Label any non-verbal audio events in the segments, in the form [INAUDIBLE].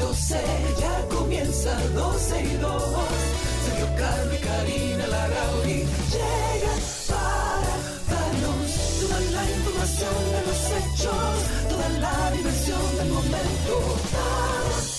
12, ya comienza 12 y 2. Sergio Carlos y Karina Larrauri llegan para darnos toda la información de los hechos, toda la diversión del momento. Todo,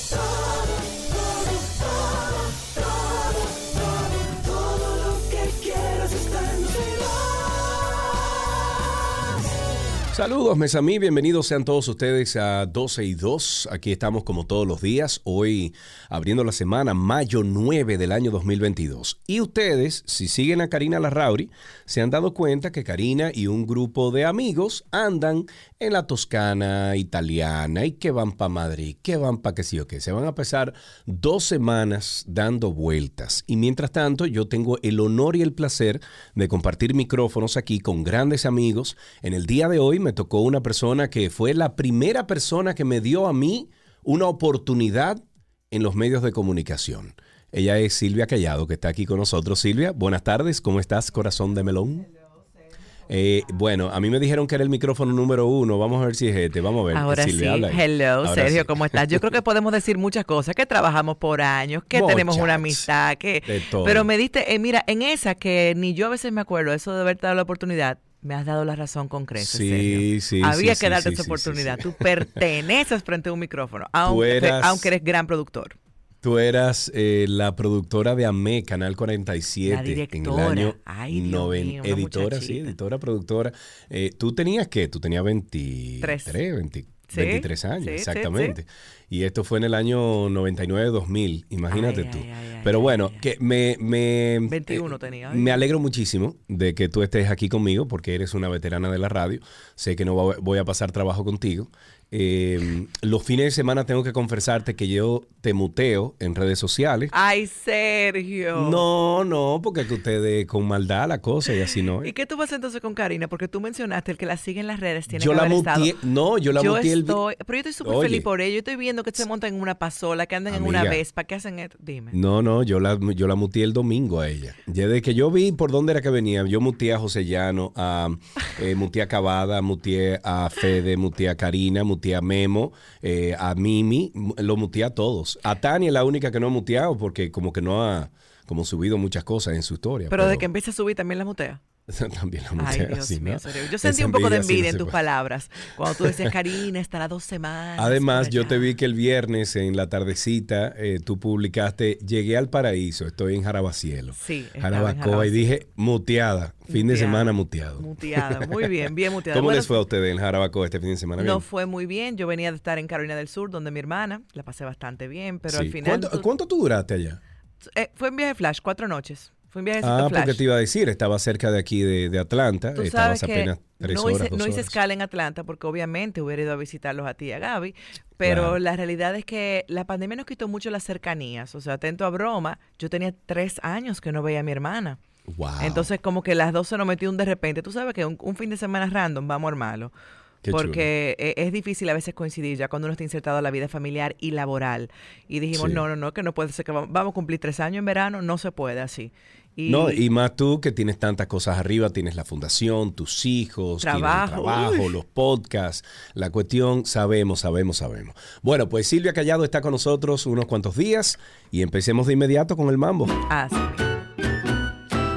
Saludos, mes a mí, bienvenidos sean todos ustedes a 12 y 2. Aquí estamos como todos los días, hoy abriendo la semana, mayo 9 del año 2022. Y ustedes, si siguen a Karina Larrauri, se han dado cuenta que Karina y un grupo de amigos andan en la Toscana italiana y que van para Madrid, que van para que sí o qué. Se van a pasar dos semanas dando vueltas. Y mientras tanto, yo tengo el honor y el placer de compartir micrófonos aquí con grandes amigos. En el día de hoy me tocó una persona que fue la primera persona que me dio a mí una oportunidad en los medios de comunicación. Ella es Silvia Callado, que está aquí con nosotros. Silvia, buenas tardes. ¿Cómo estás, corazón de melón? Eh, bueno, a mí me dijeron que era el micrófono número uno. Vamos a ver si es este. Vamos a ver. Ahora Silvia, sí, hello, Ahora Sergio, sí. ¿cómo estás? Yo creo que podemos decir muchas cosas, que trabajamos por años, que tenemos una amistad, que... De todo. Pero me diste, eh, mira, en esa que ni yo a veces me acuerdo, eso de haberte dado la oportunidad, me has dado la razón con creces, Sí, sí, Había sí, que darte sí, esa sí, oportunidad. Tú perteneces frente a un micrófono, aunque, eras- aunque eres gran productor. Tú eras eh, la productora de AME, Canal 47. La directora. En el año Ay, noven- mío, editora, sí, editora, productora. Eh, ¿Tú tenías qué? Tú tenías 23, Tres. 20 Sí, 23 años, sí, sí, exactamente. Y esto fue en el año 99-2000, imagínate Ay, tú. ay, ay, Pero bueno, que me, me, 21 eh, tenía. me alegro muchísimo de que tú estés aquí conmigo porque eres una veterana de la radio. Sé que no voy a pasar trabajo contigo. Eh, los fines de semana tengo que confesarte que yo te muteo en redes sociales. Ay, Sergio. No, no, porque que ustedes con maldad la cosa y así no. ¿Y qué tú vas entonces con Karina? Porque tú mencionaste el que la sigue en las redes tiene Yo que la haber muteé, estado. no, yo la yo muteé el estoy, pero yo estoy súper feliz por ello. Yo estoy viendo que se montan en una pasola, que andan en una. Vespa, que hacen esto. Dime. No, no, yo la, yo la muteé el domingo a ella. Ya Desde que yo vi por dónde era que venía, yo muteé a José Llano, a, eh, muteé a Cavada, muteé a Fede, muteé a Karina, muteé a Memo, eh, a Mimi, lo muteé a todos. A Tania es la única que no ha muteado porque como que no ha como subido muchas cosas en su historia. Pero de que empieza a subir también la mutea. [LAUGHS] también la Ay, Dios así, mío, ¿no? Yo sentí un poco de envidia en tus puede. palabras. Cuando tú decías, [LAUGHS] Karina, estará dos semanas. Además, yo te allá". vi que el viernes en la tardecita eh, tú publicaste Llegué al paraíso, estoy en Jarabacielo. Sí, Jarabacoa y dije muteada, fin de semana muteado. Muteada. Muy bien, bien [LAUGHS] muteada. ¿Cómo Bueno, les fue a ustedes en Jarabacoa este fin de semana? No fue muy bien. Yo venía de estar en Carolina del Sur, donde mi hermana, la pasé bastante bien, pero Sí. al final. ¿Cuánto, tú- cuánto tú duraste allá? eh, fue en viaje flash, cuatro noches. Fue en viaje Ah, flash. porque te iba a decir, estaba cerca de aquí de, de Atlanta, Tú estabas sabes que apenas tres no, horas, hice, no hice escala en Atlanta porque obviamente hubiera ido a visitarlos a ti y a Gaby, pero Claro. la realidad es que la pandemia nos quitó mucho las cercanías. O sea, atento a broma, yo tenía tres años que no veía a mi hermana. Wow. Entonces como que las dos se nos metió un de repente. Tú sabes que un, un fin de semana random vamos a armarlo. Qué porque e- es difícil a veces coincidir ya cuando uno está insertado en la vida familiar y laboral. Y dijimos, Sí. no, no, no, que no puede ser que vamos, vamos a cumplir tres años en verano, no se puede así. Y, No, y más tú que tienes tantas cosas arriba, tienes la fundación, tus hijos, el Trabajo, trabajo, los podcasts, la cuestión, sabemos, sabemos, sabemos. Bueno, pues Silvia Callado está con nosotros unos cuantos días y empecemos de inmediato con el mambo. Ah, sí.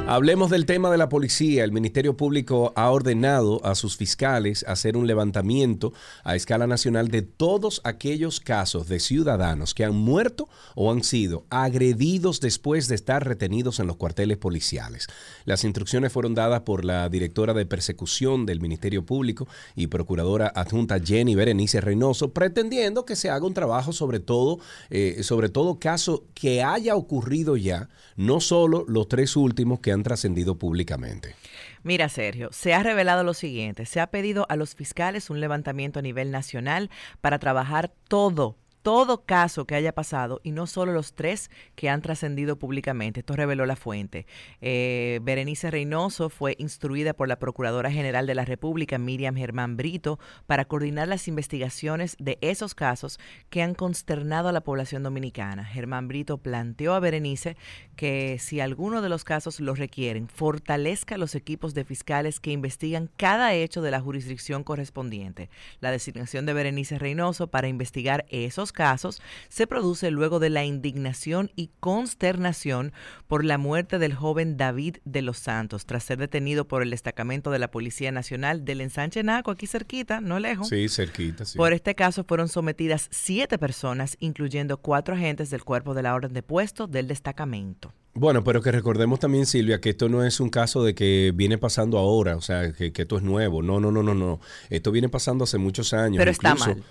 Hablemos del tema de la policía. El Ministerio Público ha ordenado a sus fiscales hacer un levantamiento a escala nacional de todos aquellos casos de ciudadanos que han muerto o han sido agredidos después de estar retenidos en los cuarteles policiales. Las instrucciones fueron dadas por la directora de persecución del Ministerio Público y procuradora adjunta Jenny Berenice Reynoso, pretendiendo que se haga un trabajo sobre todo, eh, sobre todo caso que haya ocurrido ya, no solo los tres últimos que han trascendido públicamente. Mira, Sergio, se ha revelado lo siguiente. Se ha pedido a los fiscales un levantamiento a nivel nacional para trabajar todo todo caso que haya pasado y no solo los tres que han trascendido públicamente. Esto reveló la fuente. Eh, Berenice Reynoso fue instruida por la Procuradora General de la República, Miriam Germán Brito, para coordinar las investigaciones de esos casos que han consternado a la población dominicana. Germán Brito planteó a Berenice que si alguno de los casos lo requieren, fortalezca los equipos de fiscales que investigan cada hecho de la jurisdicción correspondiente. La designación de Berenice Reynoso para investigar esos casos se produce luego de la indignación y consternación por la muerte del joven David de los Santos, tras ser detenido por el destacamento de la Policía Nacional del Ensanche Naco, aquí cerquita, no lejos. Sí, cerquita, sí. Por este caso fueron sometidas siete personas, incluyendo cuatro agentes del cuerpo de la orden de puesto del destacamento. Bueno, pero que recordemos también, Silvia, que esto no es un caso de que viene pasando ahora, o sea, que, que esto es nuevo. No, no, no, no, no. Esto viene pasando hace muchos años. Pero está mal.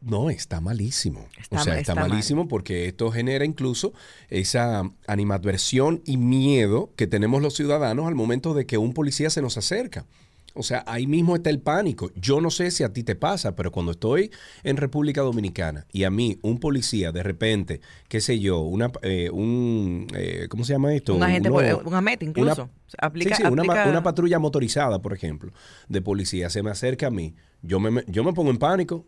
No, está malísimo. Está o sea, está, está mal. malísimo porque esto genera incluso esa animadversión y miedo que tenemos los ciudadanos al momento de que un policía se nos acerca. O sea, ahí mismo está el pánico. Yo no sé si a ti te pasa, pero cuando estoy en República Dominicana y a mí un policía de repente, qué sé yo, una, eh, un, eh, ¿cómo se llama esto? Un agente, Uno- un AMET incluso. una- Aplica- sí, sí, una, ma- aplica- una patrulla motorizada, por ejemplo, de policía, se me acerca a mí, yo me, yo me pongo en pánico.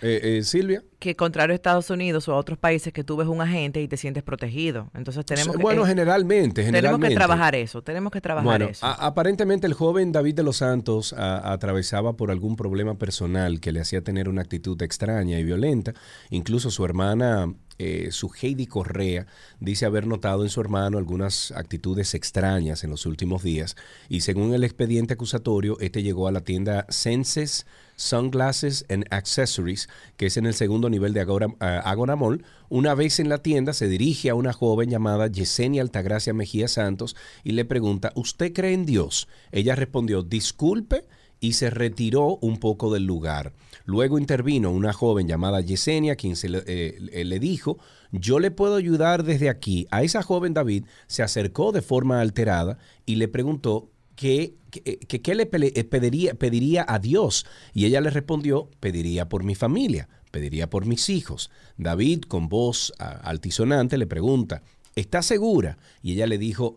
Eh, eh, Silvia. que contrario a Estados Unidos o a otros países que tú ves un agente y te sientes protegido. Entonces tenemos que, bueno, eh, generalmente, tenemos generalmente. que trabajar eso, tenemos que trabajar Bueno, eso. a- aparentemente el joven David de los Santos a- atravesaba por algún problema personal que le hacía tener una actitud extraña y violenta. Incluso su hermana, eh, su Heidi Correa, dice haber notado en su hermano algunas actitudes extrañas en los últimos días. Y según el expediente acusatorio, este llegó a la tienda Senses Sunglasses and Accessories, que es en el segundo nivel de Agora, Agora Mall. Una vez en la tienda se dirige a una joven llamada Yesenia Altagracia Mejía Santos y le pregunta, ¿usted cree en Dios? Ella respondió, disculpe, y se retiró un poco del lugar. Luego intervino una joven llamada Yesenia, quien se le, eh, eh, le dijo, yo le puedo ayudar desde aquí. A esa joven David se acercó de forma alterada y le preguntó qué, qué le eh, pediría, pediría a Dios. Y ella le respondió, pediría por mi familia, pediría por mis hijos. David, con voz altisonante, le pregunta, ¿está segura? Y ella le dijo,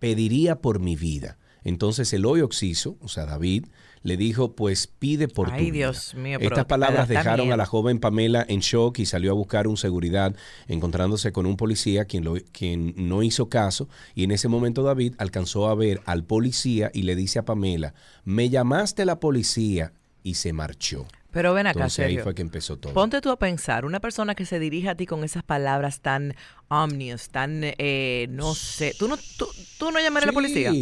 pediría por mi vida. Entonces el hoy oxiso, o sea, David, le dijo, pues pide por Ay, tu vida. Dios mío, Estas palabras dejaron a la joven Pamela en shock y salió a buscar un seguridad, encontrándose con un policía quien, lo, quien no hizo caso. Y en ese momento David alcanzó a ver al policía y le dice a Pamela, me llamaste la policía y se marchó. Pero ven acá, Entonces ahí fue que empezó todo. Ponte tú a pensar, una persona que se dirige a ti con esas palabras tan omnios, tan, eh, no sé, ¿tú no, tú, tú no llamarías a la policía?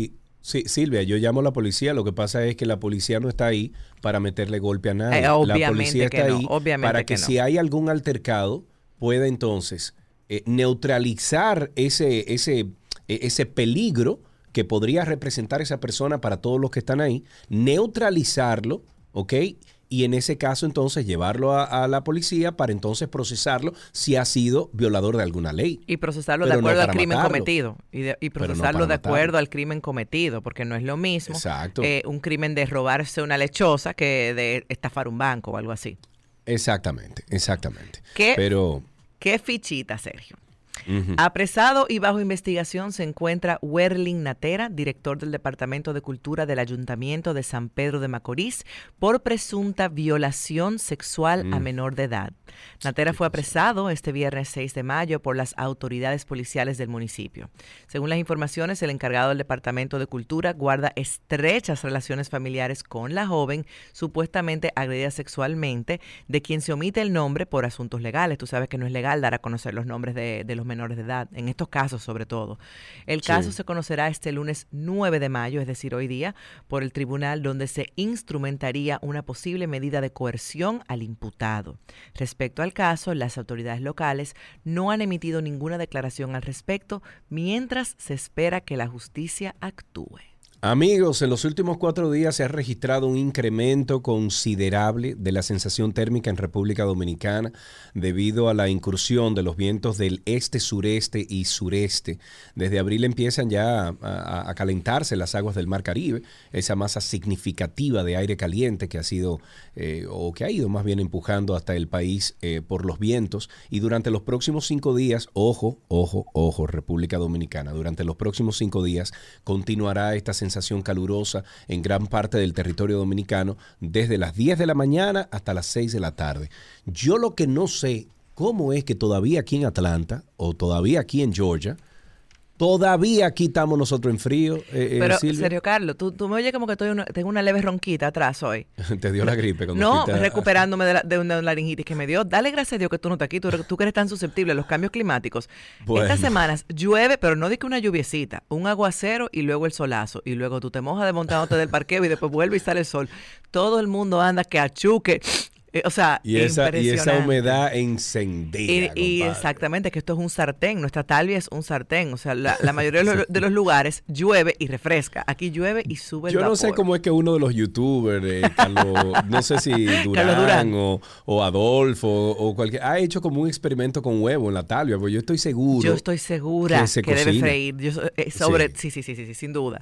Sí, Silvia, yo llamo a la policía. Lo que pasa es que la policía no está ahí para meterle golpe a nadie. Eh, la policía está no, ahí para que, que no. si hay algún altercado, pueda entonces eh, neutralizar ese, ese, eh, ese peligro que podría representar esa persona para todos los que están ahí, neutralizarlo, ¿ok? Y en ese caso entonces llevarlo a, a la policía para entonces procesarlo si ha sido violador de alguna ley. Y procesarlo de no acuerdo al crimen matarlo. cometido. Y, de- y Pero no procesarlo de acuerdo al crimen cometido, porque no es lo mismo Exacto. eh, un crimen de robarse una lechosa que de estafar un banco o algo así. Exactamente, exactamente. ¿Qué? Pero ¿Qué fichita, Sergio? Apresado y bajo investigación se encuentra Werling Natera, director del Departamento de Cultura del Ayuntamiento de San Pedro de Macorís, por presunta violación sexual a Mm. menor de edad. Natera fue apresado este viernes 6 de mayo por las autoridades policiales del municipio. Según las informaciones, el encargado del Departamento de Cultura guarda estrechas relaciones familiares con la joven supuestamente agredida sexualmente, de quien se omite el nombre por asuntos legales. Tú sabes que no es legal dar a conocer los nombres de, de los menores de edad, en estos casos sobre todo. El Sí. caso se conocerá este lunes 9 de mayo, es decir, hoy día, por el tribunal donde se instrumentaría una posible medida de coerción al imputado. Respecto al caso, las autoridades locales no han emitido ninguna declaración al respecto mientras se espera que la justicia actúe. Amigos, en los últimos cuatro días se ha registrado un incremento considerable de la sensación térmica en República Dominicana debido a la incursión de los vientos del este, sureste y sureste. Desde abril empiezan ya a, calentarse las aguas del Mar Caribe, esa masa significativa de aire caliente que ha sido eh, o que ha ido más bien empujando hasta el país eh, por los vientos. Y durante los próximos cinco días, ojo, ojo, ojo, República Dominicana, durante los próximos cinco días continuará esta sensación sensación calurosa en gran parte del territorio dominicano desde las 10 de la mañana hasta las 6 de la tarde. Yo lo que no sé, cómo es que todavía aquí en Atlanta o todavía aquí en Georgia, Todavía aquí estamos nosotros en frío. Eh, eh Pero, serio, Carlos, tú, me oyes como que estoy tengo una leve ronquita atrás hoy. [LAUGHS] Te dio la gripe. no, recuperándome de, una laringitis que me dio. Dale gracias a Dios que tú no estás aquí, tú, tú que eres tan susceptible a los cambios climáticos. Estas semanas llueve, pero no di que una lluviecita, un aguacero y luego el solazo. Y luego tú te mojas desmontándote del parqueo y después vuelve y sale el sol. Todo el mundo anda que achuque o sea, y esa, y esa humedad encendida. Y, exactamente, que esto es un sartén. Nuestra talvia es un sartén. O sea, la, mayoría de los, lugares llueve y refresca. Aquí llueve y sube el Yo no sé cómo es que uno de los youtubers, eh, no sé si [LAUGHS] Durán, O, Adolfo o cualquier, ha hecho como un experimento con huevo en la talvia. Porque yo estoy seguro. Yo estoy segura que, debe freír. Eh, sobre, sí. Sí, sí, sí, sí, sin duda.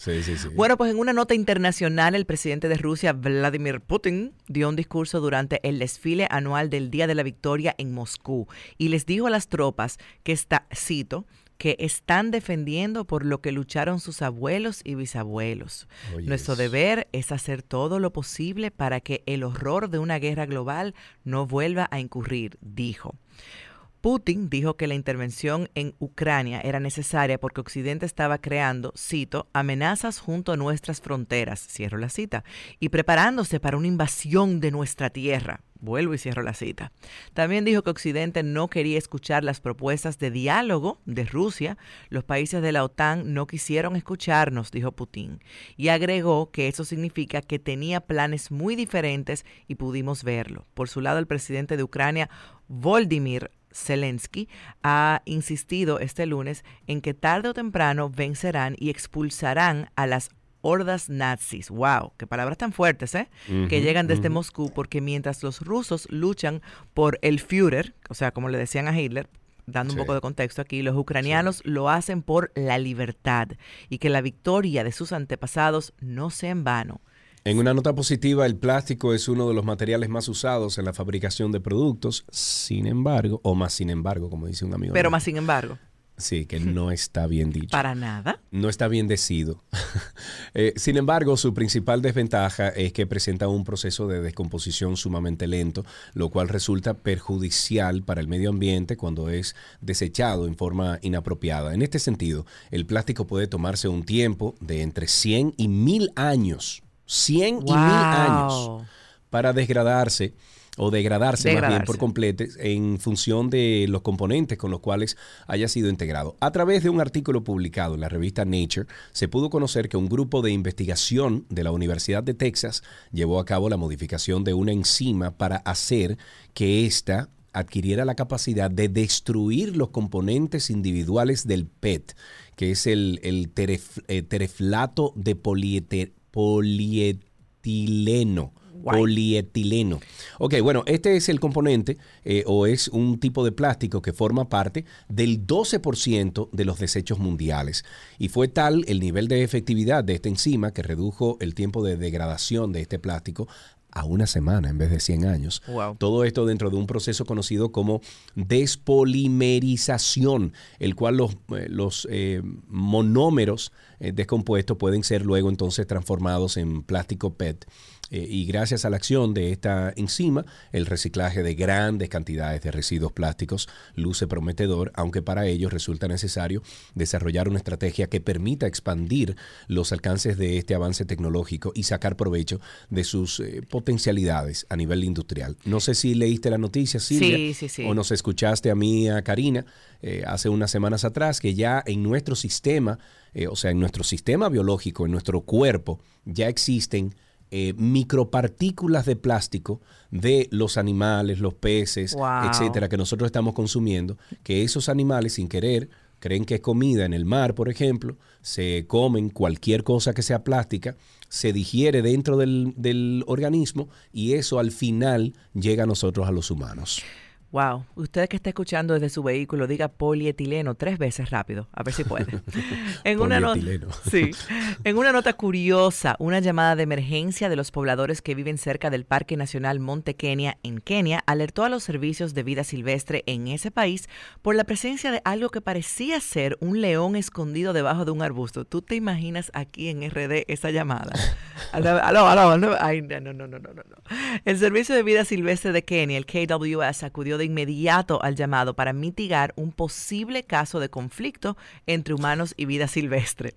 Bueno, pues en una nota internacional, el presidente de Rusia, Vladimir Putin, dio un discurso durante el desfile anual del Día de la Victoria en Moscú y les dijo a las tropas que está, cito, que están defendiendo por lo que lucharon sus abuelos y bisabuelos. Nuestro deber es hacer todo lo posible para que el horror de una guerra global no vuelva a incurrir, dijo. Putin dijo que la intervención en Ucrania era necesaria porque Occidente estaba creando, cito, amenazas junto a nuestras fronteras, cierro la cita, y preparándose para una invasión de nuestra tierra. Vuelvo y cierro la cita. También dijo que Occidente no quería escuchar las propuestas de diálogo de Rusia. Los países de la OTAN no quisieron escucharnos, dijo Putin. Y agregó que eso significa que tenía planes muy diferentes y pudimos verlo. Por su lado, el presidente de Ucrania, Volodymyr Zelensky ha insistido este lunes en que tarde o temprano vencerán y expulsarán a las hordas nazis. ¡Wow! ¡Qué palabras tan fuertes, eh! que llegan desde Moscú, porque mientras los rusos luchan por el Führer, o sea, como le decían a Hitler, dando un poco de contexto aquí, los ucranianos lo hacen por la libertad y que la victoria de sus antepasados no sea en vano. En una nota positiva, el plástico es uno de los materiales más usados en la fabricación de productos, sin embargo, o más sin embargo, como dice un amigo. Pero más sin embargo. Sí, que no [LAUGHS] está bien dicho. Para nada. No está bien decido. [LAUGHS] Eh, sin embargo, su principal desventaja es que presenta un proceso de descomposición sumamente lento, lo cual resulta perjudicial para el medio ambiente cuando es desechado en forma inapropiada. En este sentido, el plástico puede tomarse un tiempo de entre 100 y 1000 años 100 y 1000 años para desgradarse o degradarse, más bien por completo en función de los componentes con los cuales haya sido integrado. A través de un artículo publicado en la revista Nature, se pudo conocer que un grupo de investigación de la Universidad de Texas llevó a cabo la modificación de una enzima para hacer que ésta adquiriera la capacidad de destruir los componentes individuales del PET, que es el, el eh, tereflato de polieter polietileno. Polietileno. Ok, bueno, este es el componente eh, o es un tipo de plástico que forma parte del 12% de los desechos mundiales. Y fue tal el nivel de efectividad de esta enzima que redujo el tiempo de degradación de este plástico a una semana en vez de 100 años. Todo esto dentro de un proceso conocido como despolimerización, el cual los, eh, los eh, monómeros eh, descompuestos pueden ser luego entonces transformados en plástico PET eh, y gracias a la acción de esta enzima, el reciclaje de grandes cantidades de residuos plásticos luce prometedor, aunque para ello resulta necesario desarrollar una estrategia que permita expandir los alcances de este avance tecnológico y sacar provecho de sus eh, potencialidades a nivel industrial. No sé si leíste la noticia, Silvia, o nos escuchaste a mí, a Karina, eh, hace unas semanas atrás, que ya en nuestro sistema, o sea, en nuestro sistema biológico, en nuestro cuerpo, ya existen eh, micropartículas de plástico de los animales, los peces, etcétera, que nosotros estamos consumiendo, que esos animales sin querer creen que es comida en el mar, por ejemplo, se comen cualquier cosa que sea plástica, se digiere dentro del, del organismo y eso al final llega a nosotros, a los humanos. Wow, usted que está escuchando desde su vehículo, diga polietileno tres veces rápido, a ver si puede. [LAUGHS] en, una [LAUGHS] sí. en una nota curiosa, una llamada de emergencia de los pobladores que viven cerca del Parque Nacional Monte Kenia en Kenia alertó a los servicios de vida silvestre en ese país por la presencia de algo que parecía ser un león escondido debajo de un arbusto. ¿Tú te imaginas aquí en RD esa llamada? [LAUGHS] aló, aló, aló. Ay, no, no, no, no, no. El Servicio de Vida Silvestre de Kenia, el KWS, acudió de inmediato al llamado para mitigar un posible caso de conflicto entre humanos y vida silvestre.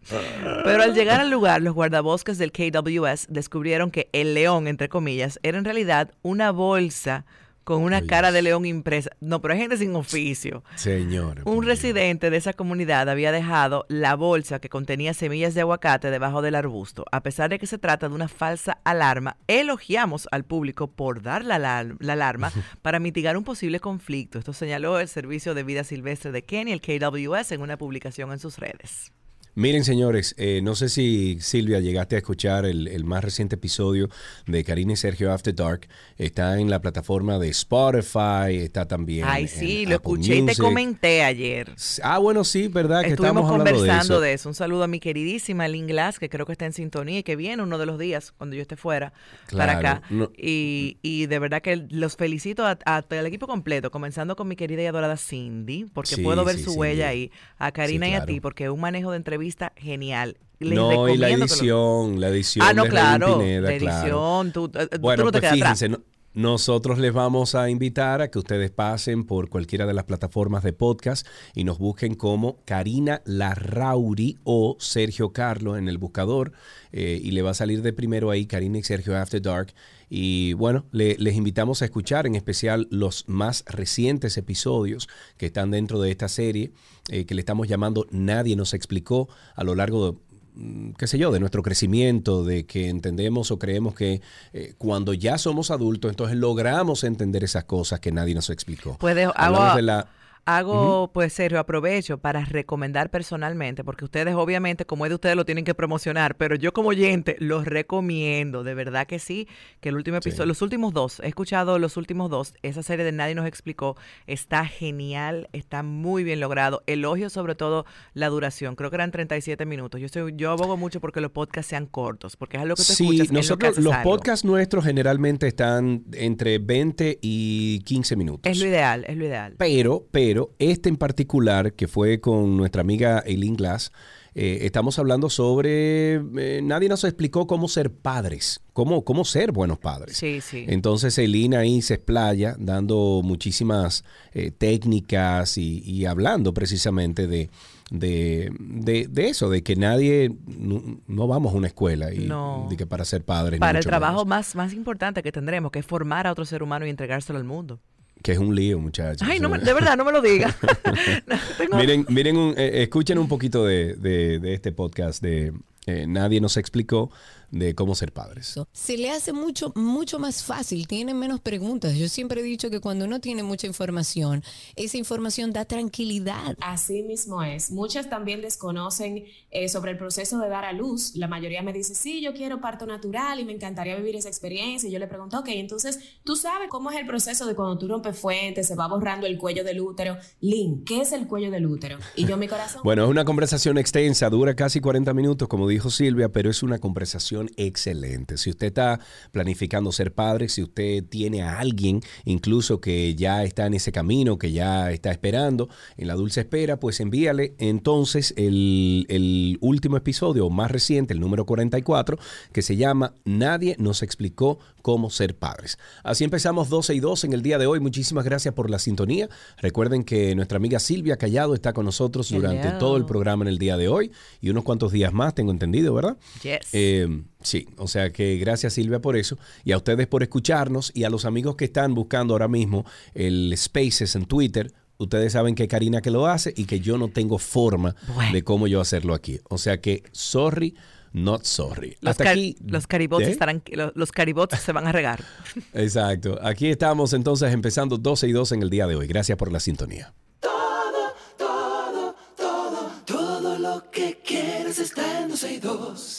Pero al llegar al lugar, los guardabosques del KWS descubrieron que el león, entre comillas, era en realidad una bolsa con una cara de león impresa. No, pero hay gente sin oficio. Señor. Un residente de esa comunidad había dejado la bolsa que contenía semillas de aguacate debajo del arbusto. A pesar de que se trata de una falsa alarma, elogiamos al público por dar la, la alarma [LAUGHS] para mitigar un posible conflicto. Esto señaló el Servicio de Vida Silvestre de Kenia, el KWS, en una publicación en sus redes. Miren, señores, eh, no sé si Silvia llegaste a escuchar el, más reciente episodio de Karina y Sergio After Dark. Está en la plataforma de Spotify, está también. Ay, sí, lo escuché y te comenté ayer. Ah, bueno, sí, ¿verdad? Que Estuvimos conversando de eso. Un saludo a mi queridísima Lynn Glass, que creo que está en sintonía y que viene uno de los días cuando yo esté fuera para acá. Y, de verdad que los felicito a, todo el equipo completo, comenzando con mi querida y adorada Cindy, porque puedo ver su huella ahí, a Karina y a ti, porque un manejo de entrevista genial. no, y la edición, la edición. Ah, no, claro. la edición, tú, eh, bueno, no te pues fíjense, nosotros les vamos a invitar a que ustedes pasen por cualquiera de las plataformas de podcast y nos busquen como Karina Larrauri o Sergio Carlos en el buscador eh, y le va a salir de primero ahí Karina y Sergio After Dark. Y bueno, les invitamos a escuchar en especial los más recientes episodios que están dentro de esta serie eh, que le estamos llamando Nadie nos explicó a lo largo de mm, qué sé yo, de nuestro crecimiento, de que entendemos o creemos que eh, cuando ya somos adultos, entonces logramos entender esas cosas que nadie nos explicó. Puede, hago, de la, Hago, pues, serio, aprovecho para recomendar personalmente, porque ustedes obviamente, como es de ustedes, lo tienen que promocionar, pero yo como oyente los recomiendo, de verdad que sí, que el último episodio, los últimos dos, he escuchado los últimos dos, esa serie de Nadie nos explicó, está genial, está muy bien logrado, elogio sobre todo la duración, creo que eran 37 minutos, yo estoy, yo abogo mucho porque los podcasts sean cortos, porque es algo que tú sí, nosotros, los podcasts nuestros generalmente están entre 20 y 15 minutos. Es lo ideal, es lo ideal. Pero, pero, este en particular, que fue con nuestra amiga Eileen Glass, eh, estamos hablando sobre, eh, nadie nos explicó cómo ser padres, cómo, cómo ser buenos padres. Sí, sí. Entonces Eileen ahí se explaya dando muchísimas eh, técnicas y, hablando precisamente de, de, eso, de que nadie, no, vamos a una escuela y de que para ser padres. Para el trabajo más, más importante que tendremos, que es formar a otro ser humano y entregárselo al mundo. Que es un lío, muchachos. Ay, no, de [LAUGHS] verdad, no me lo diga. [LAUGHS] [LAUGHS] Miren, miren eh, escuchen un poquito de, de este podcast de eh, Nadie nos explicó de cómo ser padres. Se le hace mucho, mucho más fácil, tiene menos preguntas. Yo siempre he dicho que cuando uno tiene mucha información, esa información da tranquilidad. Así mismo es. Muchas también desconocen eh, sobre el proceso de dar a luz. La mayoría me dice, sí, yo quiero parto natural y me encantaría vivir esa experiencia. Y yo le pregunto, ok, entonces, ¿tú sabes cómo es el proceso de cuando tú rompes fuentes, se va borrando el cuello del útero? Lynn, ¿qué es el cuello del útero? Y yo mi corazón... bueno, es una conversación extensa, dura casi 40 minutos, como dijo Silvia, pero es una conversación excelente. Si usted está planificando ser padre, si usted tiene a alguien incluso que ya está en ese camino, que ya está esperando en la dulce espera, pues envíale entonces el, el último episodio más reciente, el número 44, que se llama Nadie nos explicó cómo ser padres. Así empezamos 12 y 2 en el día de hoy. Muchísimas gracias por la sintonía. Recuerden que nuestra amiga Silvia Callado está con nosotros durante todo el programa en el día de hoy y unos cuantos días más, tengo entendido, ¿verdad? Yes. Eh, Sí, o sea que gracias Silvia por eso y a ustedes por escucharnos y a los amigos que están buscando ahora mismo el Spaces en Twitter. Ustedes saben que Karina que lo hace y que yo no tengo forma de cómo yo hacerlo aquí. O sea que, sorry, not sorry. Los, Hasta aquí, los caribots ¿eh? estarán, los, los caribots se van a regar. [LAUGHS] Exacto. Aquí estamos entonces empezando 12 y 2 en el día de hoy. Gracias por la sintonía. Todo, todo, todo, todo lo que quieres está en 12 y 2.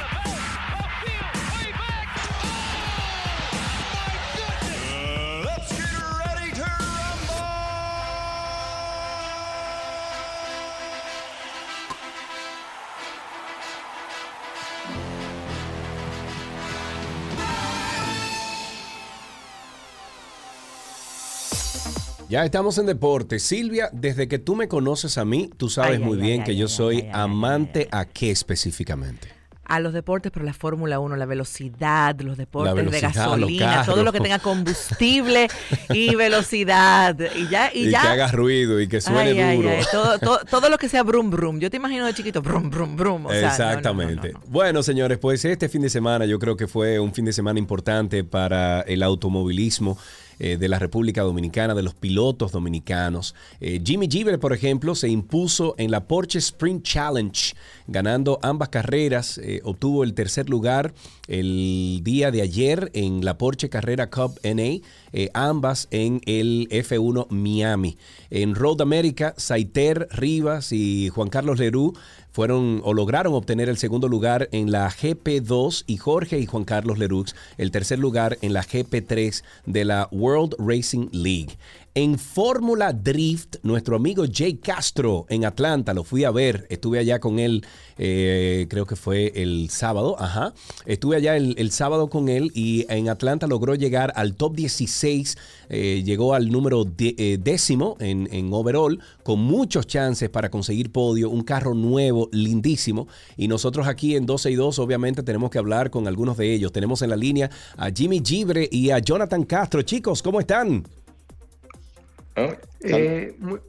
Ya estamos en deporte. Silvia, desde que tú me conoces a mí, tú sabes Ay, muy ay, bien ay, que yo soy amante a qué específicamente. A los deportes, pero la Fórmula 1, la velocidad, los deportes velocidad, de gasolina, todo lo que tenga combustible [LAUGHS] y velocidad. Y ya, y, Y, ya. que haga ruido y que suene Ay, duro. ay, Todo, todo, todo lo que sea brum brum. Yo te imagino de chiquito, brum brum brum. O sea, no, Exactamente. no, no. Bueno, señores, pues este fin de semana yo creo que fue un fin de semana importante para el automovilismo eh, de la República Dominicana, de los pilotos dominicanos. Eh, Jimmy Giver, por ejemplo, se impuso en la Porsche Sprint Challenge, ganando ambas carreras. eh, obtuvo el tercer lugar el día de ayer en la Porsche Carrera Cup NA, ambas en el F1 Miami. En Road America, Saiter Rivas y Juan Carlos Leroux fueron o lograron obtener el segundo lugar en la GP2 y Jorge y Juan Carlos Leroux el tercer lugar en la GP3 de la World Racing League. En Fórmula Drift, nuestro amigo Jay Castro en Atlanta, lo fui a ver, estuve allá con él, eh, creo que fue el sábado, ajá, estuve allá el, sábado con él y en Atlanta logró llegar al top 16, eh, llegó al número eh, décimo en, en overall, con muchos chances para conseguir podio, un carro nuevo, lindísimo, y nosotros aquí en 12 y 2 obviamente tenemos que hablar con algunos de ellos. Tenemos en la línea a Jimmy Gibre y a Jonathan Castro. Chicos, ¿cómo están? Eh, muy-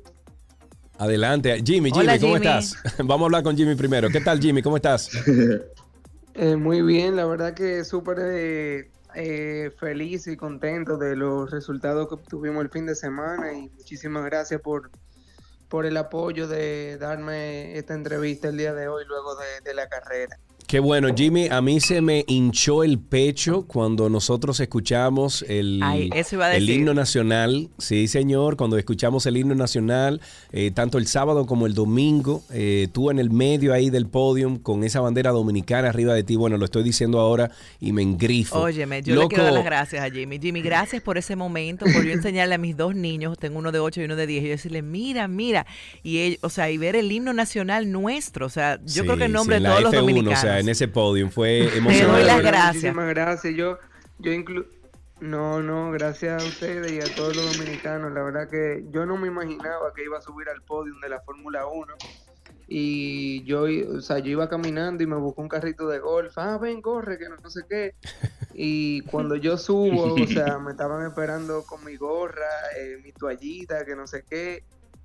Adelante, Jimmy, Jimmy, Hola, ¿cómo Jimmy. estás? [LAUGHS] Vamos a hablar con Jimmy primero. ¿Qué tal, Jimmy? ¿Cómo estás? [LAUGHS] eh, muy bien, la verdad que súper eh, eh, feliz y contento de los resultados que obtuvimos el fin de semana y muchísimas gracias por, por el apoyo de darme esta entrevista el día de hoy luego de, de la carrera. Qué bueno, Jimmy. A mí se me hinchó el pecho cuando nosotros escuchamos el, Ay, el himno nacional. Sí, señor, cuando escuchamos el himno nacional, eh, tanto el sábado como el domingo, eh, tú en el medio ahí del podium con esa bandera dominicana arriba de ti. Bueno, lo estoy diciendo ahora y me engrifo. Óyeme, yo le quiero dar las gracias a Jimmy. Jimmy, gracias por ese momento, por yo [LAUGHS] enseñarle a mis dos niños, tengo uno de 8 y uno de 10, y yo decirle, mira, mira, y ellos, o sea, y ver el himno nacional nuestro, o sea, yo creo que en nombre de todos los F1, dominicanos. O sea, en ese podium fue doy emocionante. las gracias. Muchísimas gracias. Yo, yo inclu no, no, gracias a ustedes y a todos los dominicanos. La verdad que yo no me imaginaba que iba a subir al podio de la Fórmula 1. Y yo, i- o sea, yo iba caminando y me buscó un carrito de golf. Ah, ven, corre, que no, no sé qué. Y cuando yo subo, o sea, me estaban esperando con mi gorra, eh, mi toallita, que no sé qué.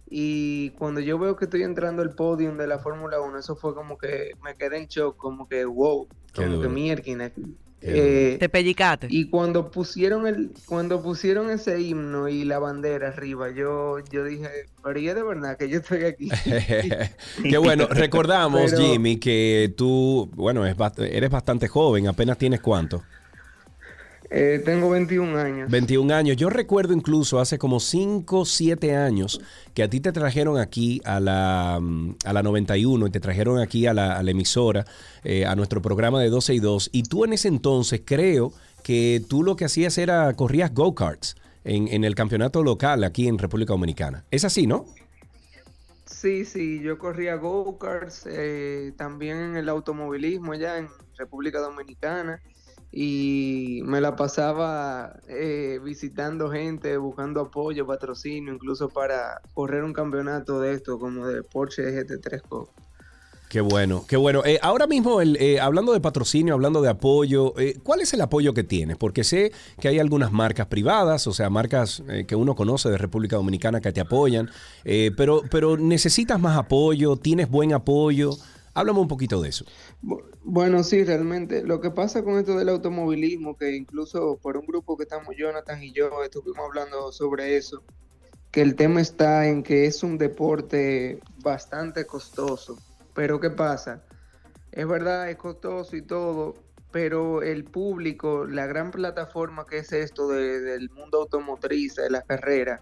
Y cuando yo veo que estoy entrando al podio de la Fórmula 1, eso fue como que me quedé en shock, como que wow, Qué como que mierda. Qué Te pellicaste. y cuando pusieron el, cuando pusieron ese himno y la bandera arriba, yo, yo dije, pero ¿y es de verdad que yo estoy aquí? [LAUGHS] Qué bueno. [LAUGHS] Recordamos, Pero- Jimmy, que tú, bueno, es eres bastante joven. Apenas tienes cuánto? Eh, tengo 21 años. 21 años. Yo recuerdo incluso hace como 5, 7 años que a ti te trajeron aquí a la, mm, a la 91 y te trajeron aquí a la, a la emisora, eh, a nuestro programa de 12 y 2. Y tú en ese entonces creo que tú lo que hacías era corrías go-karts en, en el campeonato local aquí en República Dominicana. Es así, ¿no? Sí, sí, yo corría go-karts, eh, también en el automovilismo allá en República Dominicana y me la pasaba eh, visitando gente, buscando apoyo, patrocinio, incluso para correr un campeonato de esto como de Porsche GT3 Cup. Qué bueno, qué bueno. Eh, ahora mismo, el, eh, hablando de patrocinio, hablando de apoyo, eh, ¿cuál es el apoyo que tienes? Porque sé que hay algunas marcas privadas, o sea, marcas que uno conoce de República Dominicana que te apoyan, pero, pero necesitas más apoyo, tienes buen apoyo. Háblame un poquito de eso. Bu- Bueno, sí, realmente. Lo que pasa con esto del automovilismo, que incluso por un grupo que estamos Jonathan y yo estuvimos hablando sobre eso, que el tema está en que es un deporte bastante costoso. Pero ¿qué pasa? Es verdad, es costoso y todo, pero el público, la gran plataforma que es esto de- del mundo automotriz, de las carreras,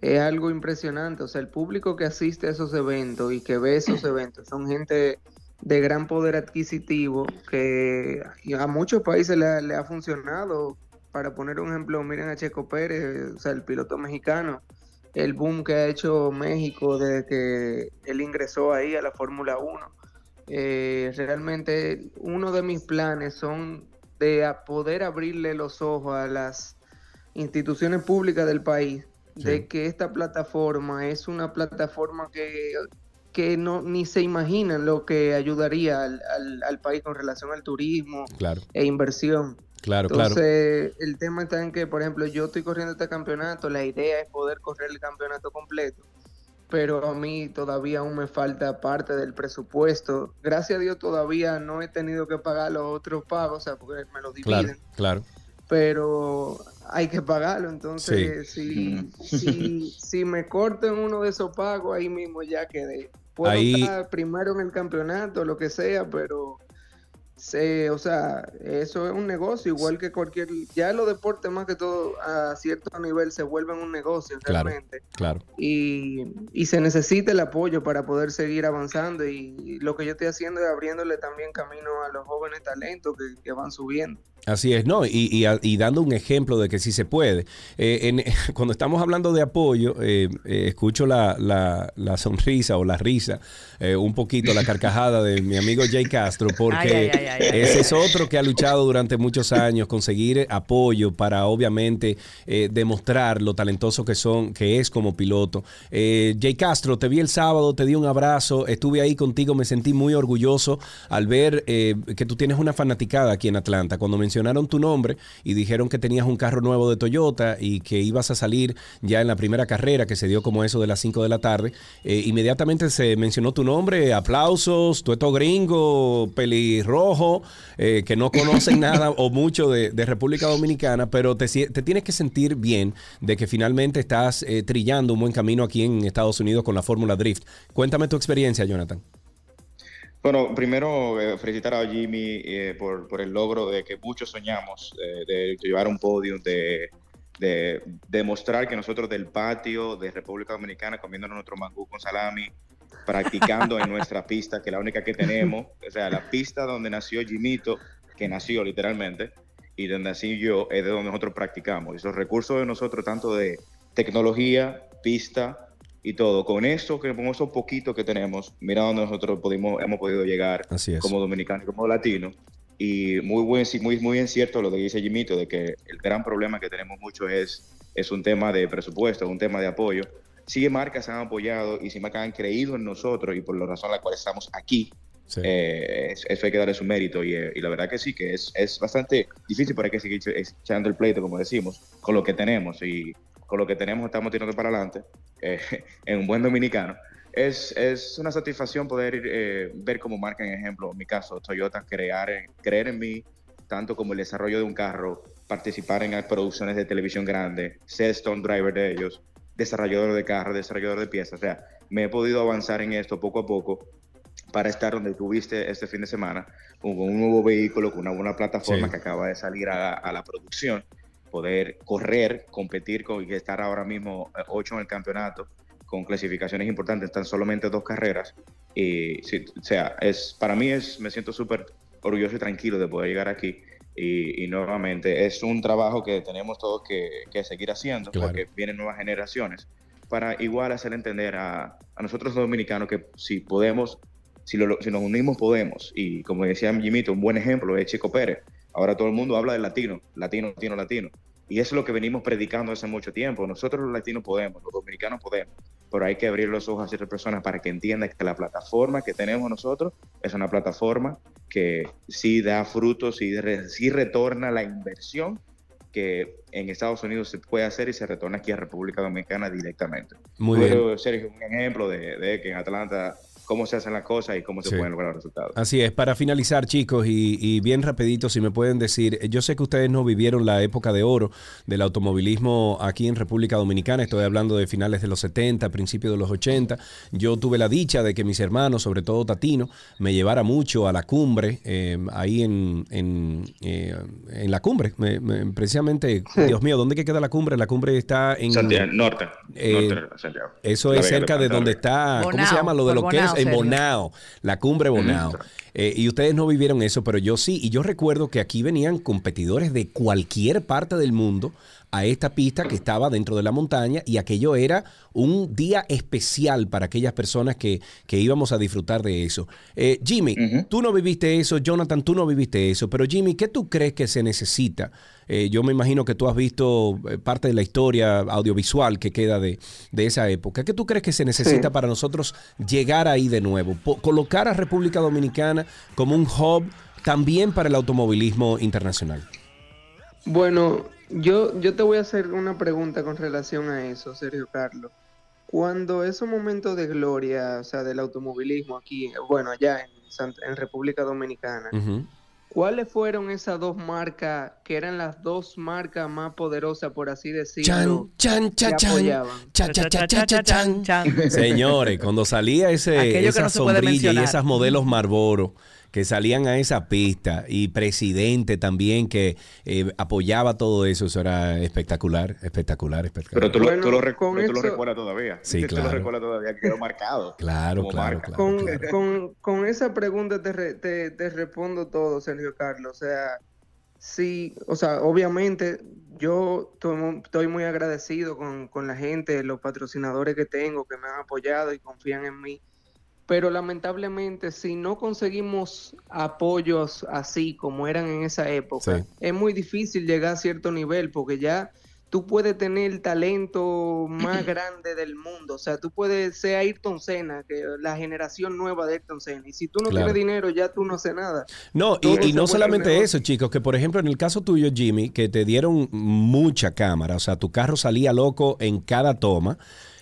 es algo impresionante. O sea, el público que asiste a esos eventos y que ve esos [CLEARS THROAT] eventos son gente de gran poder adquisitivo que a muchos países le, ha- le ha funcionado. Para poner un ejemplo, miren a Checo Pérez, o sea, el piloto mexicano, el boom que ha hecho México desde que él ingresó ahí a la Fórmula 1. Eh, realmente uno de mis planes son de poder abrirle los ojos a las instituciones públicas del país de que esta plataforma es una plataforma que, que no ni se imaginan lo que ayudaría al, al, país con relación al turismo e inversión. Claro, Entonces, el tema está en que, por ejemplo, yo estoy corriendo este campeonato, la idea es poder correr el campeonato completo, pero a mí todavía aún me falta parte del presupuesto. Gracias a Dios todavía no he tenido que pagar los otros pagos, o sea, porque me lo dividen. Claro, claro. Pero hay que pagarlo, entonces si, si, si, me corto en uno de esos pagos, ahí mismo ya quedé. Puedo estar primero en el campeonato, lo que sea, pero Sí, o sea, eso es un negocio, igual que cualquier. Ya los deportes, más que todo, a cierto nivel, se vuelven un negocio realmente. Claro. Y, y, se necesita el apoyo para poder seguir avanzando. Y, lo que yo estoy haciendo es abriéndole también camino a los jóvenes talentos que, que van subiendo. Así es, ¿no? Y, y, dando un ejemplo de que sí se puede. Eh, en, [LAUGHS] cuando estamos hablando de apoyo, eh, eh, escucho la, la, la, sonrisa o la risa, un poquito la carcajada de mi amigo Jay Castro, [LAUGHS] porque ese es otro que ha luchado durante muchos años, conseguir apoyo para obviamente demostrar lo talentoso que son, que es como piloto. Jay Castro, te vi el sábado, te di un abrazo, estuve ahí contigo, me sentí muy orgulloso al ver que tú tienes una fanaticada aquí en Atlanta. Cuando mencionaste mencionaron tu nombre y dijeron que tenías un carro nuevo de Toyota y que ibas a salir ya en la primera carrera que se dio como eso de las 5 de la tarde. Eh, inmediatamente se mencionó tu nombre, aplausos, tueto gringo, pelirrojo, eh, que no conocen [LAUGHS] nada o mucho de, República Dominicana, pero te, te, tienes que sentir bien de que finalmente estás eh, trillando un buen camino aquí en Estados Unidos con la Fórmula Drift. Cuéntame tu experiencia, Jonathan. Bueno, primero eh, felicitar a Jimmy eh, por, por, el logro de que muchos soñamos, eh, de llevar un podio, de, de, demostrar que nosotros del patio de República Dominicana, comiéndonos nuestro mangú con salami, practicando en nuestra pista, que es la única que tenemos, o sea, la pista donde nació Jimito, que nació literalmente, y donde nací yo, es de donde nosotros practicamos. Y esos recursos de nosotros, tanto de tecnología, pista, y todo. Con eso, que con esos poquitos que tenemos, mira donde nosotros pudimos, hemos podido llegar como dominicanos como latinos. Y muy, buen, muy, muy bien cierto lo que dice Jimito, de que el gran problema que tenemos mucho es, es un tema de presupuesto, un tema de apoyo. Si marcas han apoyado y si marcas han creído en nosotros y por la razón la cual estamos aquí, eh, eso hay que darle su mérito y, eh, y, la verdad que sí, que es, es bastante difícil, pero hay que seguir echando el pleito, como decimos, con lo que tenemos y con lo que tenemos estamos tirando para adelante, eh, [LAUGHS] en un buen dominicano. Es, es una satisfacción poder eh, ver cómo marca en ejemplo, en mi caso, Toyota, crear, creer en mí, tanto como el desarrollo de un carro, participar en producciones de televisión grande, ser stone driver de ellos, desarrollador de carro, desarrollador de piezas. O sea, me he podido avanzar en esto poco a poco para estar donde tuviste este fin de semana, con un nuevo vehículo, con una buena plataforma que acaba de salir a, a la producción poder correr, competir con, y estar ahora mismo eh, ocho en el campeonato con clasificaciones importantes, están solamente dos carreras. Y, o sea, es, para mí es, me siento súper orgulloso y tranquilo de poder llegar aquí. Y, nuevamente es un trabajo que tenemos todos que, seguir haciendo porque vienen nuevas generaciones para igual hacer entender a, a nosotros los dominicanos que si podemos, si, lo, si nos unimos podemos. Y como decía Jimito, un buen ejemplo es Chico Pérez. Ahora todo el mundo habla de latino, latino, latino, latino. Y eso es lo que venimos predicando hace mucho tiempo. Nosotros los latinos podemos, los dominicanos podemos, pero hay que abrir los ojos a ciertas personas para que entiendan que la plataforma que tenemos nosotros es una plataforma que sí da frutos, sí, sí retorna la inversión que en Estados Unidos se puede hacer y se retorna aquí a República Dominicana directamente. Muy bien. Sergio, un ejemplo de, de que en Atlanta cómo se hacen las cosas y cómo se pueden lograr los resultados. Así es, para finalizar chicos y, bien rapidito si me pueden decir, yo sé que ustedes no vivieron la época de oro del automovilismo aquí en República Dominicana, estoy hablando de finales de los 70, principios de los 80, yo tuve la dicha de que mis hermanos, sobre todo Tatino, me llevara mucho a la cumbre, eh, ahí en, en, eh, en, la cumbre, precisamente, Dios mío, ¿dónde queda la cumbre? La cumbre está en... Santiago, norte. Eh, eso es cerca de donde está, ¿cómo se llama? Lo de lo que es en Bonao, la cumbre Bonao. Eh, y ustedes no vivieron eso, pero yo sí. Y yo recuerdo que aquí venían competidores de cualquier parte del mundo a esta pista que estaba dentro de la montaña y aquello era un día especial para aquellas personas que, que íbamos a disfrutar de eso. Eh, Jimmy, tú no viviste eso, Jonathan, tú no viviste eso, pero Jimmy, ¿qué tú crees que se necesita? Eh, yo me imagino que tú has visto eh, parte de la historia audiovisual que queda de, de esa época. ¿Qué tú crees que se necesita para nosotros llegar ahí de nuevo? colocar a República Dominicana como un hub también para el automovilismo internacional. Bueno, yo, yo te voy a hacer una pregunta con relación a eso, Sergio Carlos. Cuando esos momentos de gloria, o sea, del automovilismo aquí, bueno, allá en, en República Dominicana, ¿cuáles fueron esas dos marcas que eran las dos marcas más poderosas, por así decirlo? Chan, chan, chan, chan, Señores, cuando salía ese, esa sombrilla y esas modelos Marlboro que salían a esa pista y presidente también que eh, apoyaba todo eso, eso era espectacular, espectacular, espectacular. Pero tú lo, tú lo, recuerdas todavía. Sí, claro. Tú lo recuerdas todavía, quedó marcado. [LAUGHS] Claro, claro, con, Con, con, esa pregunta te, te, te respondo todo, Sergio Carlos. O sea, sí, o sea, obviamente yo estoy muy agradecido con, con la gente, los patrocinadores que tengo, que me han apoyado y confían en mí pero lamentablemente si no conseguimos apoyos así como eran en esa época, es muy difícil llegar a cierto nivel porque ya tú puedes tener el talento más [CLEARS THROAT] grande del mundo, o sea, tú puedes ser Ayrton Senna, que la generación nueva de Ayrton Senna, y si tú no tienes dinero ya tú no haces nada. No, y, y no solamente eso, chicos, que por ejemplo en el caso tuyo, Jimmy, que te dieron mucha cámara, o sea, tu carro salía loco en cada toma.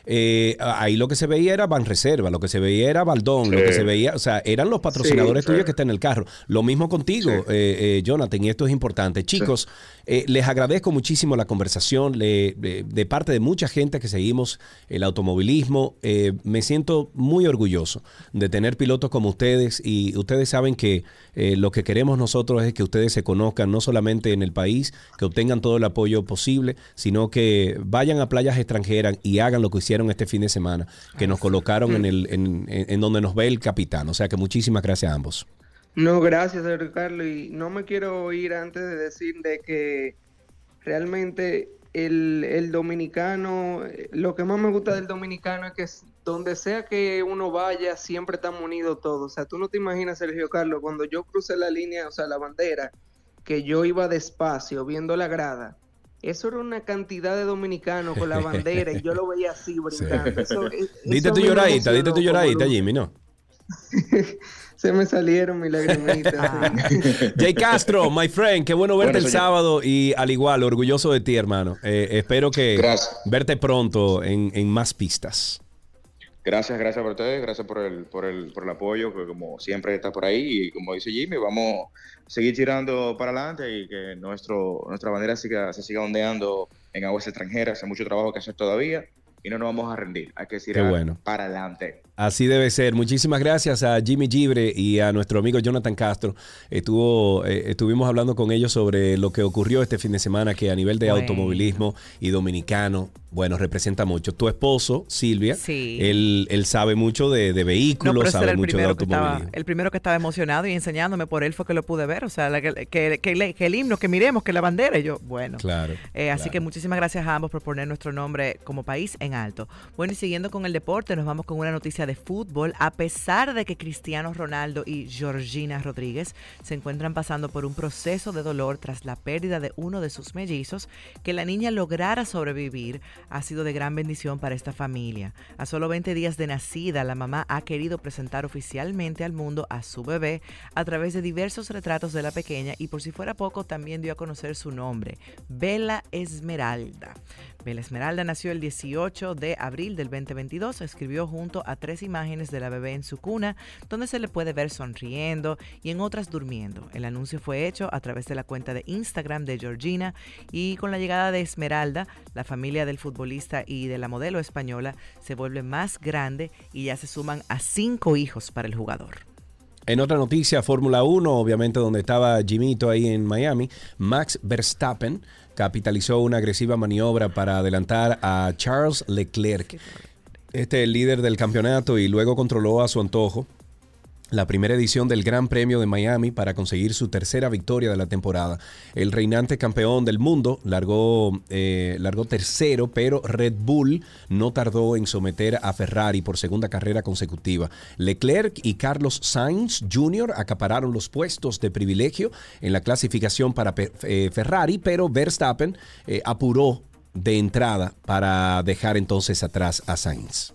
Eh, ahí lo que se veía era Van Reserva, lo que se veía era Baldón, lo que se veía, o sea, eran los patrocinadores tuyos que están en el carro. Lo mismo contigo, eh, eh, Jonathan, y esto es importante. Chicos, les agradezco muchísimo la conversación de parte de mucha gente que seguimos el automovilismo. me siento muy orgulloso de tener pilotos como ustedes y ustedes saben que lo que queremos nosotros es que ustedes se conozcan no solamente en el país, que obtengan todo el apoyo posible, sino que vayan a playas extranjeras y hagan lo que hicieron este fin de semana, que nos colocaron en, el, en, donde nos ve el capitán. O sea que muchísimas gracias a ambos. No, gracias, Ricardo. Y no me quiero ir antes de decir de que realmente el, el, dominicano, lo que más me gusta del dominicano es que donde sea que uno vaya, siempre estamos unidos todos. O sea, tú no te imaginas, Sergio Carlos, cuando yo crucé la línea, o sea, la bandera, que yo iba despacio viendo la grada eso era una cantidad de dominicanos con la [LAUGHS] bandera y yo lo veía así brincando. [LAUGHS] dite tu lloradita, dite tu lloradita, Jimmy, ¿no? [LAUGHS] Se me salieron mis lagrimitas. Ah. Jay Castro, my friend, qué bueno verte el sábado y al igual, orgulloso de ti, hermano. Eh, espero que verte pronto en, en más pistas. Gracias, gracias por ustedes, gracias por el, por el, por el apoyo, que como siempre está por ahí y como dice Jimmy, vamos a seguir tirando para adelante y que nuestro, nuestra bandera siga, se siga ondeando en aguas extranjeras, hay mucho trabajo que hacer todavía y no nos vamos a rendir, hay que seguir para adelante. Así debe ser. Muchísimas gracias a Jimmy Gibre y a nuestro amigo Jonathan Castro. Estuvo, eh, estuvimos hablando con ellos sobre lo que ocurrió este fin de semana, que a nivel de automovilismo y dominicano, bueno, representa mucho. Tu esposo, Silvia, él, él sabe mucho de, vehículos, sabe mucho de automovilismo. el primero que estaba emocionado y enseñándome por él fue que lo pude ver. O sea, que, que, el himno, que miremos, que la bandera. Y yo, bueno. Claro. Eh, así que muchísimas gracias a ambos por poner nuestro nombre como país en alto. Bueno, y siguiendo con el deporte, nos vamos con una noticia de fútbol, a pesar de que Cristiano Ronaldo y Georgina Rodríguez se encuentran pasando por un proceso de dolor tras la pérdida de uno de sus mellizos, que la niña lograra sobrevivir ha sido de gran bendición para esta familia. A solo 20 días de nacida, la mamá ha querido presentar oficialmente al mundo a su bebé a través de diversos retratos de la pequeña y por si fuera poco también dio a conocer su nombre, Bella Esmeralda. Bella Esmeralda nació el 18 de abril del 2022, escribió junto a tres imágenes de la bebé en su cuna, donde se le puede ver sonriendo y en otras durmiendo. El anuncio fue hecho a través de la cuenta de Instagram de Georgina y con la llegada de Esmeralda, la familia del futbolista y de la modelo española se vuelve más grande y ya se suman a cinco hijos para el jugador. En otra noticia, Fórmula 1, obviamente donde estaba Jimito ahí en Miami, Max Verstappen capitalizó una agresiva maniobra para adelantar a Charles Leclerc. Este es el líder del campeonato y luego controló a su antojo la primera edición del Gran Premio de Miami para conseguir su tercera victoria de la temporada. El reinante campeón del mundo largó, eh, largó tercero, pero Red Bull no tardó en someter a Ferrari por segunda carrera consecutiva. Leclerc y Carlos Sainz Jr. acapararon los puestos de privilegio en la clasificación para eh, Ferrari, pero Verstappen eh, apuró de entrada para dejar entonces atrás a Sainz.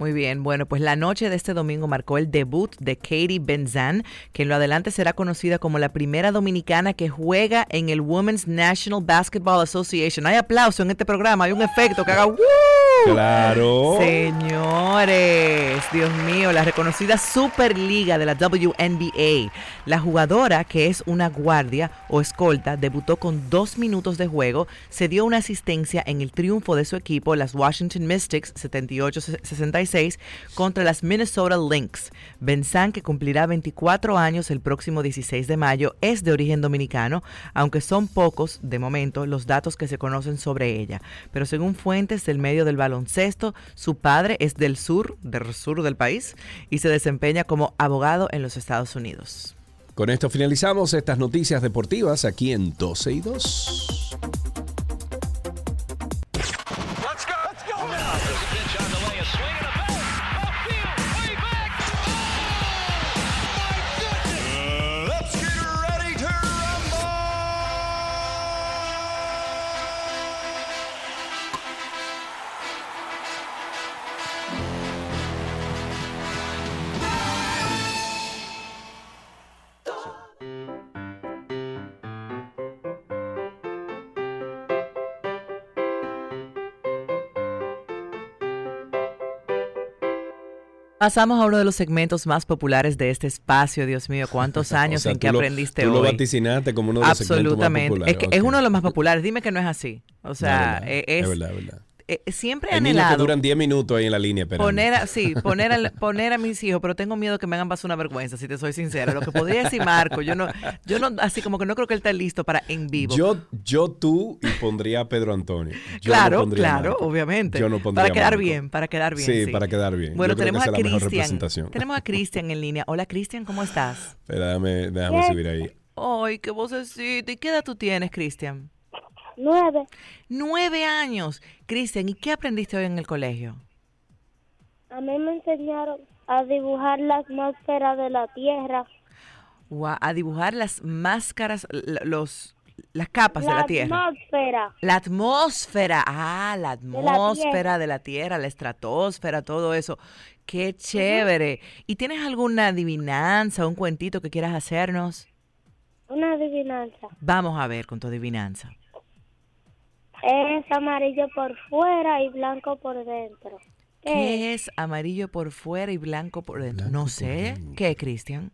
Muy bien, bueno, pues la noche de este domingo marcó el debut de Katie Benzan, que en lo adelante será conocida como la primera dominicana que juega en el Women's National Basketball Association. Hay aplauso en este programa, hay un efecto que haga ¡Woo! Claro. Señores, Dios mío, la reconocida Superliga de la WNBA. La jugadora, que es una guardia o escolta, debutó con dos minutos de juego, se dio una asistencia en el triunfo de su equipo, las Washington Mystics 78-66, contra las Minnesota Lynx. Benzán, que cumplirá 24 años el próximo 16 de mayo, es de origen dominicano, aunque son pocos, de momento, los datos que se conocen sobre ella. Pero según fuentes del medio del baloncesto, su padre es del sur, del sur del país, y se desempeña como abogado en los Estados Unidos. Con esto finalizamos estas noticias deportivas aquí en 12 y 2. Pasamos a uno de los segmentos más populares de este espacio, Dios mío, cuántos [LAUGHS] años en que aprendiste tú hoy. lo vaticinaste como uno de los segmentos más Absolutamente. populares. Es que Ok. es uno de los más populares. Dime que no es así. O sea, No, eh, es es, verdad, es verdad. Eh, siempre he Hay niños que anhelado duran 10 minutos ahí en la línea esperando. poner a, [LAUGHS] sí, poner, al- poner a mis hijos, pero tengo miedo que me hagan pasar una vergüenza, si te soy sincera. Lo que podría decir Marco, yo no, yo no, así como que no creo que él esté listo para en vivo. Yo, yo tú y pondría a Pedro Antonio. Yo no claro, pondría a claro, Marco. obviamente. Yo no pondría para a quedar Marco. bien, para quedar bien. Sí, Sí, para quedar bien. Bueno, Yo creo tenemos que a Cristian. representación. Tenemos a Cristian en línea. Hola Cristian, ¿cómo estás? Espera, déjame, déjame subir ahí. Ay, qué vocecita. ¿Y qué edad tú tienes, Cristian? Nueve. Nueve años. Cristian, ¿y qué aprendiste hoy en el colegio? A mí me enseñaron a dibujar la atmósfera de la Tierra. Guau, a dibujar las máscaras, los, las capas de la Tierra. atmósfera. La atmósfera, ah, la la atmósfera Tierra. de la Tierra, la estratosfera, todo eso. Qué chévere. ¿Y tienes alguna adivinanza, un cuentito que quieras hacernos? Una adivinanza. Vamos a ver con tu adivinanza. Es amarillo por fuera y blanco por dentro. ¿Qué? ¿Qué es amarillo por fuera y blanco por dentro? Blanco No sé. dentro. ¿Qué, Cristian?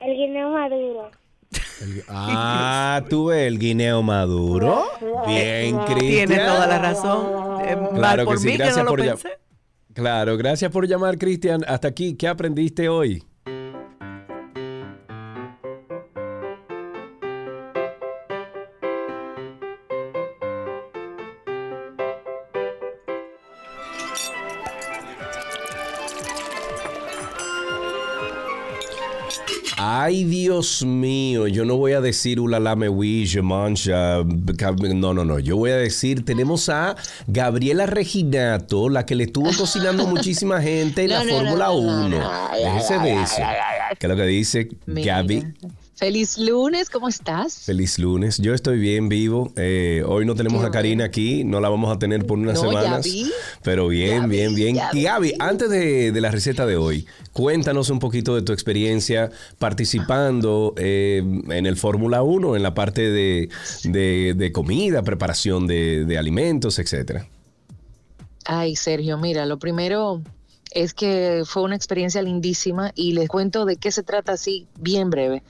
El guineo maduro. El- ah, tuve el guineo maduro. Bien, Cristian. Tienes toda la razón. Eh, Claro por que sí, mí que gracias no por llam- pensé. Claro, gracias por llamar, Cristian. Hasta aquí, ¿qué aprendiste hoy? Ay, Dios mío, yo no voy a decir ulala me oui, je mange, uh, cab- no, no, no, yo voy a decir, tenemos a Gabriela Reginato, la que le estuvo cocinando muchísima gente en la No, no, no, Fórmula no, no, 1. no. Déjese de eso. ¿Qué es lo que dice. Gaby? Feliz lunes, ¿cómo estás? Feliz lunes. Yo estoy bien vivo. Eh, hoy no tenemos Qué a Karina aquí, no la vamos a tener por unas No, ya semanas. vi. Pero bien, Ya bien, vi, bien. Y. Gaby, antes de, de la receta de hoy, cuéntanos un poquito de tu experiencia participando eh, en el Fórmula 1, en la parte de, de- de comida, preparación de, de alimentos, etcétera. Ay, Sergio, mira, lo primero es que fue una experiencia lindísima y les cuento de qué se trata así bien breve.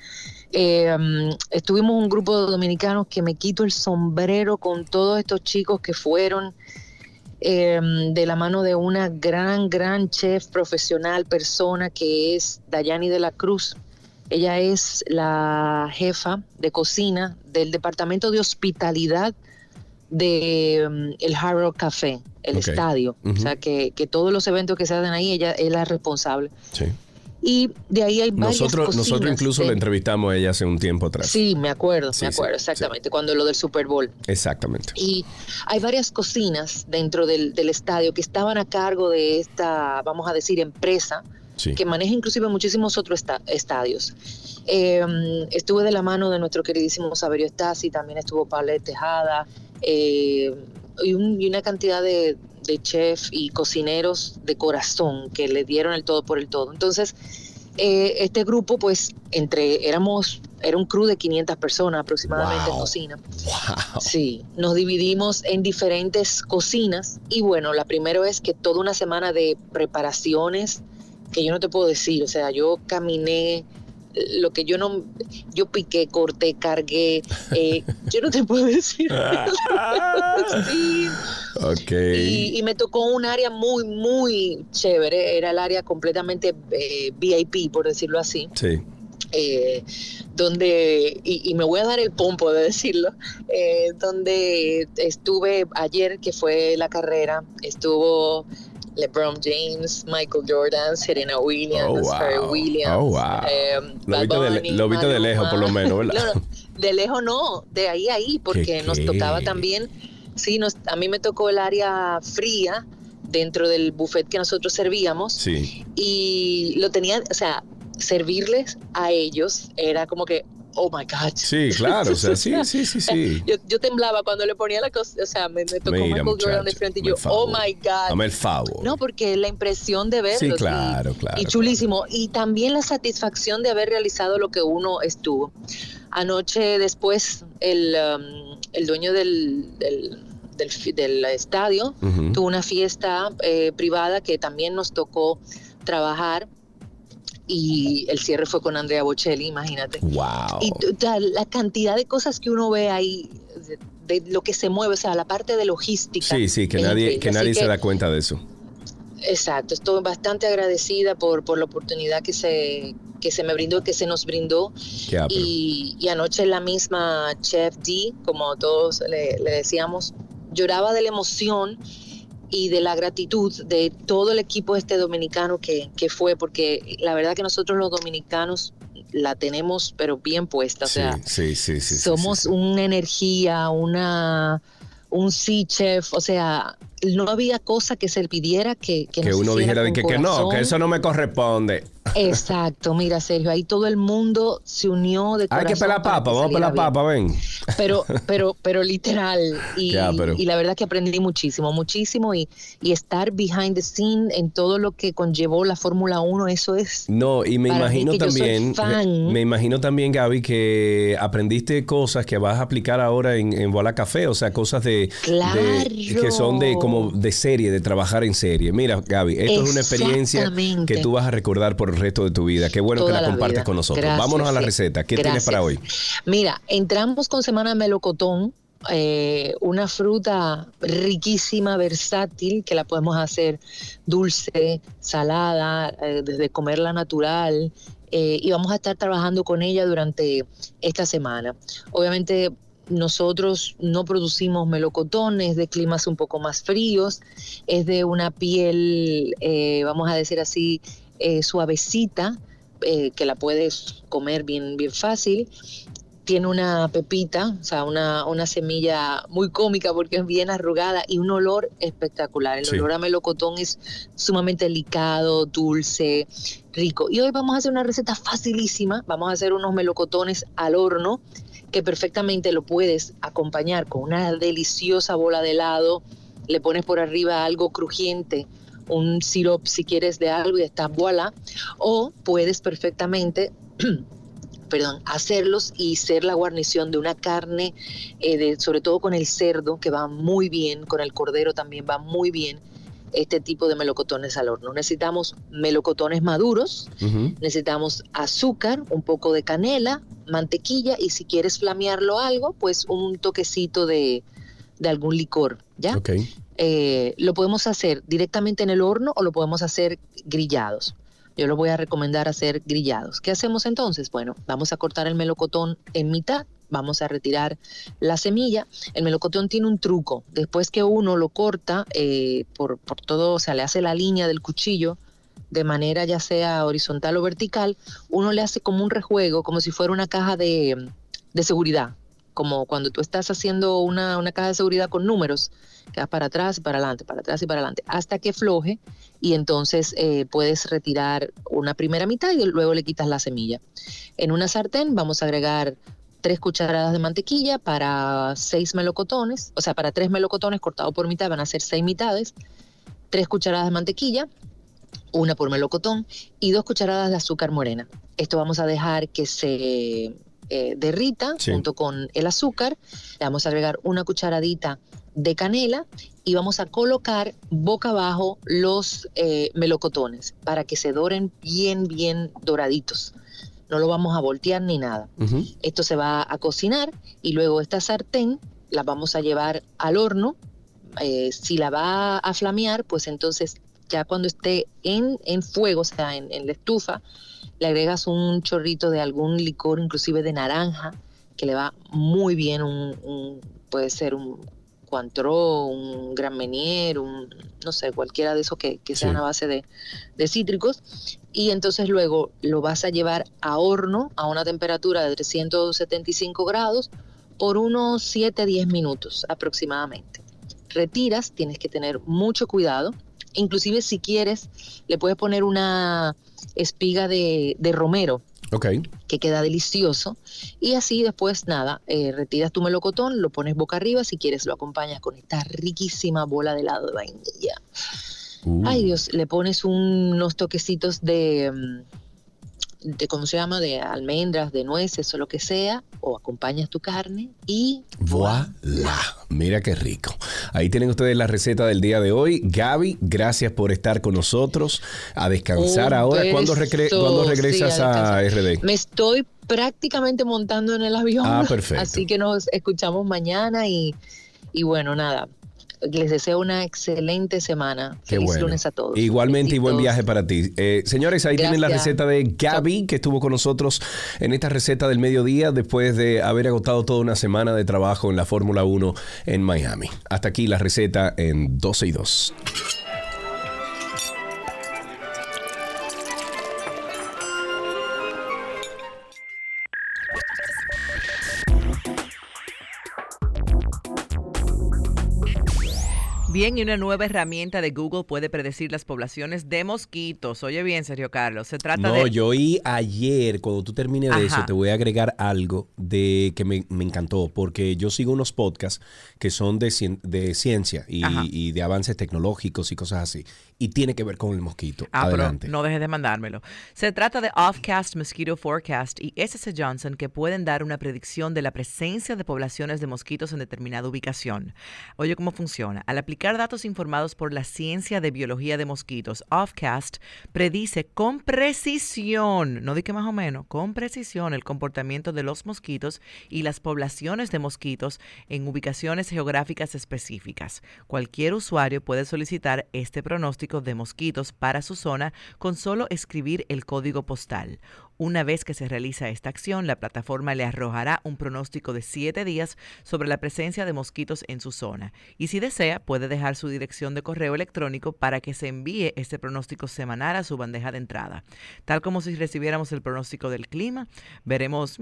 Eh, mm, estuvimos un grupo de dominicanos que me quito el sombrero con todos estos chicos que fueron eh, de la mano de una gran, gran chef profesional, persona que es Dayani de la Cruz. Ella es la jefa de cocina del departamento de hospitalidad de mm, el Café, el estadio. O sea, que, que todos los eventos que se hacen ahí, ella es la responsable. Sí. Y de ahí hay varias Nosotros, nosotros incluso de- la entrevistamos a ella hace un tiempo atrás. Sí, me acuerdo, Sí, me acuerdo, sí. exactamente, cuando lo del Super Bowl. Exactamente. Y hay varias cocinas dentro del, del estadio que estaban a cargo de esta, vamos a decir, empresa Sí. que maneja inclusive muchísimos otros esta- estadios. Eh, estuve de la mano de nuestro queridísimo Saberio Stasi, también estuvo Paulette Tejada, eh, y, un- y una cantidad de, de chefs y cocineros de corazón que le dieron el todo por el todo. Entonces, eh, este grupo, pues, entre, éramos, era un crew de 500 personas aproximadamente en cocina. Wow. Sí, nos dividimos en diferentes cocinas y bueno, la primera es que toda una semana de preparaciones que yo no te puedo decir, o sea, yo caminé lo que yo no, yo piqué, corté, cargué, eh, [LAUGHS] yo no te puedo decir. [LAUGHS] sí. Ok. Y, y me tocó un área muy, muy chévere, era el área completamente eh, VIP, por decirlo así Sí. eh, donde, y, y me voy a dar el pompo de decirlo, eh, donde estuve ayer, que fue la carrera, estuvo LeBron James, Michael Jordan, Serena Williams, Oh, wow. Pharrell Williams. Oh, wow. eh, Lo viste de, Bunny, lo viste de Maluma. lejos, por lo menos, ¿verdad? [LAUGHS] No, no, de lejos no, de ahí a ahí, porque ¿Qué, nos tocaba también, sí, nos, a mí me tocó el área fría dentro del buffet que nosotros servíamos Sí. y lo tenía, o sea, servirles a ellos era como que, oh my God. Sí, claro. O sea, sí, [LAUGHS] sí, sí, sí. Yo, yo temblaba cuando le ponía la cosa, o sea, me, me tocó Mira, Michael Jordan de frente y yo, oh my God. Dame el favor. No, porque la impresión de verlos. Sí, y- claro, claro, Y chulísimo. Y también la satisfacción de haber realizado lo que uno estuvo. Anoche después, el, um, el dueño del, del, del del estadio Ujú. tuvo una fiesta eh, privada que también nos tocó trabajar. Y el cierre fue con Andrea Bocelli, imagínate. Wow. Y la cantidad de cosas que uno ve ahí, de, de lo que se mueve, o sea, la parte de logística. Sí, sí, que nadie, que Así nadie se que- da cuenta de eso. Exacto, estoy bastante agradecida por, por la oportunidad que se, que se me brindó, que se nos brindó. Y, y anoche la misma Chef D, como todos le, le decíamos, lloraba de la emoción y de la gratitud de todo el equipo este dominicano que, que fue, porque la verdad que nosotros los dominicanos la tenemos pero bien puesta, o sea, sí, sí, sí, somos una energía, una un sí chef, o sea, no había cosa que se pidiera que que, uno dijera de que, que no, que eso no me corresponde. Exacto, mira Sergio, ahí todo el mundo se unió de Hay que pelar papa, que vamos a pelar papa, ven. Pero, [LAUGHS] pero, pero literal. Y, la verdad que aprendí muchísimo, muchísimo. Y, y estar behind the scene en todo lo que conllevó la Fórmula 1, eso es. No, y me imagino que también, fan. me imagino también, Gaby, que aprendiste cosas que vas a aplicar ahora en, en Café, o sea, cosas de, Claro. de- que son de como de serie, de trabajar en serie. Mira, Gaby, esto es una experiencia que tú vas a recordar por el resto de tu vida. Qué bueno Toda que la la compartes vida. con nosotros. Gracias, Vámonos a la receta. ¿Qué tienes para hoy? Mira, entramos con semana melocotón, eh, una fruta riquísima, versátil, que la podemos hacer dulce, salada, eh, desde comerla natural. eh, y vamos a estar trabajando con ella durante esta semana. Obviamente nosotros no producimos melocotones de climas un poco más fríos, es de una piel, eh, vamos a decir así, eh, suavecita, eh, que la puedes comer bien, bien fácil. Tiene una pepita, o sea, una, una semilla muy cómica porque es bien arrugada y un olor espectacular. El Sí. olor a melocotón es sumamente delicado, dulce, rico. Y hoy vamos a hacer una receta facilísima. Vamos a hacer unos melocotones al horno que perfectamente lo puedes acompañar con una deliciosa bola de helado. Le pones por arriba algo crujiente, un sirope si quieres de algo y está voilà. O puedes perfectamente [CLEARS THROAT] perdón, hacerlos y ser la guarnición de una carne, eh, sobre todo con el cerdo, que va muy bien, con el cordero también va muy bien este tipo de melocotones al horno. Necesitamos melocotones maduros, necesitamos azúcar, un poco de canela, mantequilla y si quieres flamearlo algo, pues un toquecito de, de algún licor, ¿ya? Ok. Eh, lo podemos hacer directamente en el horno o lo podemos hacer grillados. yo les voy a recomendar hacer grillados. ¿Qué hacemos entonces? Bueno, vamos a cortar el melocotón en mitad, vamos a retirar la semilla. El melocotón tiene un truco. Después que uno lo corta eh, por, por todo, o sea, le hace la línea del cuchillo de manera ya sea horizontal o vertical, uno le hace como un rejuego, como si fuera una caja de, de seguridad, como cuando tú estás haciendo una, una caja de seguridad con números, que vas para atrás y para adelante, para atrás y para adelante, hasta que floje y entonces eh, puedes retirar una primera mitad y luego le quitas la semilla. En una sartén vamos a agregar tres cucharadas de mantequilla para seis melocotones, o sea, para tres melocotones cortados por mitad van a ser seis mitades, tres cucharadas de mantequilla, una por melocotón y dos cucharadas de azúcar morena. Esto vamos a dejar que se eh, derrita Sí. junto con el azúcar. Le vamos a agregar una cucharadita de canela y vamos a colocar boca abajo los eh, melocotones para que se doren bien, bien doraditos. No lo vamos a voltear ni nada. Esto se va a cocinar y luego esta sartén la vamos a llevar al horno. Eh, si la va a flamear, pues entonces ya cuando esté en, en fuego, o sea, en, en la estufa, le agregas un chorrito de algún licor, inclusive de naranja, que le va muy bien, un, un- puede ser un Un Gran Menier, un, no sé, cualquiera de esos que, que sean Sí. a base de, de cítricos. Y entonces luego lo vas a llevar a horno a una temperatura de 375 grados por unos 7-10 minutos aproximadamente. Retiras, tienes que tener mucho cuidado. Inclusive si quieres, le puedes poner una espiga de, de romero Que queda delicioso. Y así después, nada, eh, retiras tu melocotón, lo pones boca arriba, si quieres lo acompañas con esta riquísima bola de helado de vainilla. Uh. Ay Dios, le pones unos toquecitos de, mm, de, ¿cómo se llama? De almendras, de nueces o lo que sea, o acompañas tu carne y... Voilà. Mira qué rico. Ahí tienen ustedes la receta del día de hoy. Gaby, gracias por estar con nosotros. A descansar Un ahora. ¿Cuándo, sí, regresas a descansar. RD? Me estoy prácticamente montando en el avión. Ah, [LAUGHS] perfecto. Así que nos escuchamos mañana y, y bueno, nada. Les deseo una excelente semana. Qué Feliz bueno. lunes a todos. Igualmente y buen viaje para ti. Eh, señores, ahí tienen la Gracias. receta de Gaby, que estuvo con nosotros en esta receta del mediodía después de haber agotado toda una semana de trabajo en la Fórmula 1 en Miami. Hasta aquí la receta en 12 y 2. Bien, y una nueva herramienta de Google puede predecir las poblaciones de mosquitos. Oye bien, Sergio Carlos, se trata No, de... yo oí ayer, cuando tú termines de eso, te voy a agregar algo de que me, me encantó, porque yo sigo unos podcasts que son de, cien- de ciencia y, de avances tecnológicos y cosas así. Y tiene que ver con el mosquito. Ah, pero Adelante. no dejes de mandármelo. Se trata de Offcast Mosquito Forecast y SS Johnson que pueden dar una predicción de la presencia de poblaciones de mosquitos en determinada ubicación. Oye cómo funciona. Al aplicar datos informados por la ciencia de biología de mosquitos, Offcast predice con precisión, no di que más o menos, con precisión el comportamiento de los mosquitos y las poblaciones de mosquitos en ubicaciones geográficas específicas. Cualquier usuario puede solicitar este pronóstico de mosquitos para su zona con solo escribir el código postal. Una vez que se realiza esta acción, la plataforma le arrojará un pronóstico de siete días sobre la presencia de mosquitos en su zona. Y si desea, puede dejar su dirección de correo electrónico para que se envíe este pronóstico semanal a su bandeja de entrada. Tal como si recibiéramos el pronóstico del clima, veremos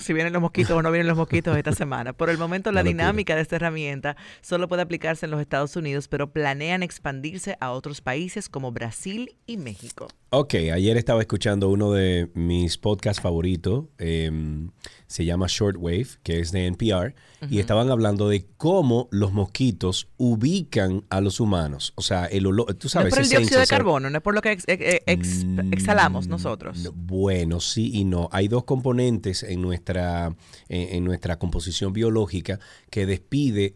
si vienen los mosquitos o no vienen los mosquitos esta [LAUGHS] semana. Por el momento, la locura. dinámica de esta herramienta solo puede aplicarse en los Estados Unidos, pero planean expandirse a otros países como Brasil y México. Ok, ayer estaba escuchando uno de mis podcasts favoritos, em, se llama Shortwave, que es de NPR, y estaban hablando de cómo los mosquitos ubican a los humanos. O sea, el olor, tú No sabes, es por el dióxido de sense, o sea, carbono, no es por lo que ex- ex- ex- Mm, exhalamos nosotros. no, Bueno, sí y no. Hay dos componentes en nuestra, en, en nuestra composición biológica que despide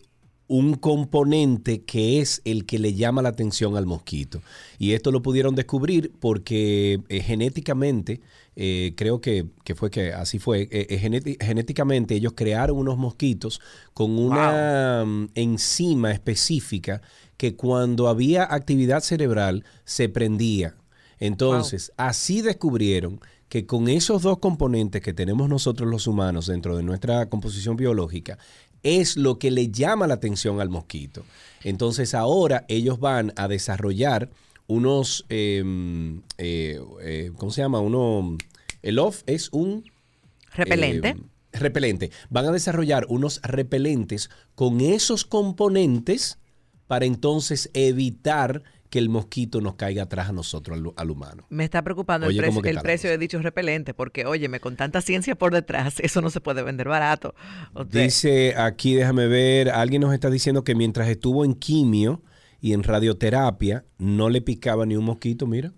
un componente que es el que le llama la atención al mosquito. Y esto lo pudieron descubrir porque eh, genéticamente, eh, creo que, que fue que así fue, eh, genéti- genéticamente ellos crearon unos mosquitos con una mm, enzima específica que cuando había actividad cerebral se prendía. Entonces, así descubrieron que con esos dos componentes que tenemos nosotros los humanos dentro de nuestra composición biológica, es lo que le llama la atención al mosquito. Entonces ahora ellos van a desarrollar unos, em, eh, eh, ¿cómo se llama? Uno, el off es un... Repelente. eh, repelente. Van a desarrollar unos repelentes con esos componentes para entonces evitar que el mosquito nos caiga atrás a nosotros, al, al humano. Me está preocupando Oye, el, ¿cómo precio, el precio de dichos repelentes, porque, óyeme, con tanta ciencia por detrás, eso no se puede vender barato. O sea, Dice aquí, déjame ver, alguien nos está diciendo que mientras estuvo en quimio y en radioterapia, no le picaba ni un mosquito, mira.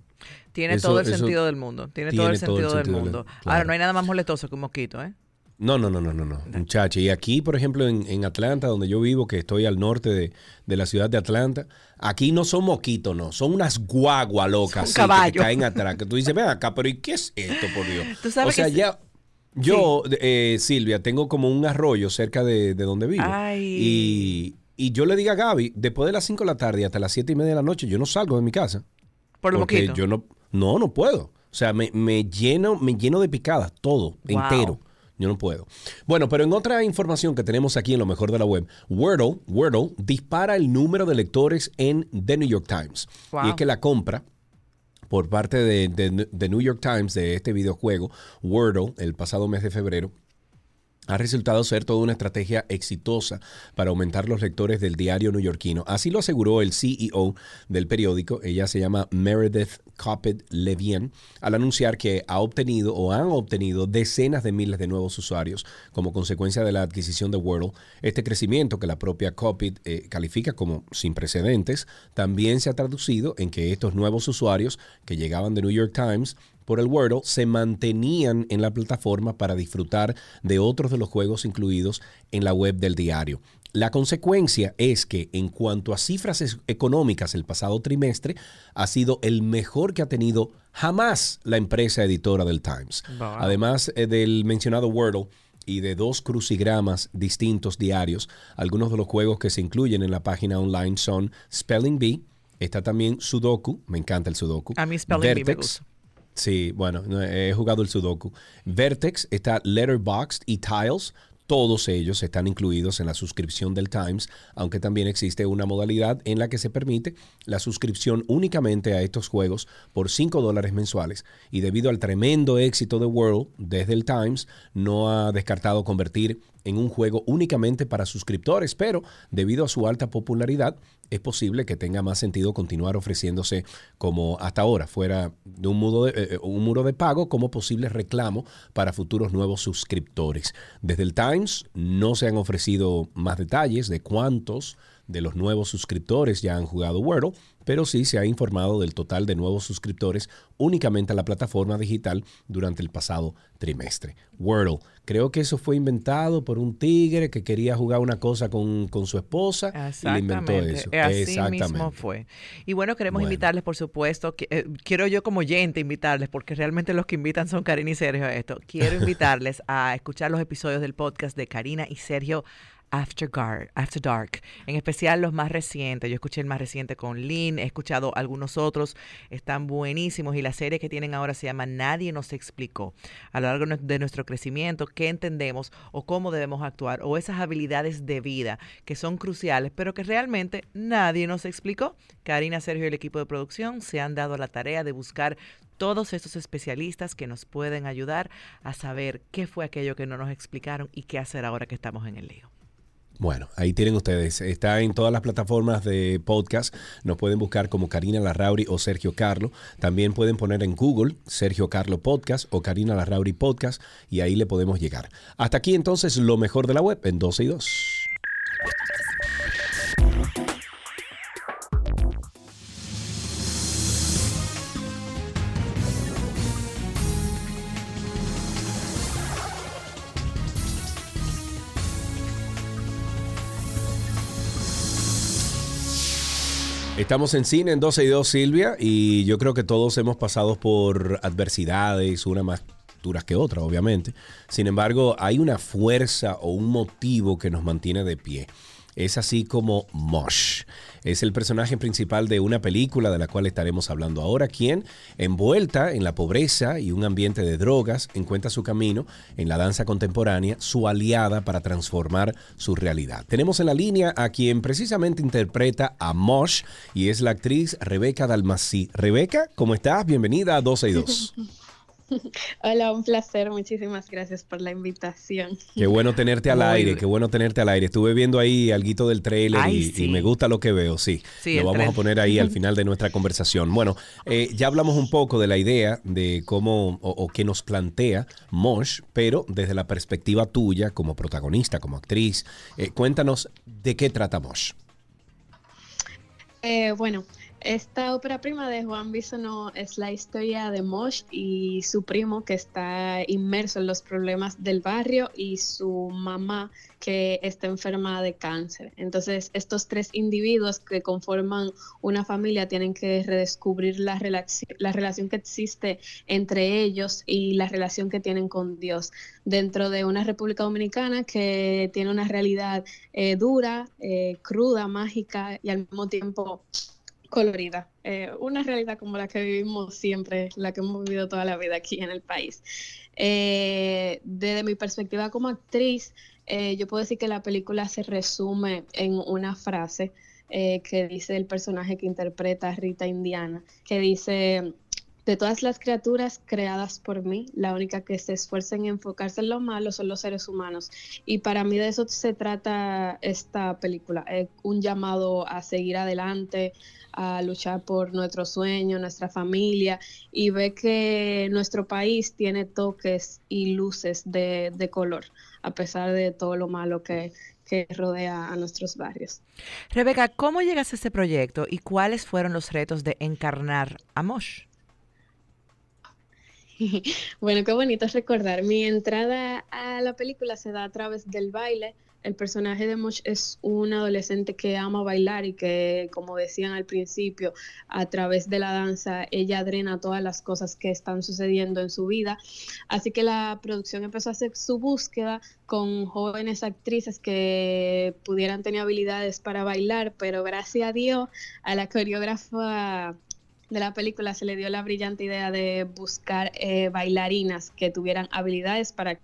tiene eso- todo el sentido del mundo. Tiene, todo el tiene todo el sentido del mundo. claro. Ahora, no hay nada más molestoso que un mosquito, ¿eh? No, no, no, no, no, no, muchacha. Y aquí, por ejemplo, en, en Atlanta, donde yo vivo, que estoy al norte de, de la ciudad de Atlanta, aquí no son mosquitos, no, son unas guaguas locas que caen atrás. Que tú dices, ven acá, pero ¿y qué es esto, por Dios? Tú sabes o sea, que ya... Yo, eh, Silvia, tengo como un arroyo cerca de, de donde vivo. Ay. Y, y yo le digo a Gaby, después de las 5 de la tarde hasta las 7 y media de la noche, yo no salgo de mi casa. Por los Porque mosquitos. yo no, no, no puedo. O sea, me, me lleno, me lleno de picadas, todo, Wow. entero. Yo no puedo. Bueno, pero en otra información que tenemos aquí en lo mejor de la web, Wordle, Wordle dispara el número de lectores en The New York Times. Wow. Y es que la compra por parte de, de- de New York Times de este videojuego, Wordle, el pasado mes de febrero, ha resultado ser toda una estrategia exitosa para aumentar los lectores del diario neoyorquino. Así lo aseguró el CEO del periódico, ella se llama Meredith Coppet Levien, al anunciar que ha obtenido o han obtenido decenas de miles de nuevos usuarios como consecuencia de la adquisición de Wordle. Este crecimiento que la propia Coppet eh, califica como sin precedentes, también se ha traducido en que estos nuevos usuarios que llegaban de New York Times por el Wordle se mantenían en la plataforma para disfrutar de otros de los juegos incluidos en la web del diario. La consecuencia es que en cuanto a cifras económicas el pasado trimestre ha sido el mejor que ha tenido jamás la empresa editora del Times. Wow. Además eh, del mencionado Wordle y de dos crucigramas distintos diarios, algunos de los juegos que se incluyen en la página online son Spelling Bee, está también Sudoku, me encanta el Sudoku. A mí Spelling Bee me Vertex, gusta. Sí, bueno, no, he jugado el Sudoku. Vertex, está Letterboxd y Tiles. Todos ellos están incluidos en la suscripción del Times, aunque también existe una modalidad en la que se permite la suscripción únicamente a estos juegos por 5 dólares mensuales. Y debido al tremendo éxito de World desde el Times, no ha descartado convertir en un juego únicamente para suscriptores, pero debido a su alta popularidad, es posible que tenga más sentido continuar ofreciéndose como hasta ahora, fuera de un muro de, eh, un muro de pago como posible reclamo para futuros nuevos suscriptores. Desde el Times no se han ofrecido más detalles de cuántos de los nuevos suscriptores ya han jugado Wordle, pero sí se ha informado del total de nuevos suscriptores únicamente a la plataforma digital durante el pasado trimestre. Wordle, creo que eso fue inventado por un tigre que quería jugar una cosa con, con su esposa y le inventó eso. Exactamente, Así mismo fue. Y bueno, queremos Bueno. invitarles, por supuesto, que, eh, quiero yo como oyente invitarles, porque realmente los que invitan son Karina y Sergio a esto. Quiero [LAUGHS] invitarles a escuchar los episodios del podcast de Karina y Sergio After, Gar- After Dark, en especial los más recientes. Yo escuché el más reciente con Lynn, he escuchado algunos otros, están buenísimos y la serie que tienen ahora se llama Nadie nos explicó. A lo largo de nuestro crecimiento, qué entendemos o cómo debemos actuar o esas habilidades de vida que son cruciales, pero que realmente nadie nos explicó. Karina, Sergio y el equipo de producción se han dado la tarea de buscar todos estos especialistas que nos pueden ayudar a saber qué fue aquello que no nos explicaron y qué hacer ahora que estamos en el lío. Bueno, ahí tienen ustedes. Está en todas las plataformas de podcast. Nos pueden buscar como Karina Larrauri o Sergio Carlo. También pueden poner en Google Sergio Carlo Podcast o Karina Larrauri Podcast y ahí le podemos llegar. Hasta aquí entonces lo mejor de la web en 12 y 2. Estamos en cine en 12 y 2, Silvia, y yo creo que todos hemos pasado por adversidades, una más duras que otra, obviamente. Sin embargo, hay una fuerza o un motivo que nos mantiene de pie. Es así como Mosh. Es el personaje principal de una película de la cual estaremos hablando ahora, quien, envuelta en la pobreza y un ambiente de drogas, encuentra su camino en la danza contemporánea, su aliada para transformar su realidad. Tenemos en la línea a quien precisamente interpreta a Mosh y es la actriz Rebeca Dalmasí. Rebeca, ¿cómo estás? Bienvenida a [LAUGHS] 12 y 2. Hola, un placer. Muchísimas gracias por la invitación. Qué bueno tenerte al aire, qué bueno tenerte al aire. Estuve viendo ahí algo del trailer y, me gusta lo que veo, sí. lo vamos a poner ahí al [LAUGHS] final de nuestra conversación. Bueno, eh, ya hablamos un poco de la idea de cómo o, o que nos plantea Mosh, pero desde la perspectiva tuya como protagonista, como actriz, eh, cuéntanos de qué trata Mosh. Eh, bueno, esta ópera prima de Juan Bisonó es la historia de Mosh y su primo que está inmerso en los problemas del barrio y su mamá que está enferma de cáncer. Entonces, estos tres individuos que conforman una familia tienen que redescubrir la, la relación que existe entre ellos y la relación que tienen con Dios dentro de una República Dominicana que tiene una realidad eh, dura, eh, cruda, mágica y al mismo tiempo colorida, eh, una realidad como la que vivimos siempre, la que hemos vivido toda la vida aquí en el país. Eh, desde mi perspectiva como actriz, eh, yo puedo decir que la película se resume en una frase que dice el personaje que interpreta a Rita Indiana, que dice, de todas las criaturas creadas por mí, la única que se esfuerza en enfocarse en lo malo son los seres humanos. Y para mí de eso se trata esta película, un llamado a seguir adelante, a luchar por nuestro sueño, nuestra familia, y ve que nuestro país tiene toques y luces de, color, a pesar de todo lo malo que, rodea a nuestros barrios. Rebeca, ¿cómo llegas a este proyecto y cuáles fueron los retos de encarnar a Mosh? [LAUGHS] Bueno, qué bonito recordar. Mi entrada a la película se da a través del baile el personaje de Mosh es un adolescente que ama bailar y que, como decían al principio, a través de la danza ella drena todas las cosas que están sucediendo en su vida. Así que la producción empezó a hacer su búsqueda con jóvenes actrices que pudieran tener habilidades para bailar, pero gracias a Dios a la coreógrafa de la película se le dio la brillante idea de buscar eh, bailarinas que tuvieran habilidades para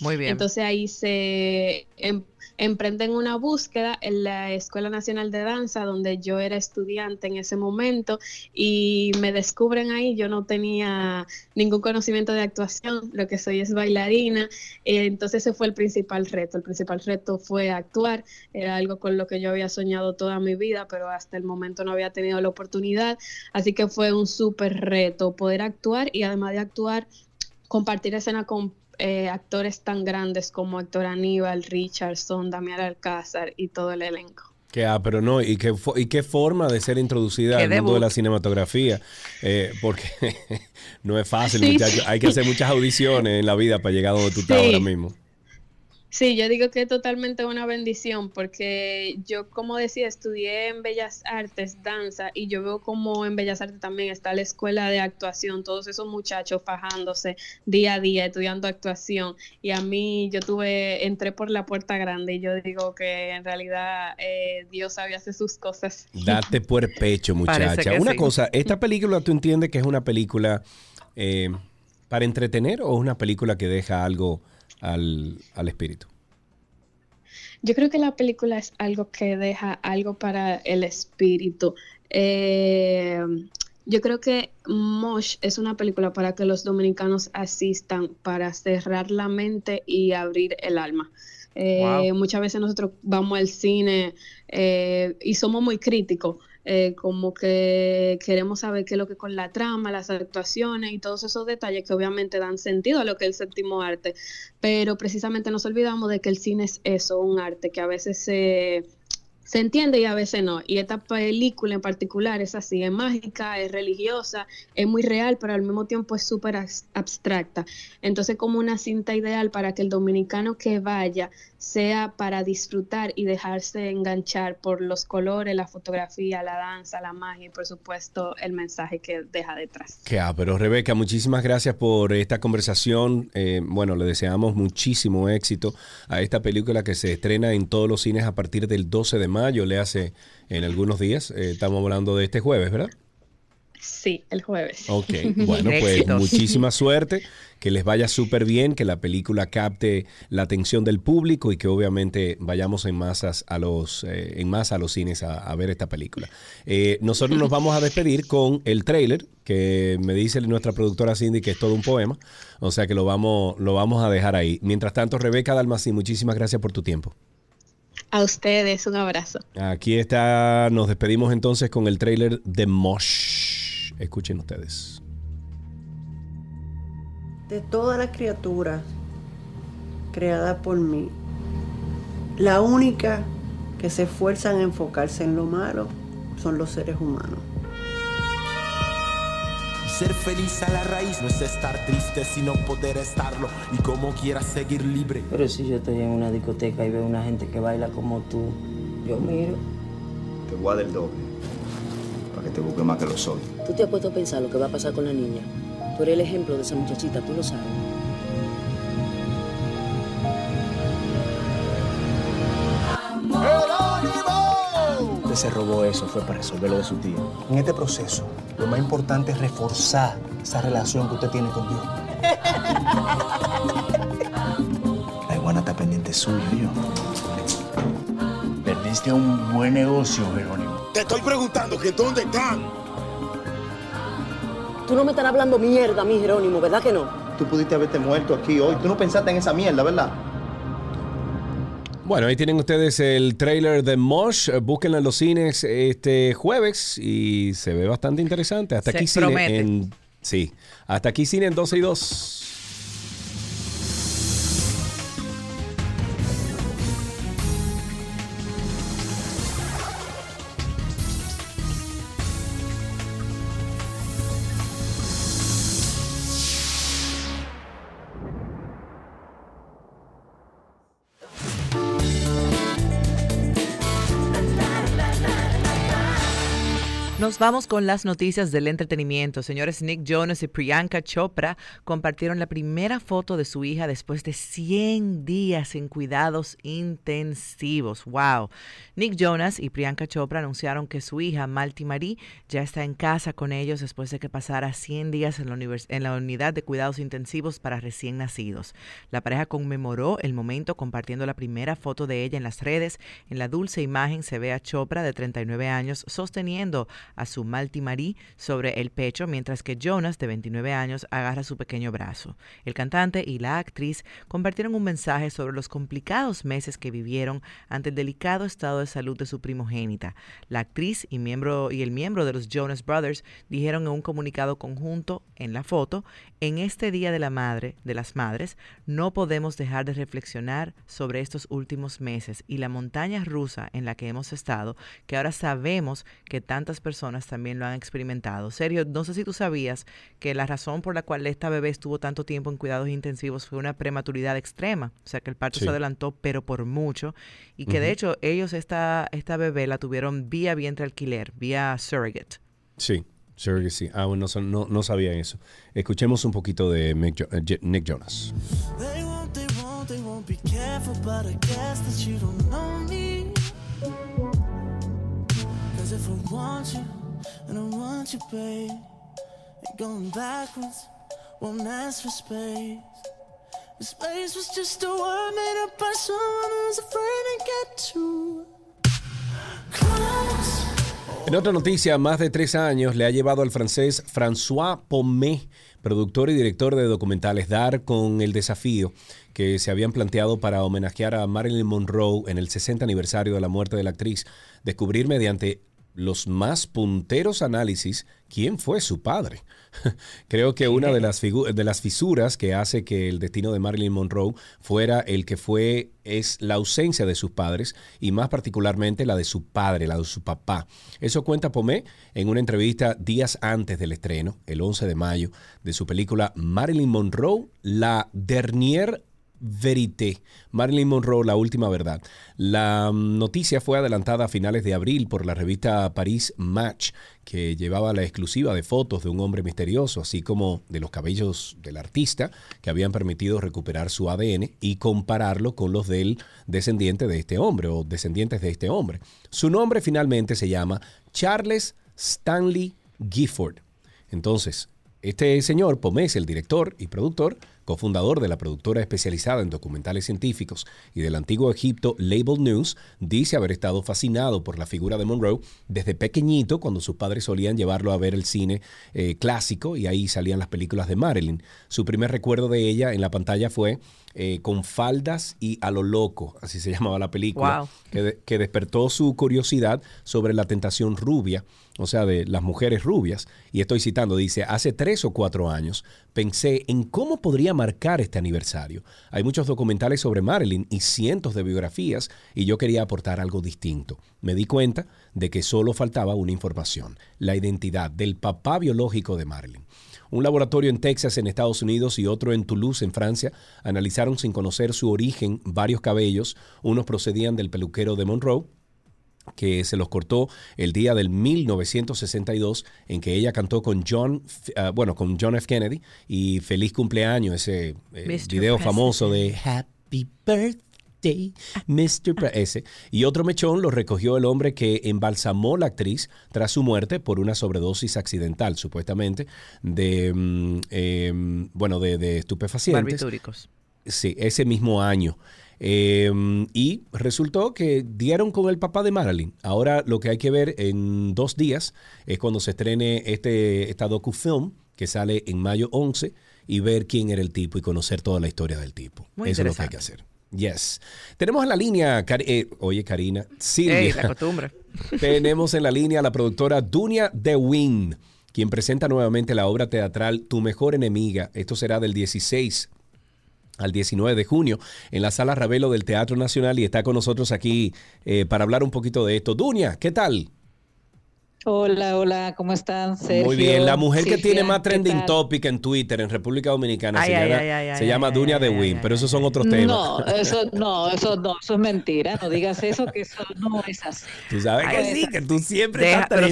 muy bien. Entonces ahí se em, emprenden una búsqueda en la Escuela Nacional de Danza, donde yo era estudiante en ese momento, y me descubren ahí, yo no tenía ningún conocimiento de actuación, lo que soy es bailarina, entonces ese fue el principal reto, el principal reto fue actuar, era algo con lo que yo había soñado toda mi vida, pero hasta el momento no había tenido la oportunidad, así que fue un súper reto poder actuar y además de actuar, compartir escena con eh, actores tan grandes como Héctor Aníbal, Richardson, Damián Alcázar y todo el elenco. Que, ah, pero no, y qué, y qué forma de ser introducida al mundo de la cinematografía, eh, porque [LAUGHS] no es fácil, muchachos. Hay que hacer muchas audiciones en la vida para llegar a donde tú estás ahora mismo. Sí, yo digo que es totalmente una bendición porque yo, como decía, estudié en Bellas Artes, danza, y yo veo como en Bellas Artes también está la escuela de actuación, todos esos muchachos fajándose día a día, estudiando actuación. Y a mí, yo tuve, entré por la puerta grande y yo digo que en realidad eh, Dios sabía hacer sus cosas. Date por pecho, [LAUGHS] muchacha. Una cosa, ¿esta [LAUGHS] película tú entiendes que es una película eh, para entretener o es una película que deja algo al, espíritu? Yo creo que la película es algo que deja algo para el espíritu. Eh, yo creo que Mosh es una película para que los dominicanos asistan, para cerrar la mente y abrir el alma. Eh, muchas veces nosotros vamos al cine eh, y somos muy críticos eh, como que queremos saber qué es lo que con la trama, las actuaciones y todos esos detalles que obviamente dan sentido a lo que es el séptimo arte, pero precisamente nos olvidamos de que el cine es eso, un arte que a veces se se entiende y a veces no. Y esta película en particular es así, es mágica, es religiosa, es muy real, pero al mismo tiempo es súper abstracta. Entonces como una cinta ideal para que el dominicano que vaya sea para disfrutar y dejarse enganchar por los colores, la fotografía, la danza, la magia y por supuesto el mensaje que deja detrás. Que ah, pero Rebeca, muchísimas gracias por esta conversación. Eh, bueno, le deseamos muchísimo éxito a esta película que se estrena en todos los cines a partir del 12 de le hace en algunos días. Eh, estamos hablando de este jueves, ¿verdad? Sí, el jueves. Ok, [LAUGHS] bueno, pues muchísima suerte, que les vaya súper bien, que la película capte la atención del público y que obviamente vayamos en masas a los, eh, en masa a los cines a, ver esta película. Eh, nosotros nos vamos a despedir con el trailer, que me dice nuestra productora Cindy que es todo un poema, o sea que lo vamos, lo vamos a dejar ahí. Mientras tanto, Rebeca Dalmací, muchísimas gracias por tu tiempo. A ustedes, un abrazo. Aquí está, nos despedimos entonces con el trailer de Mosh. Escuchen ustedes. De todas las criaturas creadas por mí, la única que se esfuerzan a enfocarse en lo malo son los seres humanos. Ser feliz a la raíz no es estar triste, sino poder estarlo y como quieras seguir libre. Pero si yo estoy en una discoteca y veo una gente que baila como tú, yo miro. Te voy a dar el doble para que te busque más que lo soy. ¿Tú te has puesto a pensar lo que va a pasar con la niña? Tú eres el ejemplo de esa muchachita, tú lo sabes. Se robó eso, fue para resolver lo de su tío. En este proceso, lo más importante es reforzar esa relación que usted tiene con Dios. La iguana está pendiente suyo, yo. Perdiste un buen negocio, Jerónimo. Te estoy preguntando que dónde están. Tú no me estás hablando mierda a mí, Jerónimo, ¿verdad que no? Tú pudiste haberte muerto aquí hoy. Tú no pensaste en esa mierda, ¿verdad? Bueno, ahí tienen ustedes el trailer de Mosh. Búsquenlo en los cines este jueves y se ve bastante interesante. Hasta aquí cine en sí, hasta aquí cine en 12 y 2. Nos vamos con las noticias del entretenimiento. Señores, Nick Jonas y Priyanka Chopra compartieron la primera foto de su hija después de 100 días en cuidados intensivos. ¡Wow! Nick Jonas y Priyanka Chopra anunciaron que su hija, Malti Marie, ya está en casa con ellos después de que pasara 100 días en la, en la unidad de cuidados intensivos para recién nacidos. La pareja conmemoró el momento compartiendo la primera foto de ella en las redes. En la dulce imagen se ve a Chopra, de 39 años, sosteniendo a su Marie sobre el pecho, mientras que Jonas, de 29 años, agarra su pequeño brazo. El cantante y la actriz compartieron un mensaje sobre los complicados meses que vivieron ante el delicado estado de salud de su primogénita. La actriz y, miembro, y el miembro de los Jonas Brothers dijeron en un comunicado conjunto en la foto, en este Día de la Madre, de las Madres, no podemos dejar de reflexionar sobre estos últimos meses y la montaña rusa en la que hemos estado, que ahora sabemos que tantas personas también lo han experimentado. Serio, no sé si tú sabías que la razón por la cual esta bebé estuvo tanto tiempo en cuidados intensivos fue una prematuridad extrema, o sea que el parto se adelantó, pero por mucho, y que de hecho ellos esta, esta bebé la tuvieron vía vientre alquiler, vía surrogate. Sí. Surrogacy. Ah, bueno, no, no, sabía eso. Escuchemos un poquito de eh, Nick Jonas. If I want you, and I want you. Ain't going backwards, ask for space. Space was just a by someone afraid close. En otra noticia, más de tres años le ha llevado al francés François Pomé, productor y director de documentales, dar con el desafío que se habían planteado para homenajear a Marilyn Monroe en el 60 aniversario de la muerte de la actriz, descubrir mediante los más punteros análisis quién fue su padre. [LAUGHS] Creo que una de las, de las fisuras que hace que el destino de Marilyn Monroe fuera el que fue es la ausencia de sus padres y más particularmente la de su padre, la de su papá. Eso cuenta Pomé en una entrevista días antes del estreno, el 11 de mayo, de su película Marilyn Monroe, la dernière Verité, Marilyn Monroe, la última verdad. La mm, noticia fue adelantada a finales de abril por la revista Paris Match, que llevaba la exclusiva de fotos de un hombre misterioso, así como de los cabellos del artista, que habían permitido recuperar su ADN y compararlo con los del descendiente de este hombre o descendientes de este hombre. Su nombre finalmente se llama Charles Stanley Gifford. Entonces, este señor, Pomés, el director y productor, cofundador de la productora especializada en documentales científicos y del antiguo Egipto Label News, dice haber estado fascinado por la figura de Monroe desde pequeñito, cuando sus padres solían llevarlo a ver el cine eh, clásico y ahí salían las películas de Marilyn. Su primer recuerdo de ella en la pantalla fue eh, con faldas y a lo loco, así se [LAUGHS] llamaba la película, que despertó su curiosidad sobre la tentación rubia o sea, de las mujeres rubias, y estoy citando, dice, hace tres o cuatro años pensé en cómo podría marcar este aniversario. Hay muchos documentales sobre Marilyn y cientos de biografías, y yo quería aportar algo distinto. Me di cuenta de que solo faltaba una información, la identidad del papá biológico de Marilyn. Un laboratorio en Texas, en Estados Unidos, y otro en Toulouse, en Francia, analizaron sin conocer su origen varios cabellos. Unos procedían del peluquero de Monroe, que se los cortó el día del 1962 en que ella cantó con John, ah, bueno, con John F. Kennedy y Feliz cumpleaños, ese eh, video famoso de Happy Birthday, Mr. ese. Y otro mechón lo recogió el hombre que embalsamó la actriz tras su muerte por una sobredosis accidental, supuestamente, de, mm, em, bueno, de, de estupefacientes. Barbitúricos. Sí, ese mismo año. Em, y resultó que dieron con el papá de Marilyn. Ahora lo que hay que ver en dos días es cuando se estrene este, esta docufilm que sale en mayo 11 y ver quién era el tipo y conocer toda la historia del tipo. Eso es lo que hay que hacer. Yes. Tenemos en la línea, eh, oye Karina, Silvia. la costumbre. [LAUGHS] Tenemos en la línea a la productora Dunia DeWin, quien presenta nuevamente la obra teatral Tu mejor enemiga. Esto será del 16 al 19 de junio en la sala Ravelo del Teatro Nacional y está con nosotros aquí eh, para hablar un poquito de esto. Dunia, ¿qué tal? Hola, hola, ¿cómo están? Muy bien, la mujer que tiene más trending topic en Twitter en República Dominicana se, llama, Dunia de Win, pero esos son otros temas. No, eso no, eso no, eso es mentira, no digas eso, que eso no es así. Tú sabes que sí, que tú siempre estás pero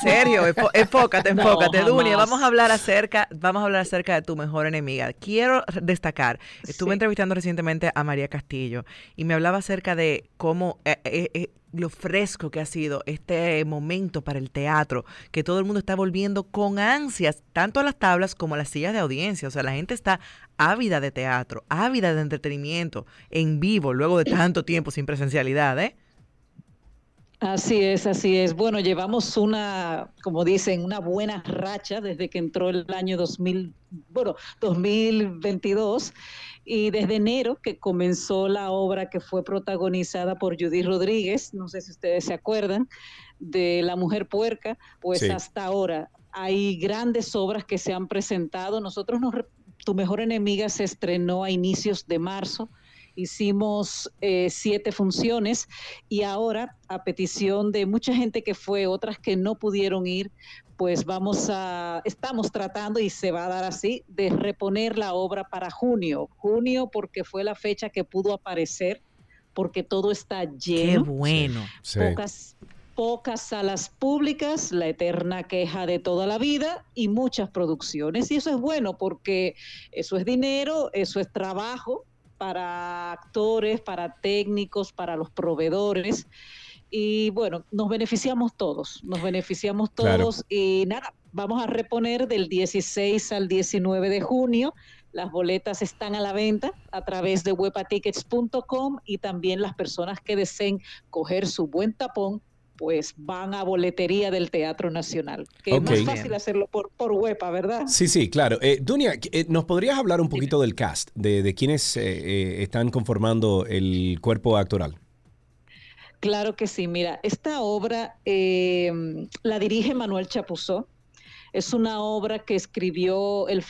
serio, [LAUGHS] enfócate, enfócate, Dunia, vamos a hablar acerca, vamos a hablar acerca de tu mejor enemiga. Quiero destacar, estuve entrevistando recientemente a María Castillo y me hablaba acerca de cómo eh, eh, eh, lo fresco que ha sido este momento para el teatro, que todo el mundo está volviendo con ansias, tanto a las tablas como a las sillas de audiencia. O sea, la gente está ávida de teatro, ávida de entretenimiento, en vivo, luego de tanto tiempo sin presencialidad, ¿eh? Así es, así es. Bueno, llevamos una, como dicen, una buena racha desde que entró el año 2000, bueno, 2022 y desde enero que comenzó la obra que fue protagonizada por Judy Rodríguez, no sé si ustedes se acuerdan, de La Mujer Puerca, pues hasta ahora hay grandes obras que se han presentado. Nosotros nos, Tu Mejor Enemiga se estrenó a inicios de marzo hicimos eh, siete funciones y ahora, a petición de mucha gente que fue, otras que no pudieron ir, pues vamos a, estamos tratando y se va a dar así, de reponer la obra para junio. Junio porque fue la fecha que pudo aparecer, porque todo está lleno. Qué bueno. Pocas, pocas salas públicas, la eterna queja de toda la vida y muchas producciones. Y eso es bueno porque eso es dinero, eso es trabajo para actores, para técnicos, para los proveedores. Y bueno, nos beneficiamos todos, nos beneficiamos todos y nada, vamos a reponer del 16 al 19 de junio. Las boletas están a la venta a través de webatickets.com y también las personas que deseen coger su buen tapón pues van a boletería del Teatro Nacional. Que es más fácil hacerlo por, por WEPA, ¿verdad? Sí, sí, claro. Eh, Dunia, eh, ¿nos podrías hablar un poquito del cast, de, de quienes eh, están conformando el cuerpo actoral? Claro que sí. Mira, esta obra la dirige Manuel Chapuzó. Es una obra que escribió el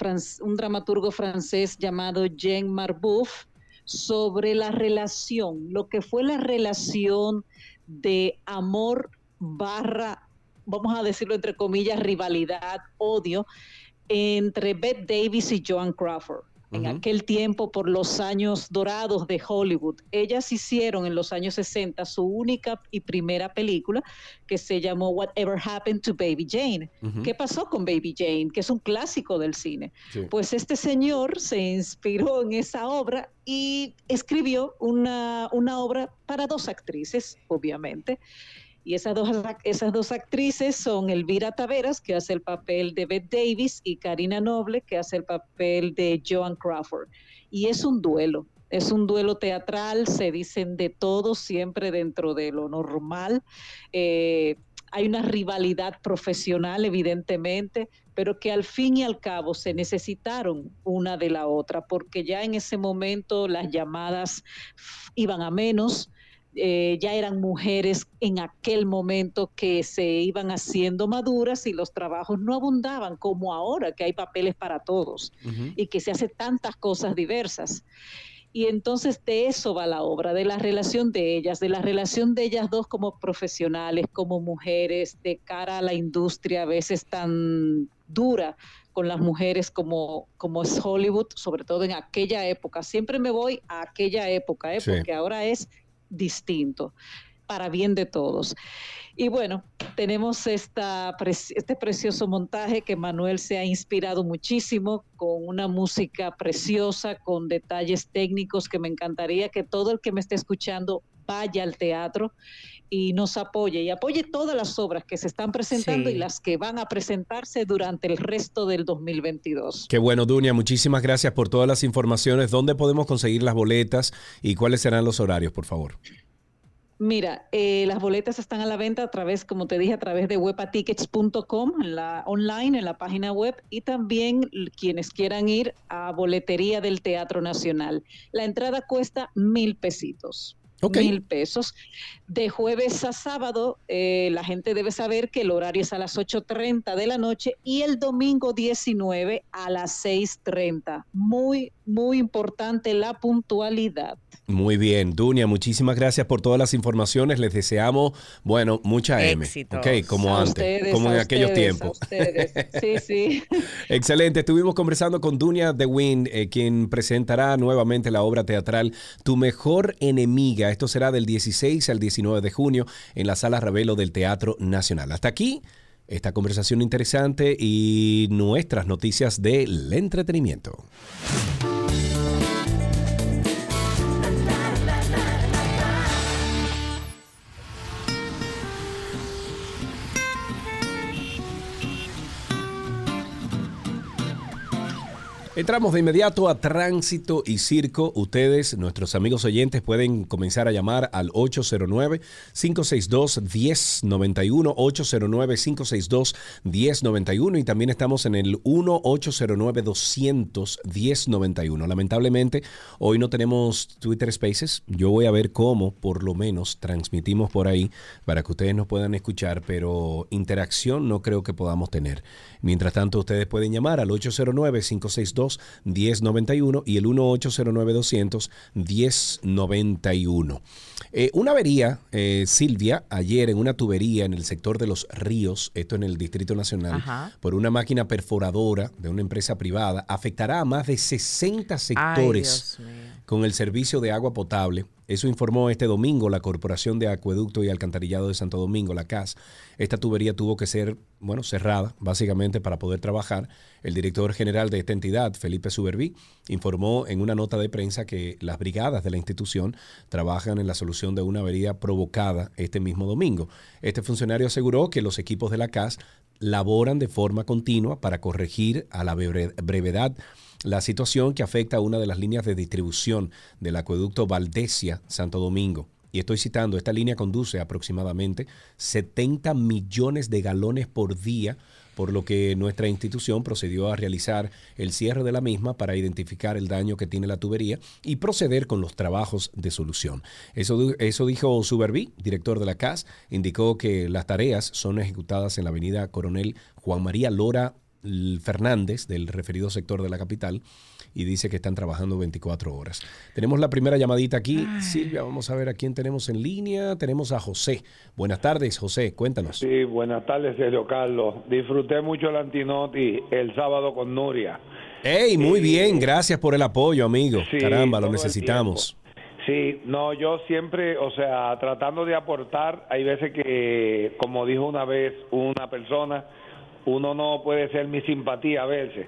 un dramaturgo francés llamado Jean Marbouf sobre la relación, lo que fue la relación de amor barra, vamos a decirlo entre comillas, rivalidad, odio, entre Bette Davis y Joan Crawford en aquel tiempo por los años dorados de Hollywood. Ellas hicieron en los años 60 su única y primera película que se llamó Whatever Happened to Baby Jane. ¿Qué pasó con Baby Jane? Que es un clásico del cine. Pues este señor se inspiró en esa obra y escribió una, una obra para dos actrices, obviamente. Y esas dos, esas dos actrices son Elvira Taveras, que hace el papel de Bette Davis, y Karina Noble, que hace el papel de Joan Crawford. Y es un duelo, es un duelo teatral, se dicen de todo, siempre dentro de lo normal. Eh, hay una rivalidad profesional, evidentemente, pero que al fin y al cabo se necesitaron una de la otra, porque ya en ese momento las llamadas iban a menos, eh, ya eran mujeres en aquel momento que se iban haciendo maduras y los trabajos no abundaban como ahora que hay papeles para todos y que se hace tantas cosas diversas. Y entonces de eso va la obra, de la relación de ellas, de la relación de ellas dos como profesionales, como mujeres, de cara a la industria a veces tan dura con las mujeres como, como es Hollywood, sobre todo en aquella época. Siempre me voy a aquella época, ¿eh? porque ahora es distinto para bien de todos. Y bueno, tenemos esta, este precioso montaje que Manuel se ha inspirado muchísimo con una música preciosa, con detalles técnicos que me encantaría que todo el que me esté escuchando vaya al teatro y nos apoye y apoye todas las obras que se están presentando y las que van a presentarse durante el resto del 2022. Qué bueno, Dunia, muchísimas gracias por todas las informaciones. ¿Dónde podemos conseguir las boletas y cuáles serán los horarios, por favor? Mira, eh, las boletas están a la venta a través, como te dije, a través de webatickets.com, en la online, en la página web, y también quienes quieran ir a Boletería del Teatro Nacional. La entrada cuesta mil pesitos. Mil pesos. De jueves a sábado, eh, la gente debe saber que el horario es a las 8.30 de la noche y el domingo 19 a las 6.30. Muy, muy importante la puntualidad. Muy bien, Dunia, muchísimas gracias por todas las informaciones. Les deseamos, bueno, mucha M. Ok, como antes, como en aquellos tiempos. Sí, [LAUGHS] sí. Excelente. Estuvimos conversando con Dunia De Win, eh, quien presentará nuevamente la obra teatral Tu mejor enemiga. Esto será del 16 al 19 de junio en la Sala Ravelo del Teatro Nacional. Hasta aquí esta conversación interesante y nuestras noticias del entretenimiento. Entramos de inmediato a Tránsito y Circo. Ustedes, nuestros amigos oyentes, pueden comenzar a llamar al 809-562-1091, 809-562-1091 y también estamos en el 1-809-200-1091. Lamentablemente, hoy no tenemos Twitter Spaces. Yo voy a ver cómo, por lo menos, transmitimos por ahí para que ustedes nos puedan escuchar, pero interacción no creo que podamos tener. Mientras tanto, ustedes pueden llamar al 809-562 1091 y el 1-809-200-1091. Eh, una avería, eh, Silvia, ayer en una tubería en el sector de los ríos, esto en el Distrito Nacional, por una máquina perforadora de una empresa privada, afectará a más de 60 sectores con el servicio de agua potable eso informó este domingo la Corporación de Acueducto y Alcantarillado de Santo Domingo, la CAS. Esta tubería tuvo que ser, bueno, cerrada, básicamente, para poder trabajar. El director general de esta entidad, Felipe Suberví, informó en una nota de prensa que las brigadas de la institución trabajan en la solución de una avería provocada este mismo domingo. Este funcionario aseguró que los equipos de la CAS laboran de forma continua para corregir a la brevedad la situación que afecta a una de las líneas de distribución del acueducto Valdesia Santo Domingo. y estoy citando, esta línea conduce aproximadamente 70 millones de galones por día por lo que nuestra institución procedió a realizar el cierre de la misma para identificar el daño que tiene la tubería y proceder con los trabajos de solución. Eso, eso dijo Suberví, director de la CAS, indicó que las tareas son ejecutadas en la avenida Coronel Juan María Lora Fernández, del referido sector de la capital, y dice que están trabajando 24 horas. Tenemos la primera llamadita aquí. Silvia, vamos a ver a quién tenemos en línea. Tenemos a José. Buenas tardes, José, cuéntanos. Sí, buenas tardes, Sergio Carlos. Disfruté mucho el Antinoti el sábado con Nuria. Hey, muy bien, gracias por el apoyo, amigo. Sí, Caramba, lo necesitamos. Sí, no, yo siempre, o sea, tratando de aportar, hay veces que, como dijo una vez una persona, uno no puede ser mi simpatía a veces.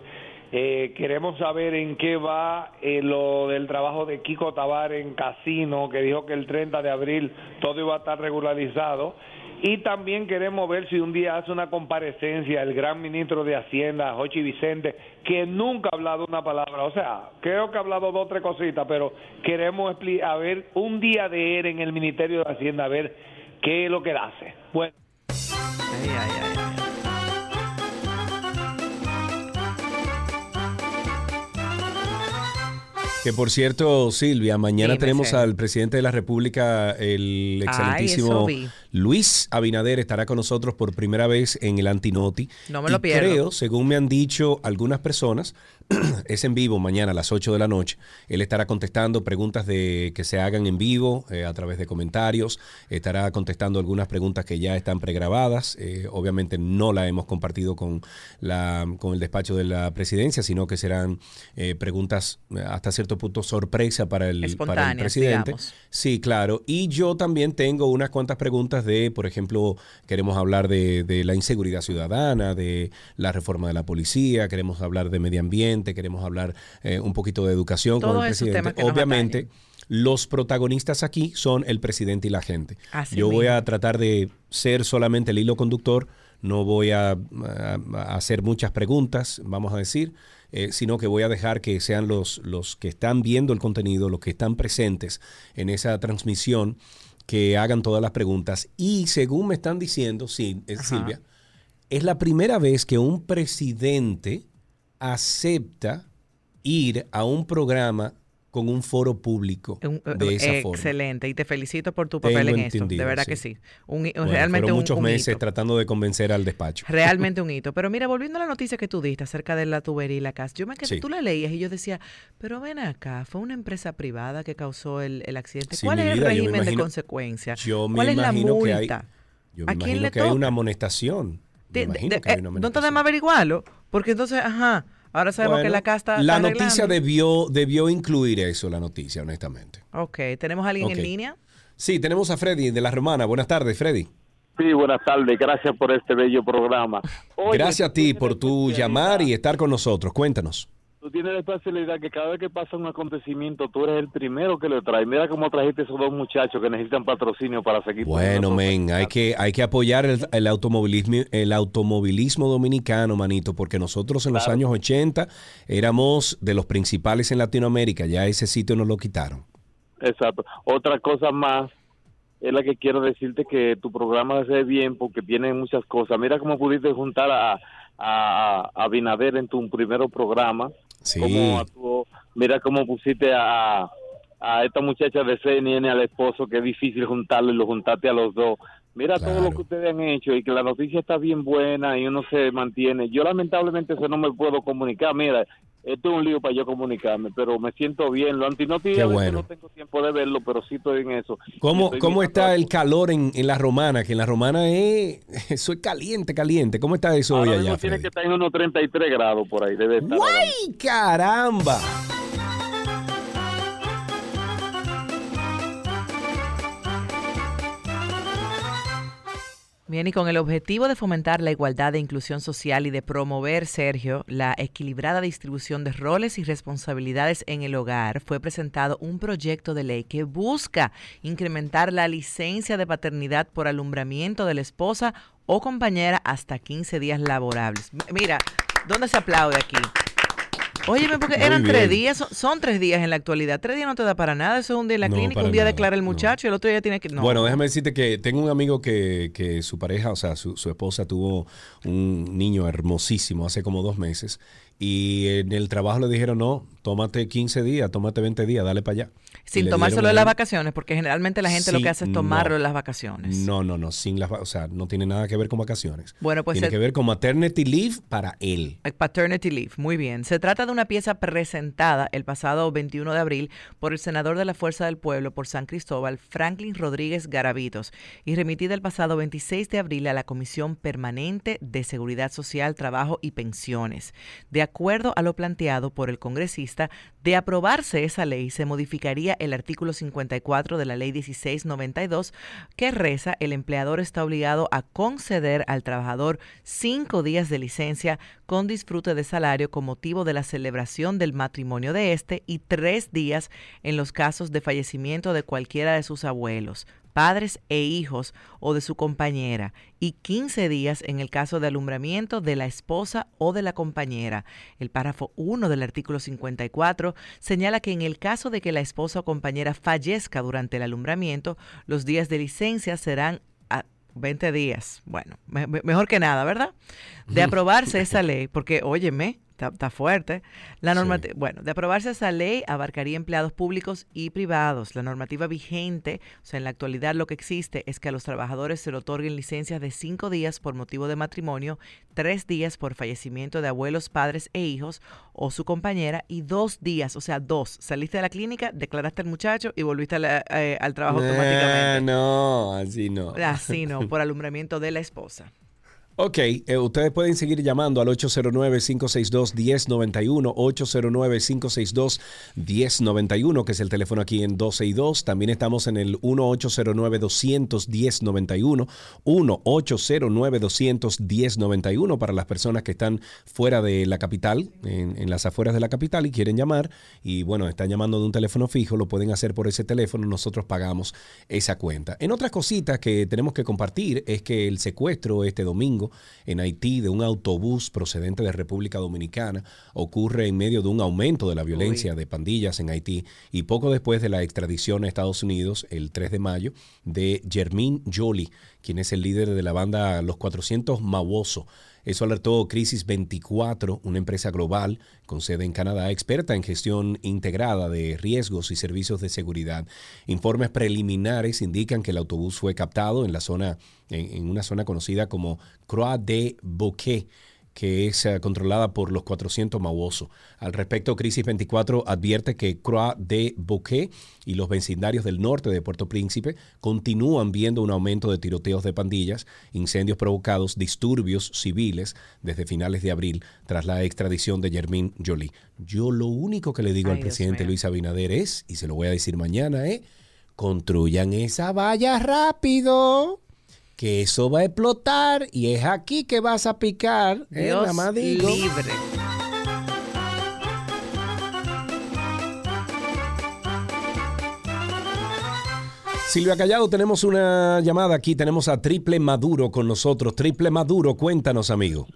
Eh, queremos saber en qué va eh, lo del trabajo de Kiko Tabar en Casino, que dijo que el 30 de abril todo iba a estar regularizado. Y también queremos ver si un día hace una comparecencia el gran ministro de Hacienda, Jochi Vicente, que nunca ha hablado una palabra. O sea, creo que ha hablado dos o tres cositas, pero queremos a ver un día de él en el Ministerio de Hacienda, a ver qué es lo que él hace. Bueno. Que por cierto, Silvia, mañana tenemos al presidente de la República, el excelentísimo. Luis Abinader, estará con nosotros por primera vez en el Antinoti. No me lo Y pierdo. Creo, según me han dicho algunas personas, [CLEARS THROAT] es en vivo mañana a las 8 de la noche. Él estará contestando preguntas de que se hagan en vivo eh, a través de comentarios. Estará contestando algunas preguntas que ya están pregrabadas. Eh, obviamente no la hemos compartido con, la, con el despacho de la presidencia, sino que serán eh, preguntas eh, hasta cierto punto sorpresa para el, para el presidente. digamos. Sí, claro. Y yo también tengo unas cuantas preguntas de, por ejemplo, queremos hablar de, de la inseguridad ciudadana, de la reforma de la policía, queremos hablar de medio ambiente, queremos hablar eh, un poquito de educación con el presidente. Obviamente, los protagonistas aquí son el presidente y la gente. Así yo voy a tratar de ser solamente el hilo conductor, no voy a, a- a hacer muchas preguntas, vamos a decir, eh, sino que voy a dejar que sean los, los que están viendo el contenido, los que están presentes en esa transmisión, que hagan todas las preguntas. Y según me están diciendo, sí, eh, Silvia, es la primera vez que un presidente acepta ir a un programa con un foro público de esa forma. Excelente, y te felicito por tu Tengo papel en esto. De verdad sí. que sí. Un, Bueno, realmente fueron muchos un meses hito. tratando de convencer al despacho. Realmente [LAUGHS] un hito. Pero mira, volviendo a la noticia que tú diste acerca de la tubería y la casa, yo me quedé, Sí. tú la leías y yo decía, pero ven acá, fue una empresa privada que causó el, el accidente. Sí, ¿Cuál es el vida, régimen de consecuencia? Yo me ¿Cuál es la imagino que hay- multa? Yo ¿A me quién imagino le que hay toca? una amonestación. Me De- imagino de- que hay eh, una ¿No te déjame averiguarlo? Porque entonces, ajá, ahora sabemos que la casa está La está noticia debió, debió incluir eso, la noticia, honestamente. Ok, ¿tenemos a alguien en línea? Sí, tenemos a Freddy de La Romana. Buenas tardes, Freddy. Sí, buenas tardes. Gracias por este bello programa. Oye, Gracias a ti por tu llamar y estar con nosotros. Cuéntanos. Tú tienes la especialidad que cada vez que pasa un acontecimiento, tú eres el primero que lo trae. Mira cómo trajiste esos dos muchachos que necesitan patrocinio para seguir. Bueno, men, hay que, hay que apoyar el, el automovilismo, el automovilismo dominicano, manito, porque nosotros en los años 80 éramos de los principales en Latinoamérica. Ya ese sitio nos lo quitaron. Exacto. Otra cosa más es la que quiero decirte que tu programa se ve bien porque tiene muchas cosas. Mira cómo pudiste juntar a, a, a Binader en tu primer programa. Sí. Cómo actuó. Mira cómo pusiste a, a esta muchacha de CNN al esposo, que es difícil juntarlo y lo juntaste a los dos. Mira todo lo que ustedes han hecho y que la noticia está bien buena y uno se mantiene. Yo lamentablemente eso no me puedo comunicar. Mira, esto es un lío para yo comunicarme, pero me siento bien. Lo antinoti Qué a veces bueno. no tengo tiempo de verlo, pero sí estoy en eso. ¿Cómo, cómo está el calor en, en la romana? Que en la romana es, [LAUGHS] eso es caliente, caliente. ¿Cómo está eso hoy Ahora allá, mismo tiene que estar en unos 33 grados por ahí. Debe estar. ¡Guay! ¡Caramba! Bien, y con el objetivo de fomentar la igualdad e inclusión social y de promover, Sergio, la equilibrada distribución de roles y responsabilidades en el hogar, fue presentado un proyecto de ley que busca incrementar la licencia de paternidad por alumbramiento de la esposa o compañera hasta 15 días laborables. Mira, ¿dónde se aplaude aquí? Óyeme, porque Muy eran tres días, son, son tres días en la actualidad. Tres días no te da para nada. Eso es un día en la No, clínica, un día nada, declara el muchacho y el otro día tiene que. No. Bueno, déjame decirte que tengo un amigo que, que su pareja, o sea, su, su esposa tuvo un niño hermosísimo hace como dos meses y en el trabajo le dijeron, no, tómate 15 días, tómate 20 días, dale para allá. Sin tomárselo de las vacaciones, porque generalmente la gente lo que hace es tomarlo no. en las vacaciones. No, no, no, sin las, o sea, no tiene nada que ver con vacaciones. Bueno, pues tiene que ver con maternity leave para él. Paternity Leave, muy bien. Se trata de una pieza presentada el pasado 21 de abril por el senador de la Fuerza del Pueblo por San Cristóbal, Franklin Rodríguez Garavitos, y remitida el pasado 26 de abril a la Comisión Permanente de Seguridad Social, Trabajo y Pensiones. De acuerdo a lo planteado por el congresista, de aprobarse esa ley, se modificaría el artículo 54 de la Ley 1692, que reza el empleador está obligado a conceder al trabajador cinco días de licencia con disfrute de salario con motivo de la celebración del matrimonio de este y tres días en los casos de fallecimiento de cualquiera de sus abuelos padres e hijos o de su compañera y 15 días en el caso de alumbramiento de la esposa o de la compañera. El párrafo 1 del artículo 54 señala que en el caso de que la esposa o compañera fallezca durante el alumbramiento, los días de licencia serán a 20 días. Bueno, me- mejor que nada, ¿verdad? De [LAUGHS] aprobarse esa ley, porque óyeme, está, está fuerte. La normati- Bueno, de aprobarse esa ley abarcaría empleados públicos y privados. La normativa vigente, o sea, en la actualidad lo que existe es que a los trabajadores se le otorguen licencias de cinco días por motivo de matrimonio, tres días por fallecimiento de abuelos, padres e hijos o su compañera y dos días, o sea, dos. Saliste de la clínica, declaraste al muchacho y volviste la- eh, al trabajo automáticamente. No, así no. Así no, por [LAUGHS] alumbramiento de la esposa. Ok, eh, ustedes pueden seguir llamando al 809-562-1091, 809-562-1091, que es el teléfono aquí en 12 y 2. También estamos en el 1-809-200-1091, 1-809-200-1091 para las personas que están fuera de la capital, en las afueras de la capital y quieren llamar. Y bueno, están llamando de un teléfono fijo, lo pueden hacer por ese teléfono, nosotros pagamos esa cuenta. En otras cositas que tenemos que compartir es que el secuestro este domingo en Haití de un autobús procedente de República Dominicana ocurre en medio de un aumento de la violencia de pandillas en Haití y poco después de la extradición a Estados Unidos el 3 de mayo de Jermín Jolie, quien es el líder de la banda Los 400 Mawoso. Eso alertó Crisis 24, una empresa global con sede en Canadá, experta en gestión integrada de riesgos y servicios de seguridad. Informes preliminares indican que el autobús fue captado en la zona, en, una zona conocida como Croix de Bouquet que es eh, controlada por los 400 Mawoso. Al respecto, Crisis 24 advierte que Croix de Bouquet y los vecindarios del norte de Puerto Príncipe continúan viendo un aumento de tiroteos de pandillas, incendios provocados, disturbios civiles desde finales de abril tras la extradición de Germín Jolie. Yo lo único que le digo Ay, al Dios presidente mío. Luis Abinader es, y se lo voy a decir mañana, es, construyan esa valla rápido que eso va a explotar y es aquí que vas a picar. ¿eh? Dios Nada más digo. libre. Silvia Callado, tenemos una llamada aquí. Tenemos a Triple Maduro con nosotros. Triple Maduro, cuéntanos, amigo.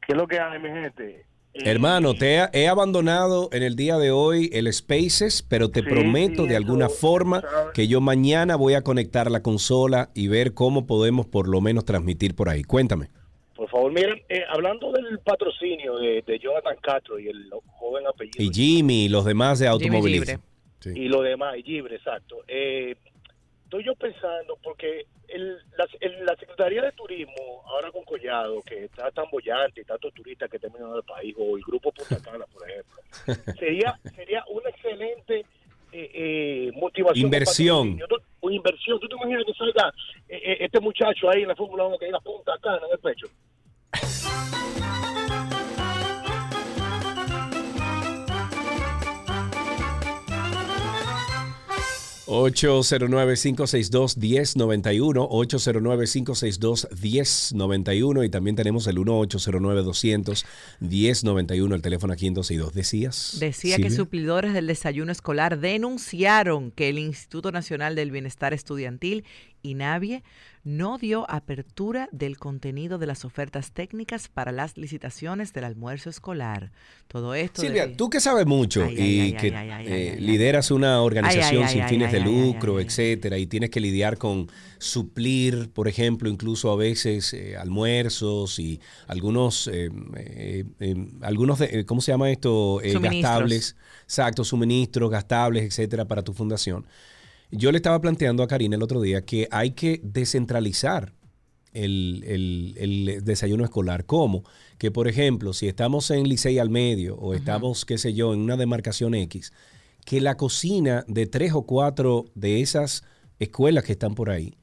¿Qué es lo que hay, mi gente? Hermano, te he, he abandonado en el día de hoy el Spaces, pero te Sí, prometo sí, de alguna eso, forma ¿sabes? que yo mañana voy a conectar la consola y ver cómo podemos por lo menos transmitir por ahí. Cuéntame. Por favor, miren, eh, hablando del patrocinio de, de Jonathan Castro y el joven apellido Y Jimmy y los demás de automovilismo. Sí. y lo demás, y Libre, exacto. Eh, estoy yo pensando, porque el, la, el- la Secretaría de Turismo, ahora con Collado, que está tan bollante y tantos turistas que terminan del país, o el Grupo Punta [LAUGHS] Cana, por ejemplo, sería, sería una excelente eh, eh, motivación. Inversión. Una inversión. ¿Tú te imaginas que salga eh, eh, este muchacho ahí en la Fórmula 1 que diga Punta Cana en el pecho? 809-562-1091, 809-562-1091 y también tenemos el 1-809-200-1091, el teléfono aquí en 12 y 2. ¿Decías? Decía que Silvia? suplidores del desayuno escolar denunciaron que el Instituto Nacional del Bienestar Estudiantil INAVIE no dio apertura del contenido de las ofertas técnicas para las licitaciones del almuerzo escolar. Todo esto. Silvia, tú que sabes mucho Ay, y ay, que ay, eh, lideras una organización sin fines de lucro, etcétera, y tienes que lidiar con suplir, por ejemplo, incluso a veces eh, almuerzos y algunos, eh, eh, algunos, de- ¿cómo se llama esto? Gastables, exacto, suministros, gastables, etcétera, para tu fundación. Yo le estaba planteando a Karina el otro día que hay que descentralizar el, el- el desayuno escolar. ¿Cómo? Que, por ejemplo, si estamos en Licey al medio o estamos, qué sé yo, en una demarcación X, que la cocina de tres o cuatro de esas escuelas que están por ahí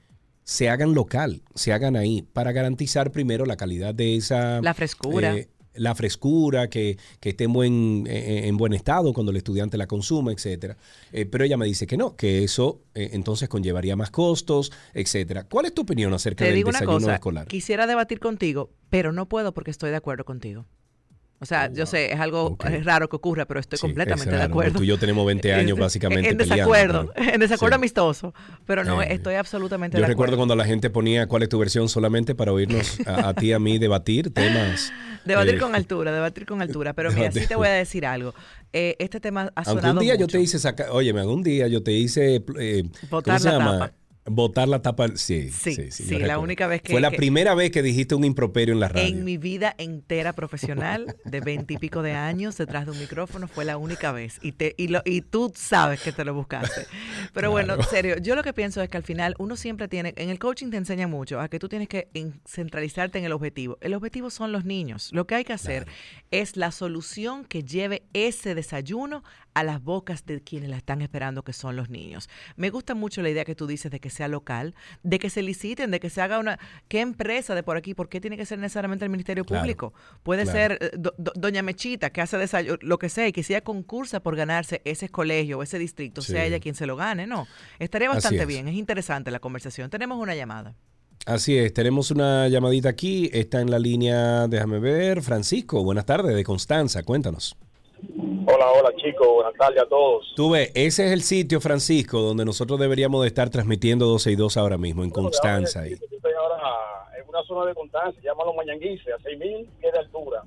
se hagan local, se hagan ahí, para garantizar primero la calidad de esa... La frescura. eh, la frescura, que, que esté en buen, eh, en buen estado cuando el estudiante la consuma, etcétera. Eh, pero ella me dice que no, que eso eh, entonces conllevaría más costos, etcétera. ¿Cuál es tu opinión acerca Te del digo una desayuno cosa, escolar? quisiera debatir contigo, pero no puedo porque estoy de acuerdo contigo. O sea, yo sé, es algo es raro que ocurra, pero estoy Sí, completamente de acuerdo. Tú y yo tenemos 20 [LAUGHS] años En- básicamente En peleando, desacuerdo, en desacuerdo Sí. amistoso, pero no, Eh, estoy absolutamente Yo de recuerdo acuerdo. cuando la gente ponía cuál es tu versión solamente para oírnos a, a ti y a mí [LAUGHS] debatir temas. Debatir eh, con altura, debatir con altura, pero mira, sí te voy a decir algo. Eh, este tema ha sonado un día yo te hice sacar, oye, algún día yo te hice, ¿cómo se la llama? tapa. Botar la tapa, sí, Sí, sí, la única vez que- Fue la que- primera vez que dijiste un improperio en la radio. En mi vida entera profesional, de veintipico de años, detrás de un micrófono, fue la única vez. Y, te, y, lo, y tú sabes que te lo buscaste. Pero bueno, serio, yo lo que pienso es que al final uno siempre tiene, en el coaching te enseña mucho a que tú tienes que en- centralizarte en el objetivo. El objetivo son los niños. Lo que hay que hacer es la solución que lleve ese desayuno a las bocas de quienes la están esperando, que son los niños. Me gusta mucho la idea que tú dices de que sea local, de que se liciten, de que se haga una... ¿Qué empresa de por aquí? ¿Por qué tiene que ser necesariamente el Ministerio Claro, Público? Puede claro. ser eh, do- do- Doña Mechita, que hace desayuno, lo que sea, y que si ella concursa por ganarse ese colegio o ese distrito, sea ella quien se lo gane, ¿no? Estaría bastante es. bien, es interesante la conversación. Tenemos una llamada. Así es, tenemos una llamadita aquí, está en la línea, déjame ver, Francisco, buenas tardes, de Constanza, cuéntanos. Hola, hola chicos, buenas tardes a todos. Tú ves, ese es el sitio, Francisco, donde nosotros deberíamos de estar transmitiendo 12 y 2 ahora mismo, en Constanza. ahí. Yo estoy ahora en una zona de Constanza, se llama Los Mañanguises, a 6.000 pies de altura.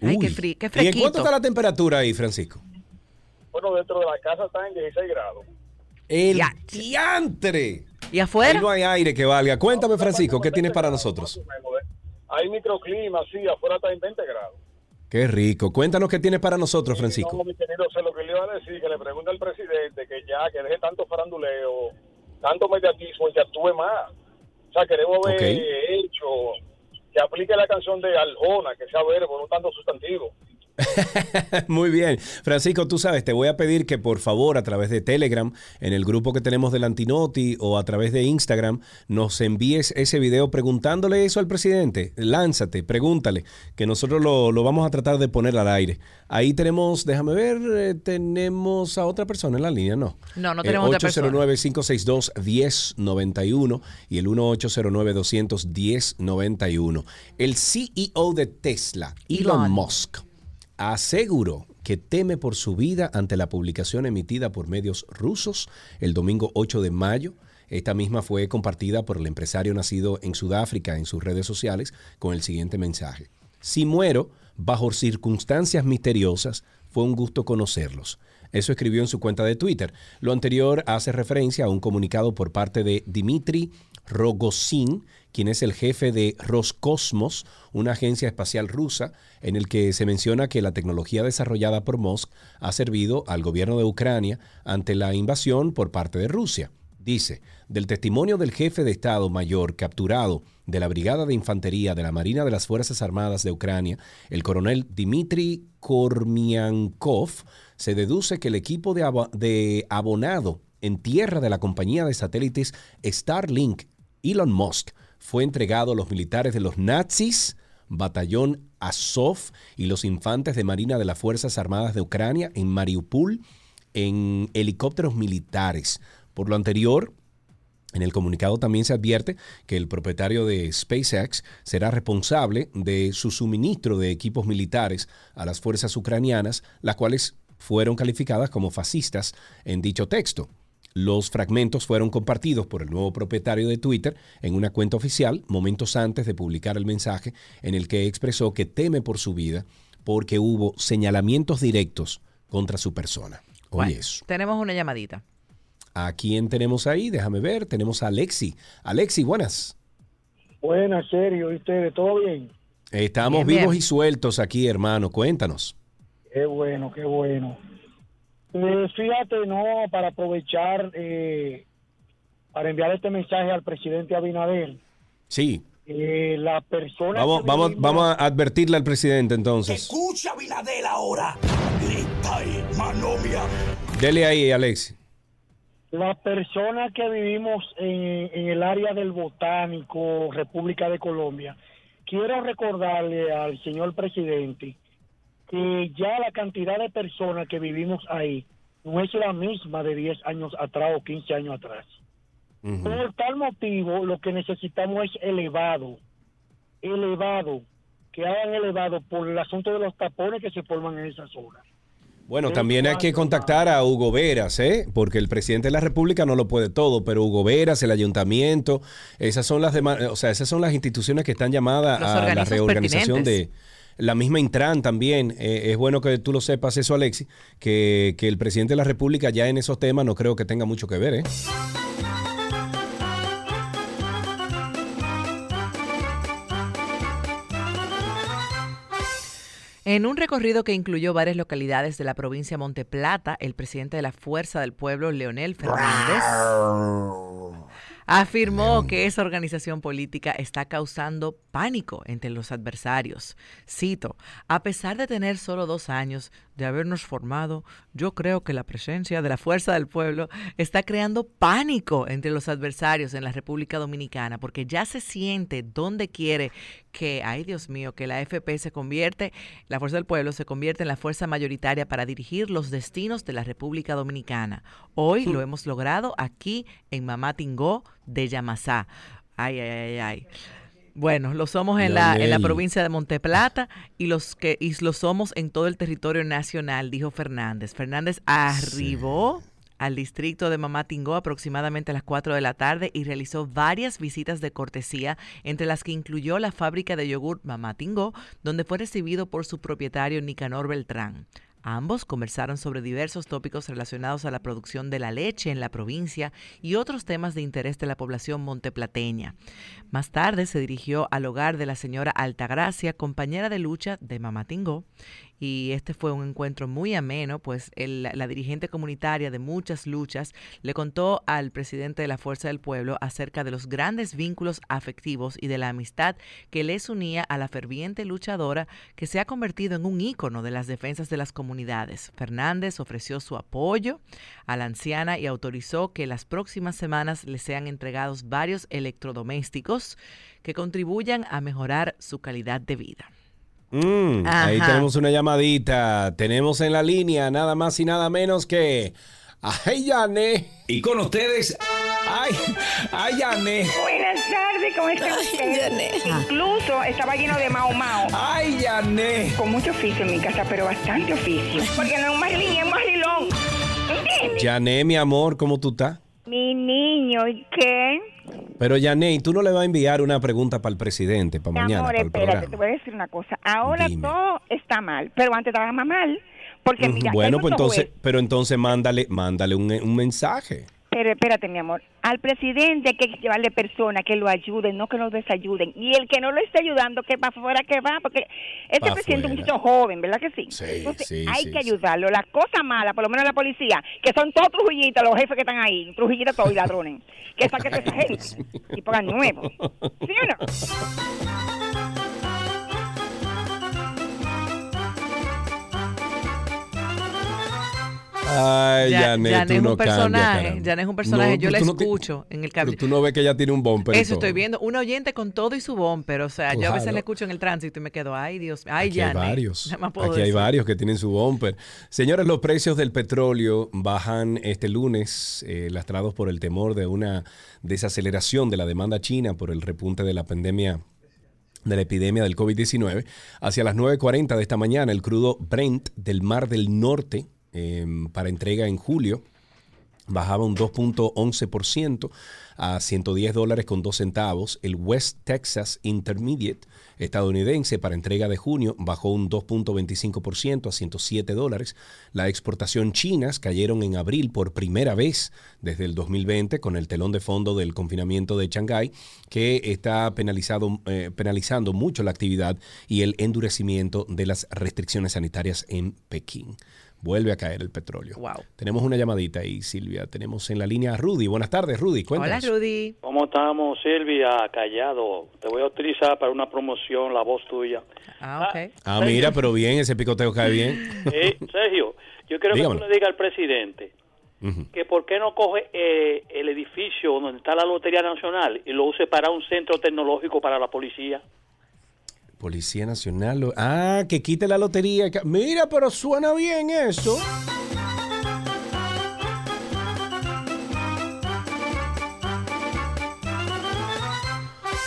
Ay, qué, Uy. fri- qué ¿Y en cuánto está la temperatura ahí, Francisco? Bueno, dentro de la casa está en 16 grados. El diantre. ¿Y afuera? Ahí no hay aire que valga. Cuéntame, Francisco, ¿qué tienes para nosotros? Hay microclima, sí, afuera está en 20 grados. Qué rico. Cuéntanos qué tienes para nosotros, Francisco. No, mi querido, sé lo que le iba a decir, que le pregunte al presidente que ya, que deje tanto faranduleo, tanto mediatismo y que actúe más. O sea, queremos ver Ok. hecho, que aplique la canción de Aljona, que sea verbo, no tanto sustantivo. [LAUGHS] Muy bien. Francisco, tú sabes, te voy a pedir que por favor a través de Telegram, en el grupo que tenemos del Antinoti o a través de Instagram, nos envíes ese video preguntándole eso al presidente. Lánzate, pregúntale, que nosotros lo, lo vamos a tratar de poner al aire. Ahí tenemos, déjame ver, eh, tenemos a otra persona en la línea, ¿no? No, no Eh, tenemos otra persona. 809-562-1091 y el 1809-210-91. El CEO de Tesla, Elon, Elon. Musk, aseguró que teme por su vida ante la publicación emitida por medios rusos el domingo 8 de mayo. Esta misma fue compartida por el empresario nacido en Sudáfrica en sus redes sociales con el siguiente mensaje. Si muero bajo circunstancias misteriosas, fue un gusto conocerlos. Eso escribió en su cuenta de Twitter. Lo anterior hace referencia a un comunicado por parte de Dmitry Rogozin, quien es el jefe de Roscosmos, una agencia espacial rusa, en el que se menciona que la tecnología desarrollada por Musk ha servido al gobierno de Ucrania ante la invasión por parte de Rusia. Dice, del testimonio del jefe de Estado Mayor capturado de la Brigada de Infantería de la Marina de las Fuerzas Armadas de Ucrania, el coronel Dmitry Kormiankov, se deduce que el equipo de, abo- de abonado en tierra de la compañía de satélites Starlink, Elon Musk, fue entregado a los militares de los nazis, Batallón Azov y los infantes de Marina de las Fuerzas Armadas de Ucrania en Mariupol en helicópteros militares. Por lo anterior, en el comunicado también se advierte que el propietario de SpaceX será responsable de su suministro de equipos militares a las fuerzas ucranianas, las cuales fueron calificadas como fascistas en dicho texto. Los fragmentos fueron compartidos por el nuevo propietario de Twitter en una cuenta oficial momentos antes de publicar el mensaje en el que expresó que teme por su vida porque hubo señalamientos directos contra su persona. Oye Bueno, eso. Tenemos una llamadita. ¿A quién tenemos ahí? Déjame ver. Tenemos a Alexi. Alexi, buenas. Buenas, serio, ¿y ustedes? ¿Todo bien? Estamos Bien, vivos bien. y sueltos aquí, hermano. Cuéntanos. Qué bueno, qué bueno. Eh, fíjate, no, para aprovechar, eh, para enviar este mensaje al presidente Abinader, Sí. eh, la persona Vamos, vamos, vivimos- vamos a advertirle al presidente entonces. Escucha, Binadel, ahora. Grita ahí, manomia. Dele ahí, Alexi. La persona que vivimos en, en el área del Botánico, República de Colombia, quiero recordarle al señor presidente que ya la cantidad de personas que vivimos ahí no es la misma de 10 años atrás o 15 años atrás. Por tal motivo, lo que necesitamos es elevado, elevado, que hagan elevado por el asunto de los tapones que se forman en esa zona. Bueno, también hay que contactar a Hugo Veras, ¿eh? porque el presidente de la República no lo puede todo, pero Hugo Veras, el ayuntamiento, esas son las demás, o sea, esas son las instituciones que están llamadas Los a la reorganización de la misma Intran también. Eh, es bueno que tú lo sepas eso, Alexi, que, que el presidente de la República ya en esos temas no creo que tenga mucho que ver, ¿eh? En un recorrido que incluyó varias localidades de la provincia de Monteplata, el presidente de la Fuerza del Pueblo, Leonel Fernández, afirmó que esa organización política está causando pánico entre los adversarios. Cito, a pesar de tener solo dos años de habernos formado, yo creo que la presencia de la Fuerza del Pueblo está creando pánico entre los adversarios en la República Dominicana, porque ya se siente donde quiere que, ay Dios mío, que la FP se convierte, la Fuerza del Pueblo se convierte en la fuerza mayoritaria para dirigir los destinos de la República Dominicana. Hoy lo hemos logrado aquí en Mamá Tingó de Yamasá. Ay, ay, ay, ay. Bueno, lo somos en la, en la provincia de Monteplata y los que y lo somos en todo el territorio nacional, dijo Fernández. Fernández arribó al distrito de Mamatingó aproximadamente a las 4 de la tarde y realizó varias visitas de cortesía, entre las que incluyó la fábrica de yogur Mamatingó, donde fue recibido por su propietario Nicanor Beltrán. Ambos conversaron sobre diversos tópicos relacionados a la producción de la leche en la provincia y otros temas de interés de la población monteplateña. Más tarde se dirigió al hogar de la señora Altagracia, compañera de lucha de Mamatingó, y este fue un encuentro muy ameno, pues el- la dirigente comunitaria de muchas luchas le contó al presidente de la Fuerza del Pueblo acerca de los grandes vínculos afectivos y de la amistad que les unía a la ferviente luchadora que se ha convertido en un ícono de las defensas de las comunidades. Fernández ofreció su apoyo a la anciana y autorizó que las próximas semanas le sean entregados varios electrodomésticos que contribuyan a mejorar su calidad de vida. Mm, ahí tenemos una llamadita. Tenemos en la línea nada más y nada menos que. ¡Ay, Yané! Y con ustedes. ¡Ay! ¡Ay, Yané! Buenas tardes, ¿cómo está usted? Incluso estaba lleno de mao mao. ¡Ay, Yané! Con mucho oficio en mi casa, pero bastante oficio. Porque no es un marilín, es un. Yané, mi amor, ¿cómo tú estás? Mi niño, ¿y qué? Pero Yané, ¿y tú no le vas a enviar una pregunta para el presidente, para Mi mañana, amor, para el espérate, programa? te voy a decir una cosa. Ahora todo está mal, pero antes estaba mal. Porque mira, bueno, pues entonces, pero entonces mándale, mándale un, un mensaje. Pero espérate, mi amor. Al presidente hay que llevarle personas que lo ayuden, no que lo desayuden. Y el que no lo esté ayudando, que para afuera que va, porque este Pa' presidente es un muchacho joven, ¿verdad que sí? Sí, Entonces sí, hay sí, que ayudarlo. La cosa mala, por lo menos la policía, que son todos trujillitas, los jefes que están ahí, trujillitas todos y ladrones, que saquen [LAUGHS] esa gente y pongan nuevos. ¿Sí o no? [LAUGHS] Ay, Yané tú es no un personaje, cambias. Yané es un personaje, No, yo pero la te- escucho en el Pero cable. tú no ves que ella tiene un bumper Eso estoy viendo, un oyente con todo y su bumper, o sea, yo a veces la escucho en el tránsito y me quedo, ay Dios, ay Aquí hay varios. Aquí hay varios que tienen su bumper. Señores, los precios del petróleo bajan este lunes, eh, lastrados por el temor de una desaceleración de la demanda china por el repunte de la pandemia de la epidemia del COVID-19. Hacia las 9.40 de esta mañana, el crudo Brent del Mar del Norte, eh, para entrega en julio, bajaba un 2.11% a 110 dólares con 2 centavos. El West Texas Intermediate estadounidense para entrega de junio bajó un 2.25% a 107 dólares. La exportación chinas cayeron en abril por primera vez desde el 2020 con el telón de fondo del confinamiento de Shanghái que está eh, penalizando mucho la actividad y el endurecimiento de las restricciones sanitarias en Pekín vuelve a caer el petróleo. Wow. Tenemos una llamadita ahí, Silvia. Tenemos en la línea a Rudy. Buenas tardes, Rudy. Cuéntanos. Hola, Rudy. ¿Cómo estamos, Silvia? Callado. Te voy a utilizar para una promoción la voz tuya. Ah, ok. Ah, mira, pero bien, ese picoteo cae bien. [LAUGHS] Eh, Sergio, yo quiero Dígamelo. que tú le digas al presidente que por qué no coge eh, el edificio donde está la Lotería Nacional y lo use para un centro tecnológico para la policía. Policía Nacional. Ah, que quite la lotería. Mira, pero suena bien eso.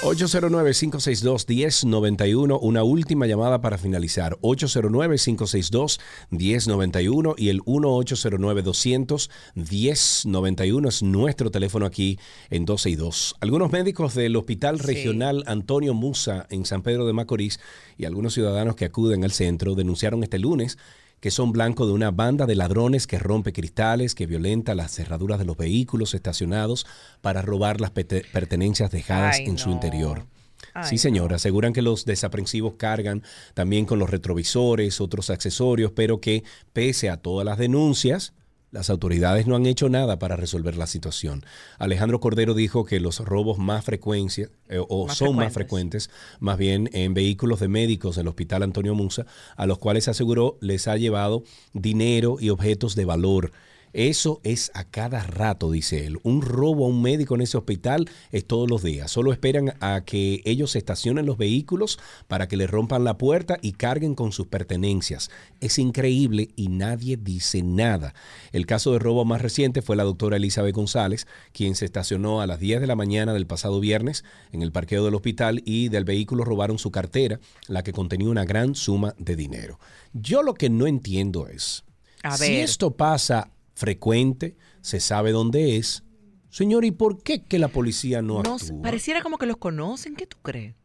...809-562-1091... ...una última llamada para finalizar... ...809-562-1091... ...y el 1-809-200-1091... ...es nuestro teléfono aquí en 12 y 2. Algunos médicos del Hospital Sí. Regional Antonio Musa... ...en San Pedro de Macorís... ...y algunos ciudadanos que acuden al centro... ...denunciaron este lunes que son blanco de una banda de ladrones que rompe cristales, que violenta las cerraduras de los vehículos estacionados para robar las pertenencias dejadas Ay, en su interior. Ay, sí, señora, aseguran que los desaprensivos cargan también con los retrovisores, otros accesorios, pero que pese a todas las denuncias, las autoridades no han hecho nada para resolver la situación. Alejandro Cordero dijo que los robos más frecuencia, eh, o Más son más frecuentes, más bien en vehículos de médicos del Hospital Antonio Musa, a los cuales aseguró les ha llevado dinero y objetos de valor. Eso es a cada rato, dice él. Un robo a un médico en ese hospital es todos los días. Solo esperan a que ellos estacionen los vehículos para que le rompan la puerta y carguen con sus pertenencias. Es increíble y nadie dice nada. El caso de robo más reciente fue la doctora Elizabeth González, quien se estacionó a las 10 de la mañana del pasado viernes en el parqueo del hospital y del vehículo robaron su cartera, la que contenía una gran suma de dinero. Yo lo que no entiendo es, A si esto pasa frecuente, se sabe dónde es. Señor, ¿y por qué que la policía no, No, actúa? pareciera como que los conocen. ¿Qué tú crees?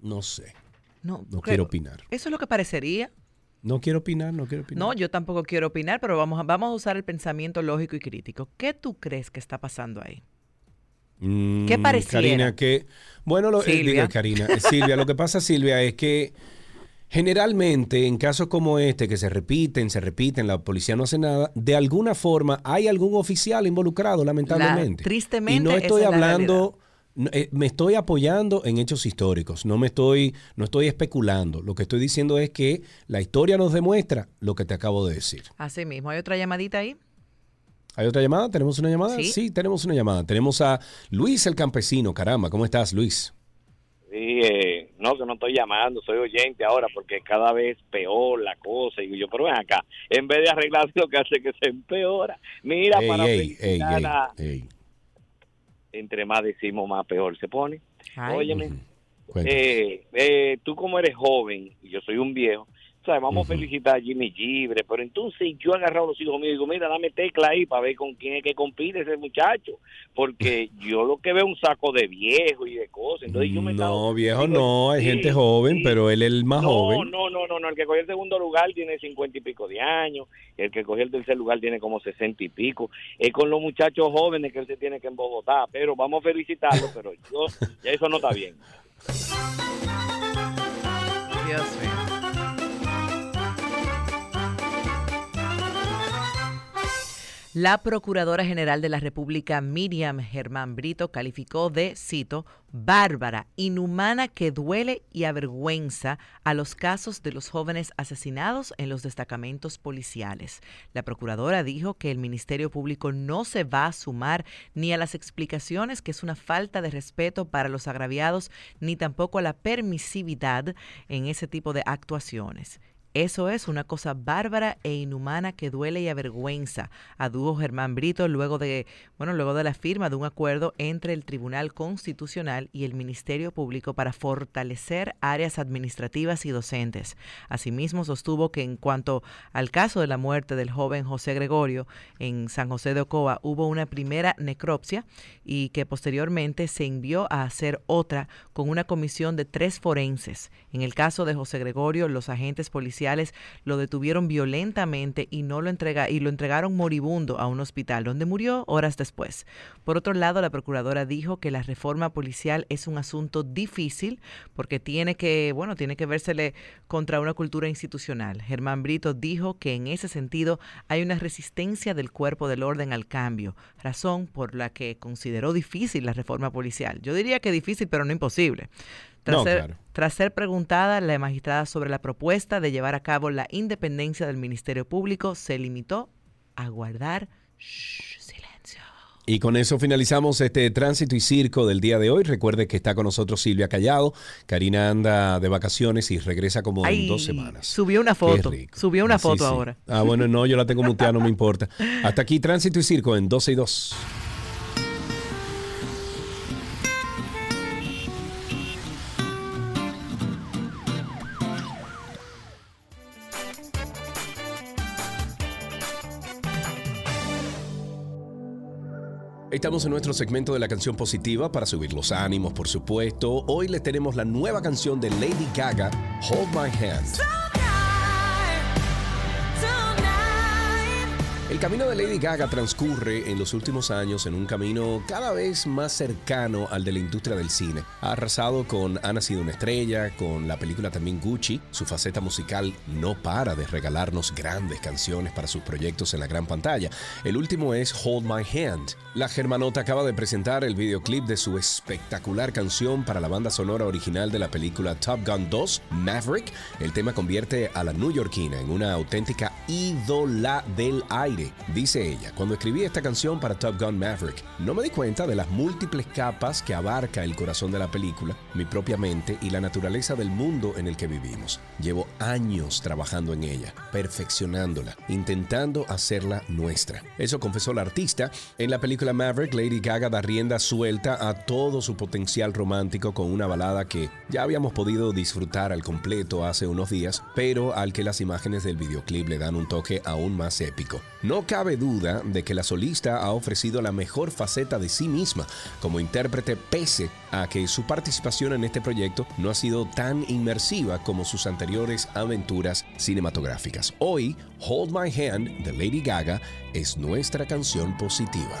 No sé. No, No quiero opinar. Eso es lo que parecería. No quiero opinar, no quiero opinar. No, yo tampoco quiero opinar, pero vamos a, vamos a usar el pensamiento lógico y crítico. ¿Qué tú crees que está pasando ahí? Mm, ¿Qué pareciera? Karina, que... Bueno, lo, eh, Silvia. Karina. Eh, Silvia, lo que pasa, [LAUGHS] Silvia, es que generalmente en casos como este, que se repiten, se repiten, la policía no hace nada, de alguna forma hay algún oficial involucrado, lamentablemente. tristemente, Y no esa estoy es la hablando... eh, me estoy apoyando en hechos históricos, no me estoy, no estoy especulando. Lo que estoy diciendo es que la historia nos demuestra lo que te acabo de decir. Así mismo. ¿Hay otra llamadita ahí? ¿Hay otra llamada? ¿Tenemos una llamada? Sí. tenemos una llamada. Tenemos a Luis el Campesino. Caramba, ¿cómo estás, Luis? Sí, eh, no, que no estoy llamando, soy oyente ahora porque cada vez peor la cosa. Y yo, pero ven acá, en vez de arreglarse lo que hace que se empeora. Mira, Ey, para ey, felicitar ey, entre más decimos, más peor se pone. Ay. Óyeme, eh, eh, tú como eres joven y yo soy un viejo, ¿sabes? Vamos a felicitar a Jimmy Gibre, pero entonces yo he agarrado a los hijos míos y digo, mira, dame tecla ahí para ver con quién es que compite ese muchacho, porque [LAUGHS] yo lo que veo es un saco de viejo y de cosas, entonces yo me No, viejo, digo, no. Hay sí, gente joven, sí. pero él es el más no, joven. No, no, no, no, el que cogió el segundo lugar tiene cincuenta y pico de años, el que cogió el tercer lugar tiene como sesenta y pico. Es con los muchachos jóvenes que él se tiene que embogotar, pero vamos a felicitarlo, pero yo, ya eso no está bien. Dios mío. La Procuradora General de la República, Miriam Germán Brito, calificó de, cito, bárbara, inhumana que duele y avergüenza a los casos de los jóvenes asesinados en los destacamentos policiales. La Procuradora dijo que el Ministerio Público no se va a sumar ni a las explicaciones que es una falta de respeto para los agraviados, ni tampoco a la permisividad en ese tipo de actuaciones. Eso es una cosa bárbara e inhumana que duele y avergüenza, adujo Germán Brito luego de, bueno, luego de la firma de un acuerdo entre el Tribunal Constitucional y el Ministerio Público para fortalecer áreas administrativas y docentes. Asimismo, sostuvo que en cuanto al caso de la muerte del joven José Gregorio en San José de Ocoa, hubo una primera necropsia y que posteriormente se envió a hacer otra con una comisión de tres forenses. En el caso de José Gregorio, los agentes policiales lo detuvieron violentamente y no lo entrega y lo entregaron moribundo a un hospital donde murió horas después. Por otro lado, la procuradora dijo que la reforma policial es un asunto difícil porque tiene que, bueno, tiene que vérsele contra una cultura institucional. Germán Brito dijo que en ese sentido hay una resistencia del cuerpo del orden al cambio, razón por la que consideró difícil la reforma policial. Yo diría que difícil, pero no imposible. Tras, No, ser, claro. tras ser preguntada la magistrada sobre la propuesta de llevar a cabo la independencia del Ministerio Público, se limitó a guardar Y con eso finalizamos este tránsito y circo del día de hoy. Recuerde que está con nosotros Silvia Callado. Karina anda de vacaciones y regresa como Ay, en dos semanas. Subió una foto. Subió una Ah, sí, foto sí. ahora. Ah, bueno, no, yo la tengo muteada, no me [LAUGHS] importa. Hasta aquí tránsito y circo en 12 y 2. Estamos en nuestro segmento de la canción positiva para subir los ánimos, por supuesto. Hoy les tenemos la nueva canción de Lady Gaga, Hold My Hand. El camino de Lady Gaga transcurre en los últimos años en un camino cada vez más cercano al de la industria del cine. Ha arrasado con Ha nacido una estrella, con la película también Gucci. Su faceta musical no para de regalarnos grandes canciones para sus proyectos en la gran pantalla. El último es Hold My Hand. La germanota acaba de presentar el videoclip de su espectacular canción para la banda sonora original de la película Top Gun 2, Maverick. El tema convierte a la newyorkina en una auténtica ídola del aire. Dice ella, cuando escribí esta canción para Top Gun Maverick, no me di cuenta de las múltiples capas que abarca el corazón de la película, mi propia mente y la naturaleza del mundo en el que vivimos. Llevo años trabajando en ella, perfeccionándola, intentando hacerla nuestra. Eso confesó la artista. En la película Maverick, Lady Gaga da rienda suelta a todo su potencial romántico con una balada que ya habíamos podido disfrutar al completo hace unos días, pero al que las imágenes del videoclip le dan un toque aún más épico. No cabe duda de que la solista ha ofrecido la mejor faceta de sí misma como intérprete pese a que su participación en este proyecto no ha sido tan inmersiva como sus anteriores aventuras cinematográficas. Hoy, Hold My Hand de Lady Gaga es nuestra canción positiva.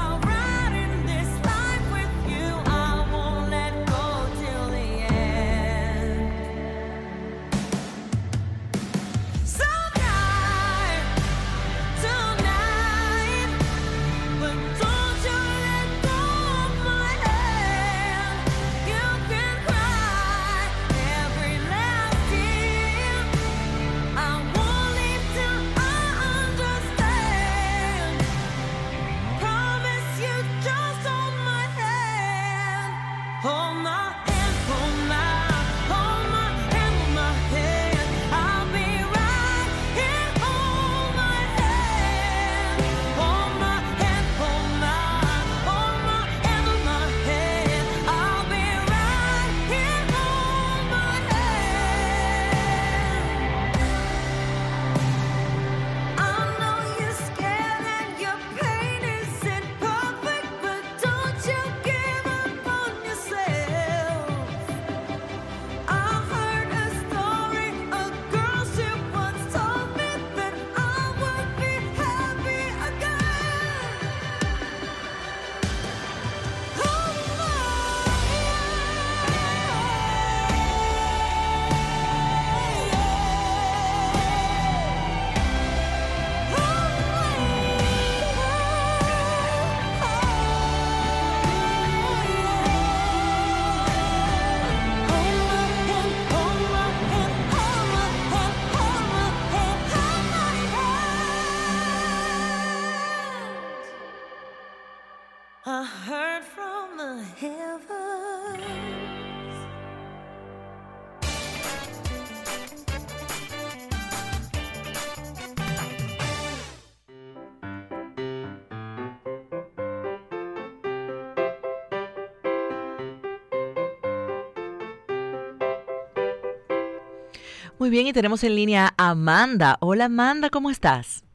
Muy bien, y tenemos en línea a Amanda. Hola Amanda, ¿cómo estás?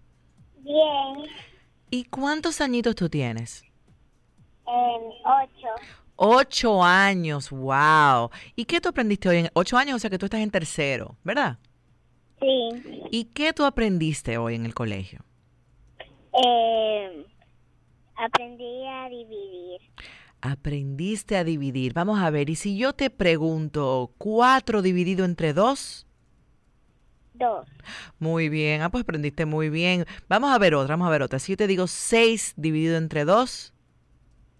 Bien, ¿Y cuántos añitos tú tienes? en ocho. Ocho años, wow. ¿Y qué tú aprendiste hoy? En ocho años, o sea que tú estás en tercero, ¿verdad? Sí. ¿Y qué tú aprendiste hoy en el colegio? Eh, aprendí a dividir. Aprendiste a dividir. Vamos a ver, y si yo te pregunto, ¿cuatro dividido entre dos? Dos. Muy bien, ah, pues aprendiste muy bien. Vamos a ver otra, vamos a ver otra. Si yo te digo seis dividido entre dos,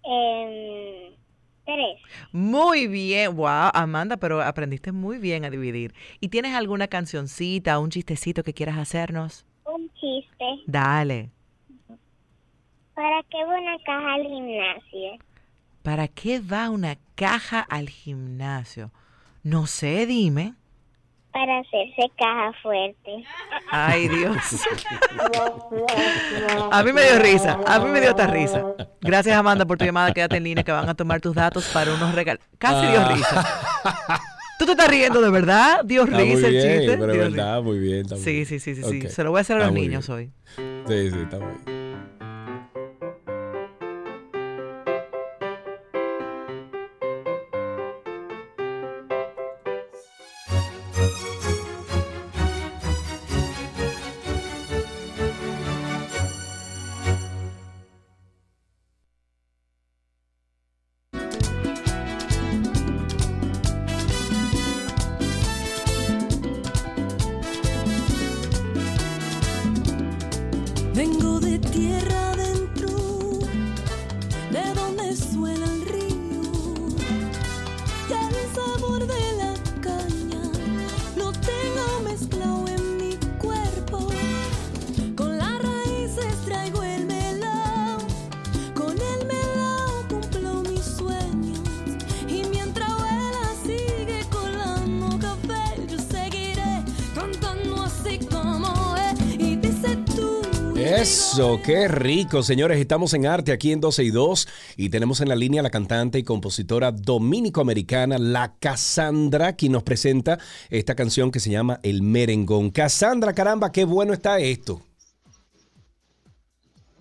Em, tres. muy bien. Wow, Amanda, pero aprendiste muy bien a dividir. ¿Y tienes alguna cancioncita, un chistecito que quieras hacernos? Un chiste. Dale. ¿Para qué va una caja al gimnasio? ¿Para qué va una caja al gimnasio? No sé, dime. Para hacerse caja fuerte. Ay, Dios. [LAUGHS] A mí me dio risa, a mí me dio esta risa. Gracias, Amanda, por tu llamada. Quédate en línea que van a tomar tus datos para unos regalos. Casi dio Ah. risa. ¿Tú te estás riendo de verdad? Dio Está muy risa el bien, chiste. pero Dio es verdad, muy bien. está muy Sí, sí, sí, sí, sí. Se lo voy a hacer a los niños bien. hoy. Sí, sí, está muy bien. Qué rico, señores. Estamos en arte aquí en 12 y 2 y tenemos en la línea la cantante y compositora dominico-americana, la Cassandra, quien nos presenta esta canción que se llama El Merengón. Cassandra, caramba, qué bueno está esto.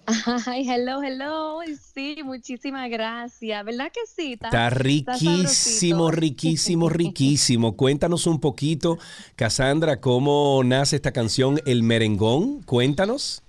[LAUGHS] Ay, hello, hello. Sí, muchísimas gracias. ¿Verdad que sí? Está riquísimo, riquísimo, [LAUGHS] riquísimo. Cuéntanos un poquito, Cassandra, cómo nace esta canción El Merengón. Cuéntanos.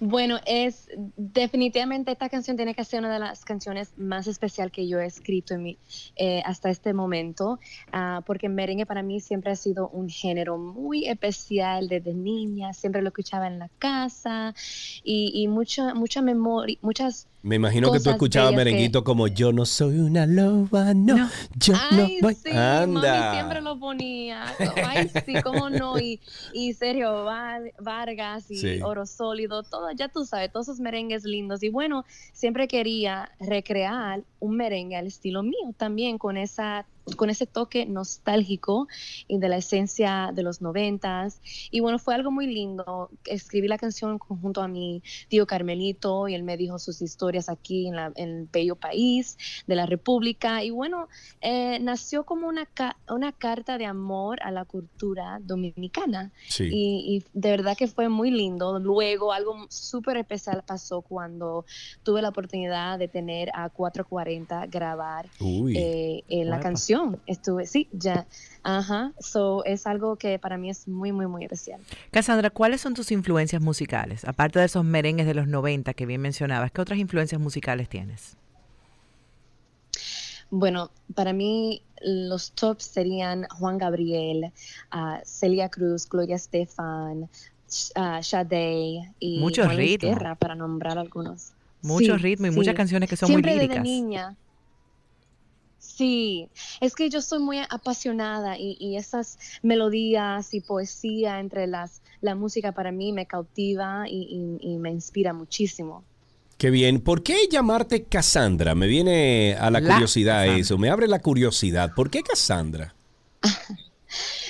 Bueno, es definitivamente esta canción tiene que ser una de las canciones más especial que yo he escrito en mi, eh, hasta este momento, ah, porque merengue para mí siempre ha sido un género muy especial desde niña, siempre lo escuchaba en la casa y, y mucha, mucha memoria, muchas Me imagino que tú escuchabas bellas que- merenguito como Yo no soy una loba, no, yo no Ay, voy. sí, Anda. mami siempre lo ponía. Ay, sí, cómo no. Y, y Sergio Var- Vargas y Sí. Oro Sólido, todo, ya tú sabes, todos esos merengues lindos. Y bueno, siempre quería recrear un merengue al estilo mío también, con esa con ese toque nostálgico y de la esencia de los noventas. Y bueno, fue algo muy lindo. Escribí la canción junto a mi tío Carmelito y él me dijo sus historias aquí en, la, en el bello país de la República. Y bueno, eh, nació como una, ca- una carta de amor a la cultura dominicana. Sí. Y, y de verdad que fue muy lindo. Luego algo súper especial pasó cuando tuve la oportunidad de tener a 440 grabar eh, eh, la Guapa. Estuve, sí, ya. Ajá. So es algo que para mí es muy, muy, muy especial. Cassandra, ¿cuáles son tus influencias musicales? Aparte de esos merengues de los 90 que bien mencionabas, ¿qué otras influencias musicales tienes? Bueno, para mí los tops serían Juan Gabriel, ah, Celia Cruz, Gloria Estefan, ah, Sade y Mucho Juan ritmo. Guerra, para nombrar algunos. Mucho Sí, ritmo y sí. muchas canciones que son Siempre muy desde líricas. niña. Sí, es que yo soy muy apasionada y, y esas melodías y poesía entre las la música para mí me cautiva y, y- y me inspira muchísimo. Qué bien. ¿Por qué llamarte Cassandra? Me viene a la, La curiosidad Cassandra. eso. Me abre la curiosidad. ¿Por qué Cassandra? [LAUGHS]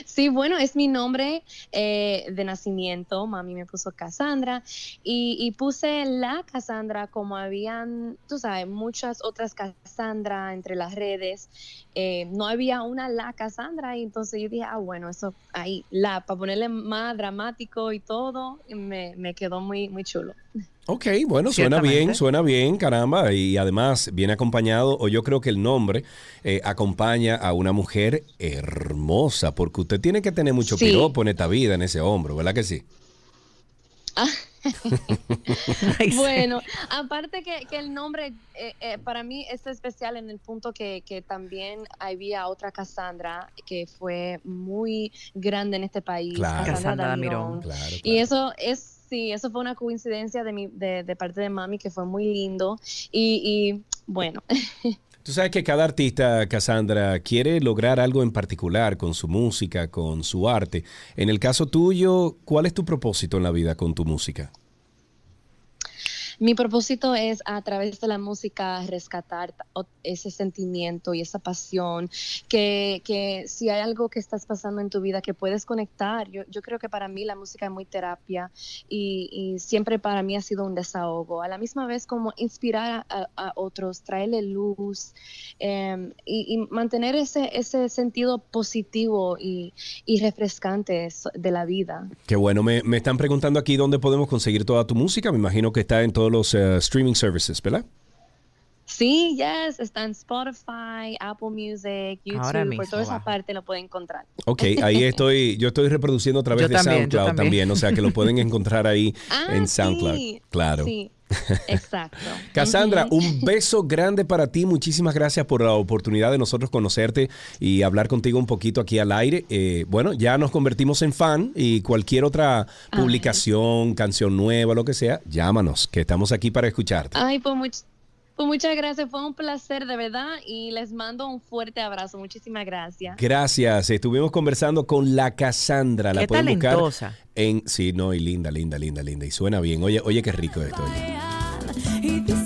Sí, bueno, es mi nombre eh, de nacimiento. Mami me puso Cassandra y, y puse la Cassandra como habían, tú sabes, muchas otras Cassandra entre las redes. Eh, no había una la Cassandra y entonces yo dije, ah, bueno, eso ahí, la, para ponerle más dramático y todo, y me, me quedó muy, muy chulo. Ok, bueno, suena bien, suena bien, caramba. Y además viene acompañado, o yo creo que el nombre eh, acompaña a una mujer hermosa, porque usted tiene que tener mucho Sí. piropo en esta vida, en ese hombro, ¿verdad que sí? Bueno, aparte que, que el nombre eh, eh, para mí es especial en el punto que, que también había otra Cassandra que fue muy grande en este país, Claro. Cassandra Damirón. Claro, Y eso es, sí, eso fue una coincidencia de, mi, de, de parte de mami que fue muy lindo. Y, y bueno, [LAUGHS] Tú sabes que cada artista, Cassandra, quiere lograr algo en particular con su música, con su arte. En el caso tuyo, ¿cuál es tu propósito en la vida con tu música? Mi propósito es a través de la música rescatar ese sentimiento y esa pasión, que, que si hay algo que estás pasando en tu vida que puedes conectar, yo, yo creo que para mí la música es muy terapia y, y siempre para mí ha sido un desahogo, a la misma vez como inspirar a, a otros, traerle luz eh, y, y mantener ese, ese sentido positivo y, y refrescante de la vida. Qué bueno, me, me están preguntando aquí dónde podemos conseguir toda tu música. Me imagino que está en todos å låse streaming services-spillet. Sí, yes, está en Spotify, Apple Music, Ahora YouTube, mismo, por toda esa parte lo pueden encontrar. Ok, ahí [LAUGHS] estoy, yo estoy reproduciendo a través Yo de también, SoundCloud también. también. o sea que lo pueden [LAUGHS] encontrar ahí Ah, en SoundCloud. sí, claro. Sí, exacto. [LAUGHS] Cassandra, un beso grande para ti. Muchísimas gracias por la oportunidad de nosotros conocerte y hablar contigo un poquito aquí al aire. Eh, bueno, ya nos convertimos en fan y cualquier otra publicación, canción nueva, lo que sea, llámanos, que estamos aquí para escucharte. Ay, pues, much- pues muchas gracias, fue un placer de verdad y les mando un fuerte abrazo. Muchísimas gracias. Gracias. Estuvimos conversando con la Cassandra. La Qué pueden buscar talentosa. en sí, no, y linda, linda, linda, linda. Y suena bien. Oye, oye, qué rico esto. oye.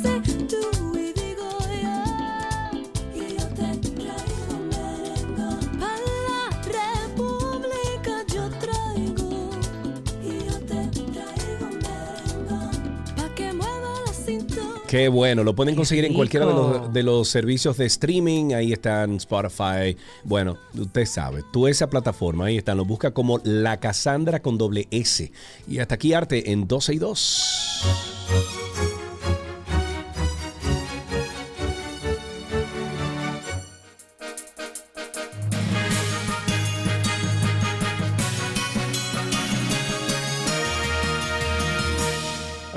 Qué bueno, lo pueden conseguir en cualquiera de los, de los servicios de streaming. Ahí están Spotify. Bueno, usted sabe, tú esa plataforma, ahí están. Lo busca como La Cassandra con doble S. Y hasta aquí arte en 12 y 2.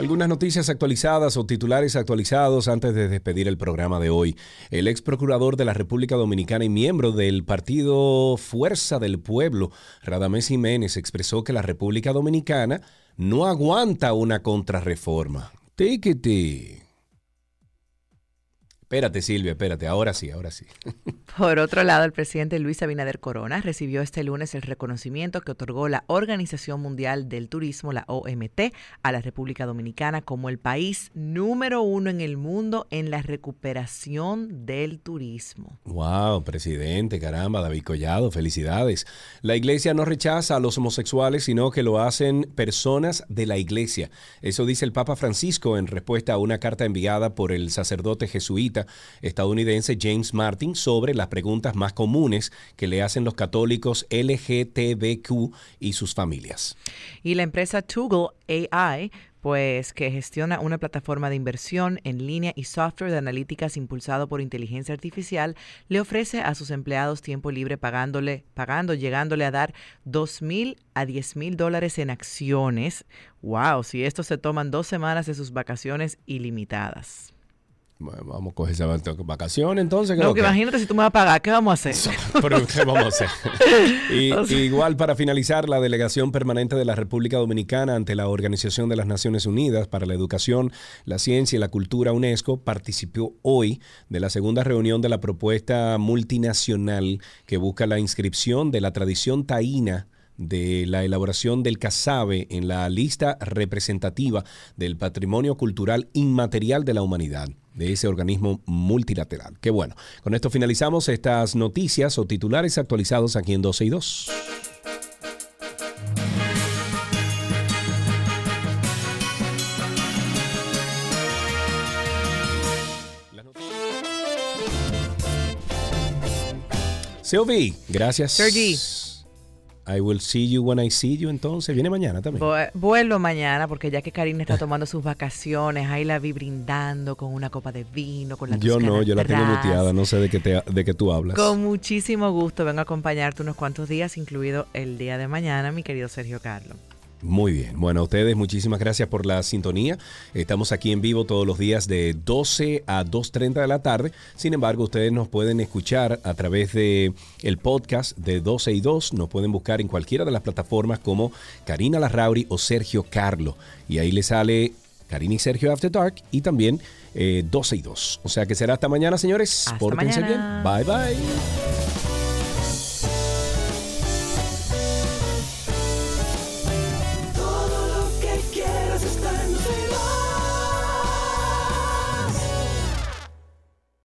Algunas noticias actualizadas o titulares actualizados antes de despedir el programa de hoy. El ex procurador de la República Dominicana y miembro del partido Fuerza del Pueblo, Radamés Jiménez, expresó que la República Dominicana no aguanta una contrarreforma. Tiquiti. Espérate, Silvia, espérate. Ahora sí, ahora sí. [LAUGHS] Por otro lado, el presidente Luis Abinader Corona recibió este lunes el reconocimiento que otorgó la Organización Mundial del Turismo, la OMT, a la República Dominicana como el país número uno en el mundo en la recuperación del turismo. Wow, presidente, caramba, David Collado, felicidades. La iglesia no rechaza a los homosexuales, sino que lo hacen personas de la iglesia. Eso dice el Papa Francisco en respuesta a una carta enviada por el sacerdote jesuita estadounidense James Martin sobre las preguntas más comunes que le hacen los católicos LGTBQ y sus familias. Y la empresa Toogle AI, pues que gestiona una plataforma de inversión en línea y software de analíticas impulsado por inteligencia artificial, le ofrece a sus empleados tiempo libre pagándole, pagando, llegándole a dar dos mil a 10 mil dólares en acciones. Wow, si estos se toman dos semanas de sus vacaciones ilimitadas. Vamos a coger esa vacación entonces. ¿qué No, que imagínate si tú me vas a pagar, ¿qué vamos a hacer? [LAUGHS] Pero, ¿qué vamos a hacer? [LAUGHS] Y, O sea- igual para finalizar, la delegación permanente de la República Dominicana ante la Organización de las Naciones Unidas para la Educación, la Ciencia y la Cultura UNESCO participó hoy de la segunda reunión de la propuesta multinacional que busca la inscripción de la tradición taína de la elaboración del casabe en la lista representativa del patrimonio cultural inmaterial de la humanidad de ese organismo multilateral. Qué bueno. Con esto finalizamos estas noticias o titulares actualizados aquí en 12 y 2. Sylvie, gracias. Sergi. I will see you when I see you. Entonces, viene mañana también. Vu- Vuelvo mañana porque ya que Karina está tomando sus vacaciones, ahí la vi brindando con una copa de vino, con la Yo no, yo la tengo muteada, no sé de qué, te, de qué tú hablas. Con muchísimo gusto vengo a acompañarte unos cuantos días, incluido el día de mañana, mi querido Sergio Carlos. Muy bien. Bueno, a ustedes muchísimas gracias por la sintonía. Estamos aquí en vivo todos los días de 12 a 2.30 de la tarde. Sin embargo, ustedes nos pueden escuchar a través de el podcast de 12 y 2. Nos pueden buscar en cualquiera de las plataformas como Karina Larrauri o Sergio Carlo. Y ahí les sale Karina y Sergio After Dark y también eh, 12 y 2. O sea que será hasta mañana, señores. Hasta Pórtense mañana. bien. Bye, bye.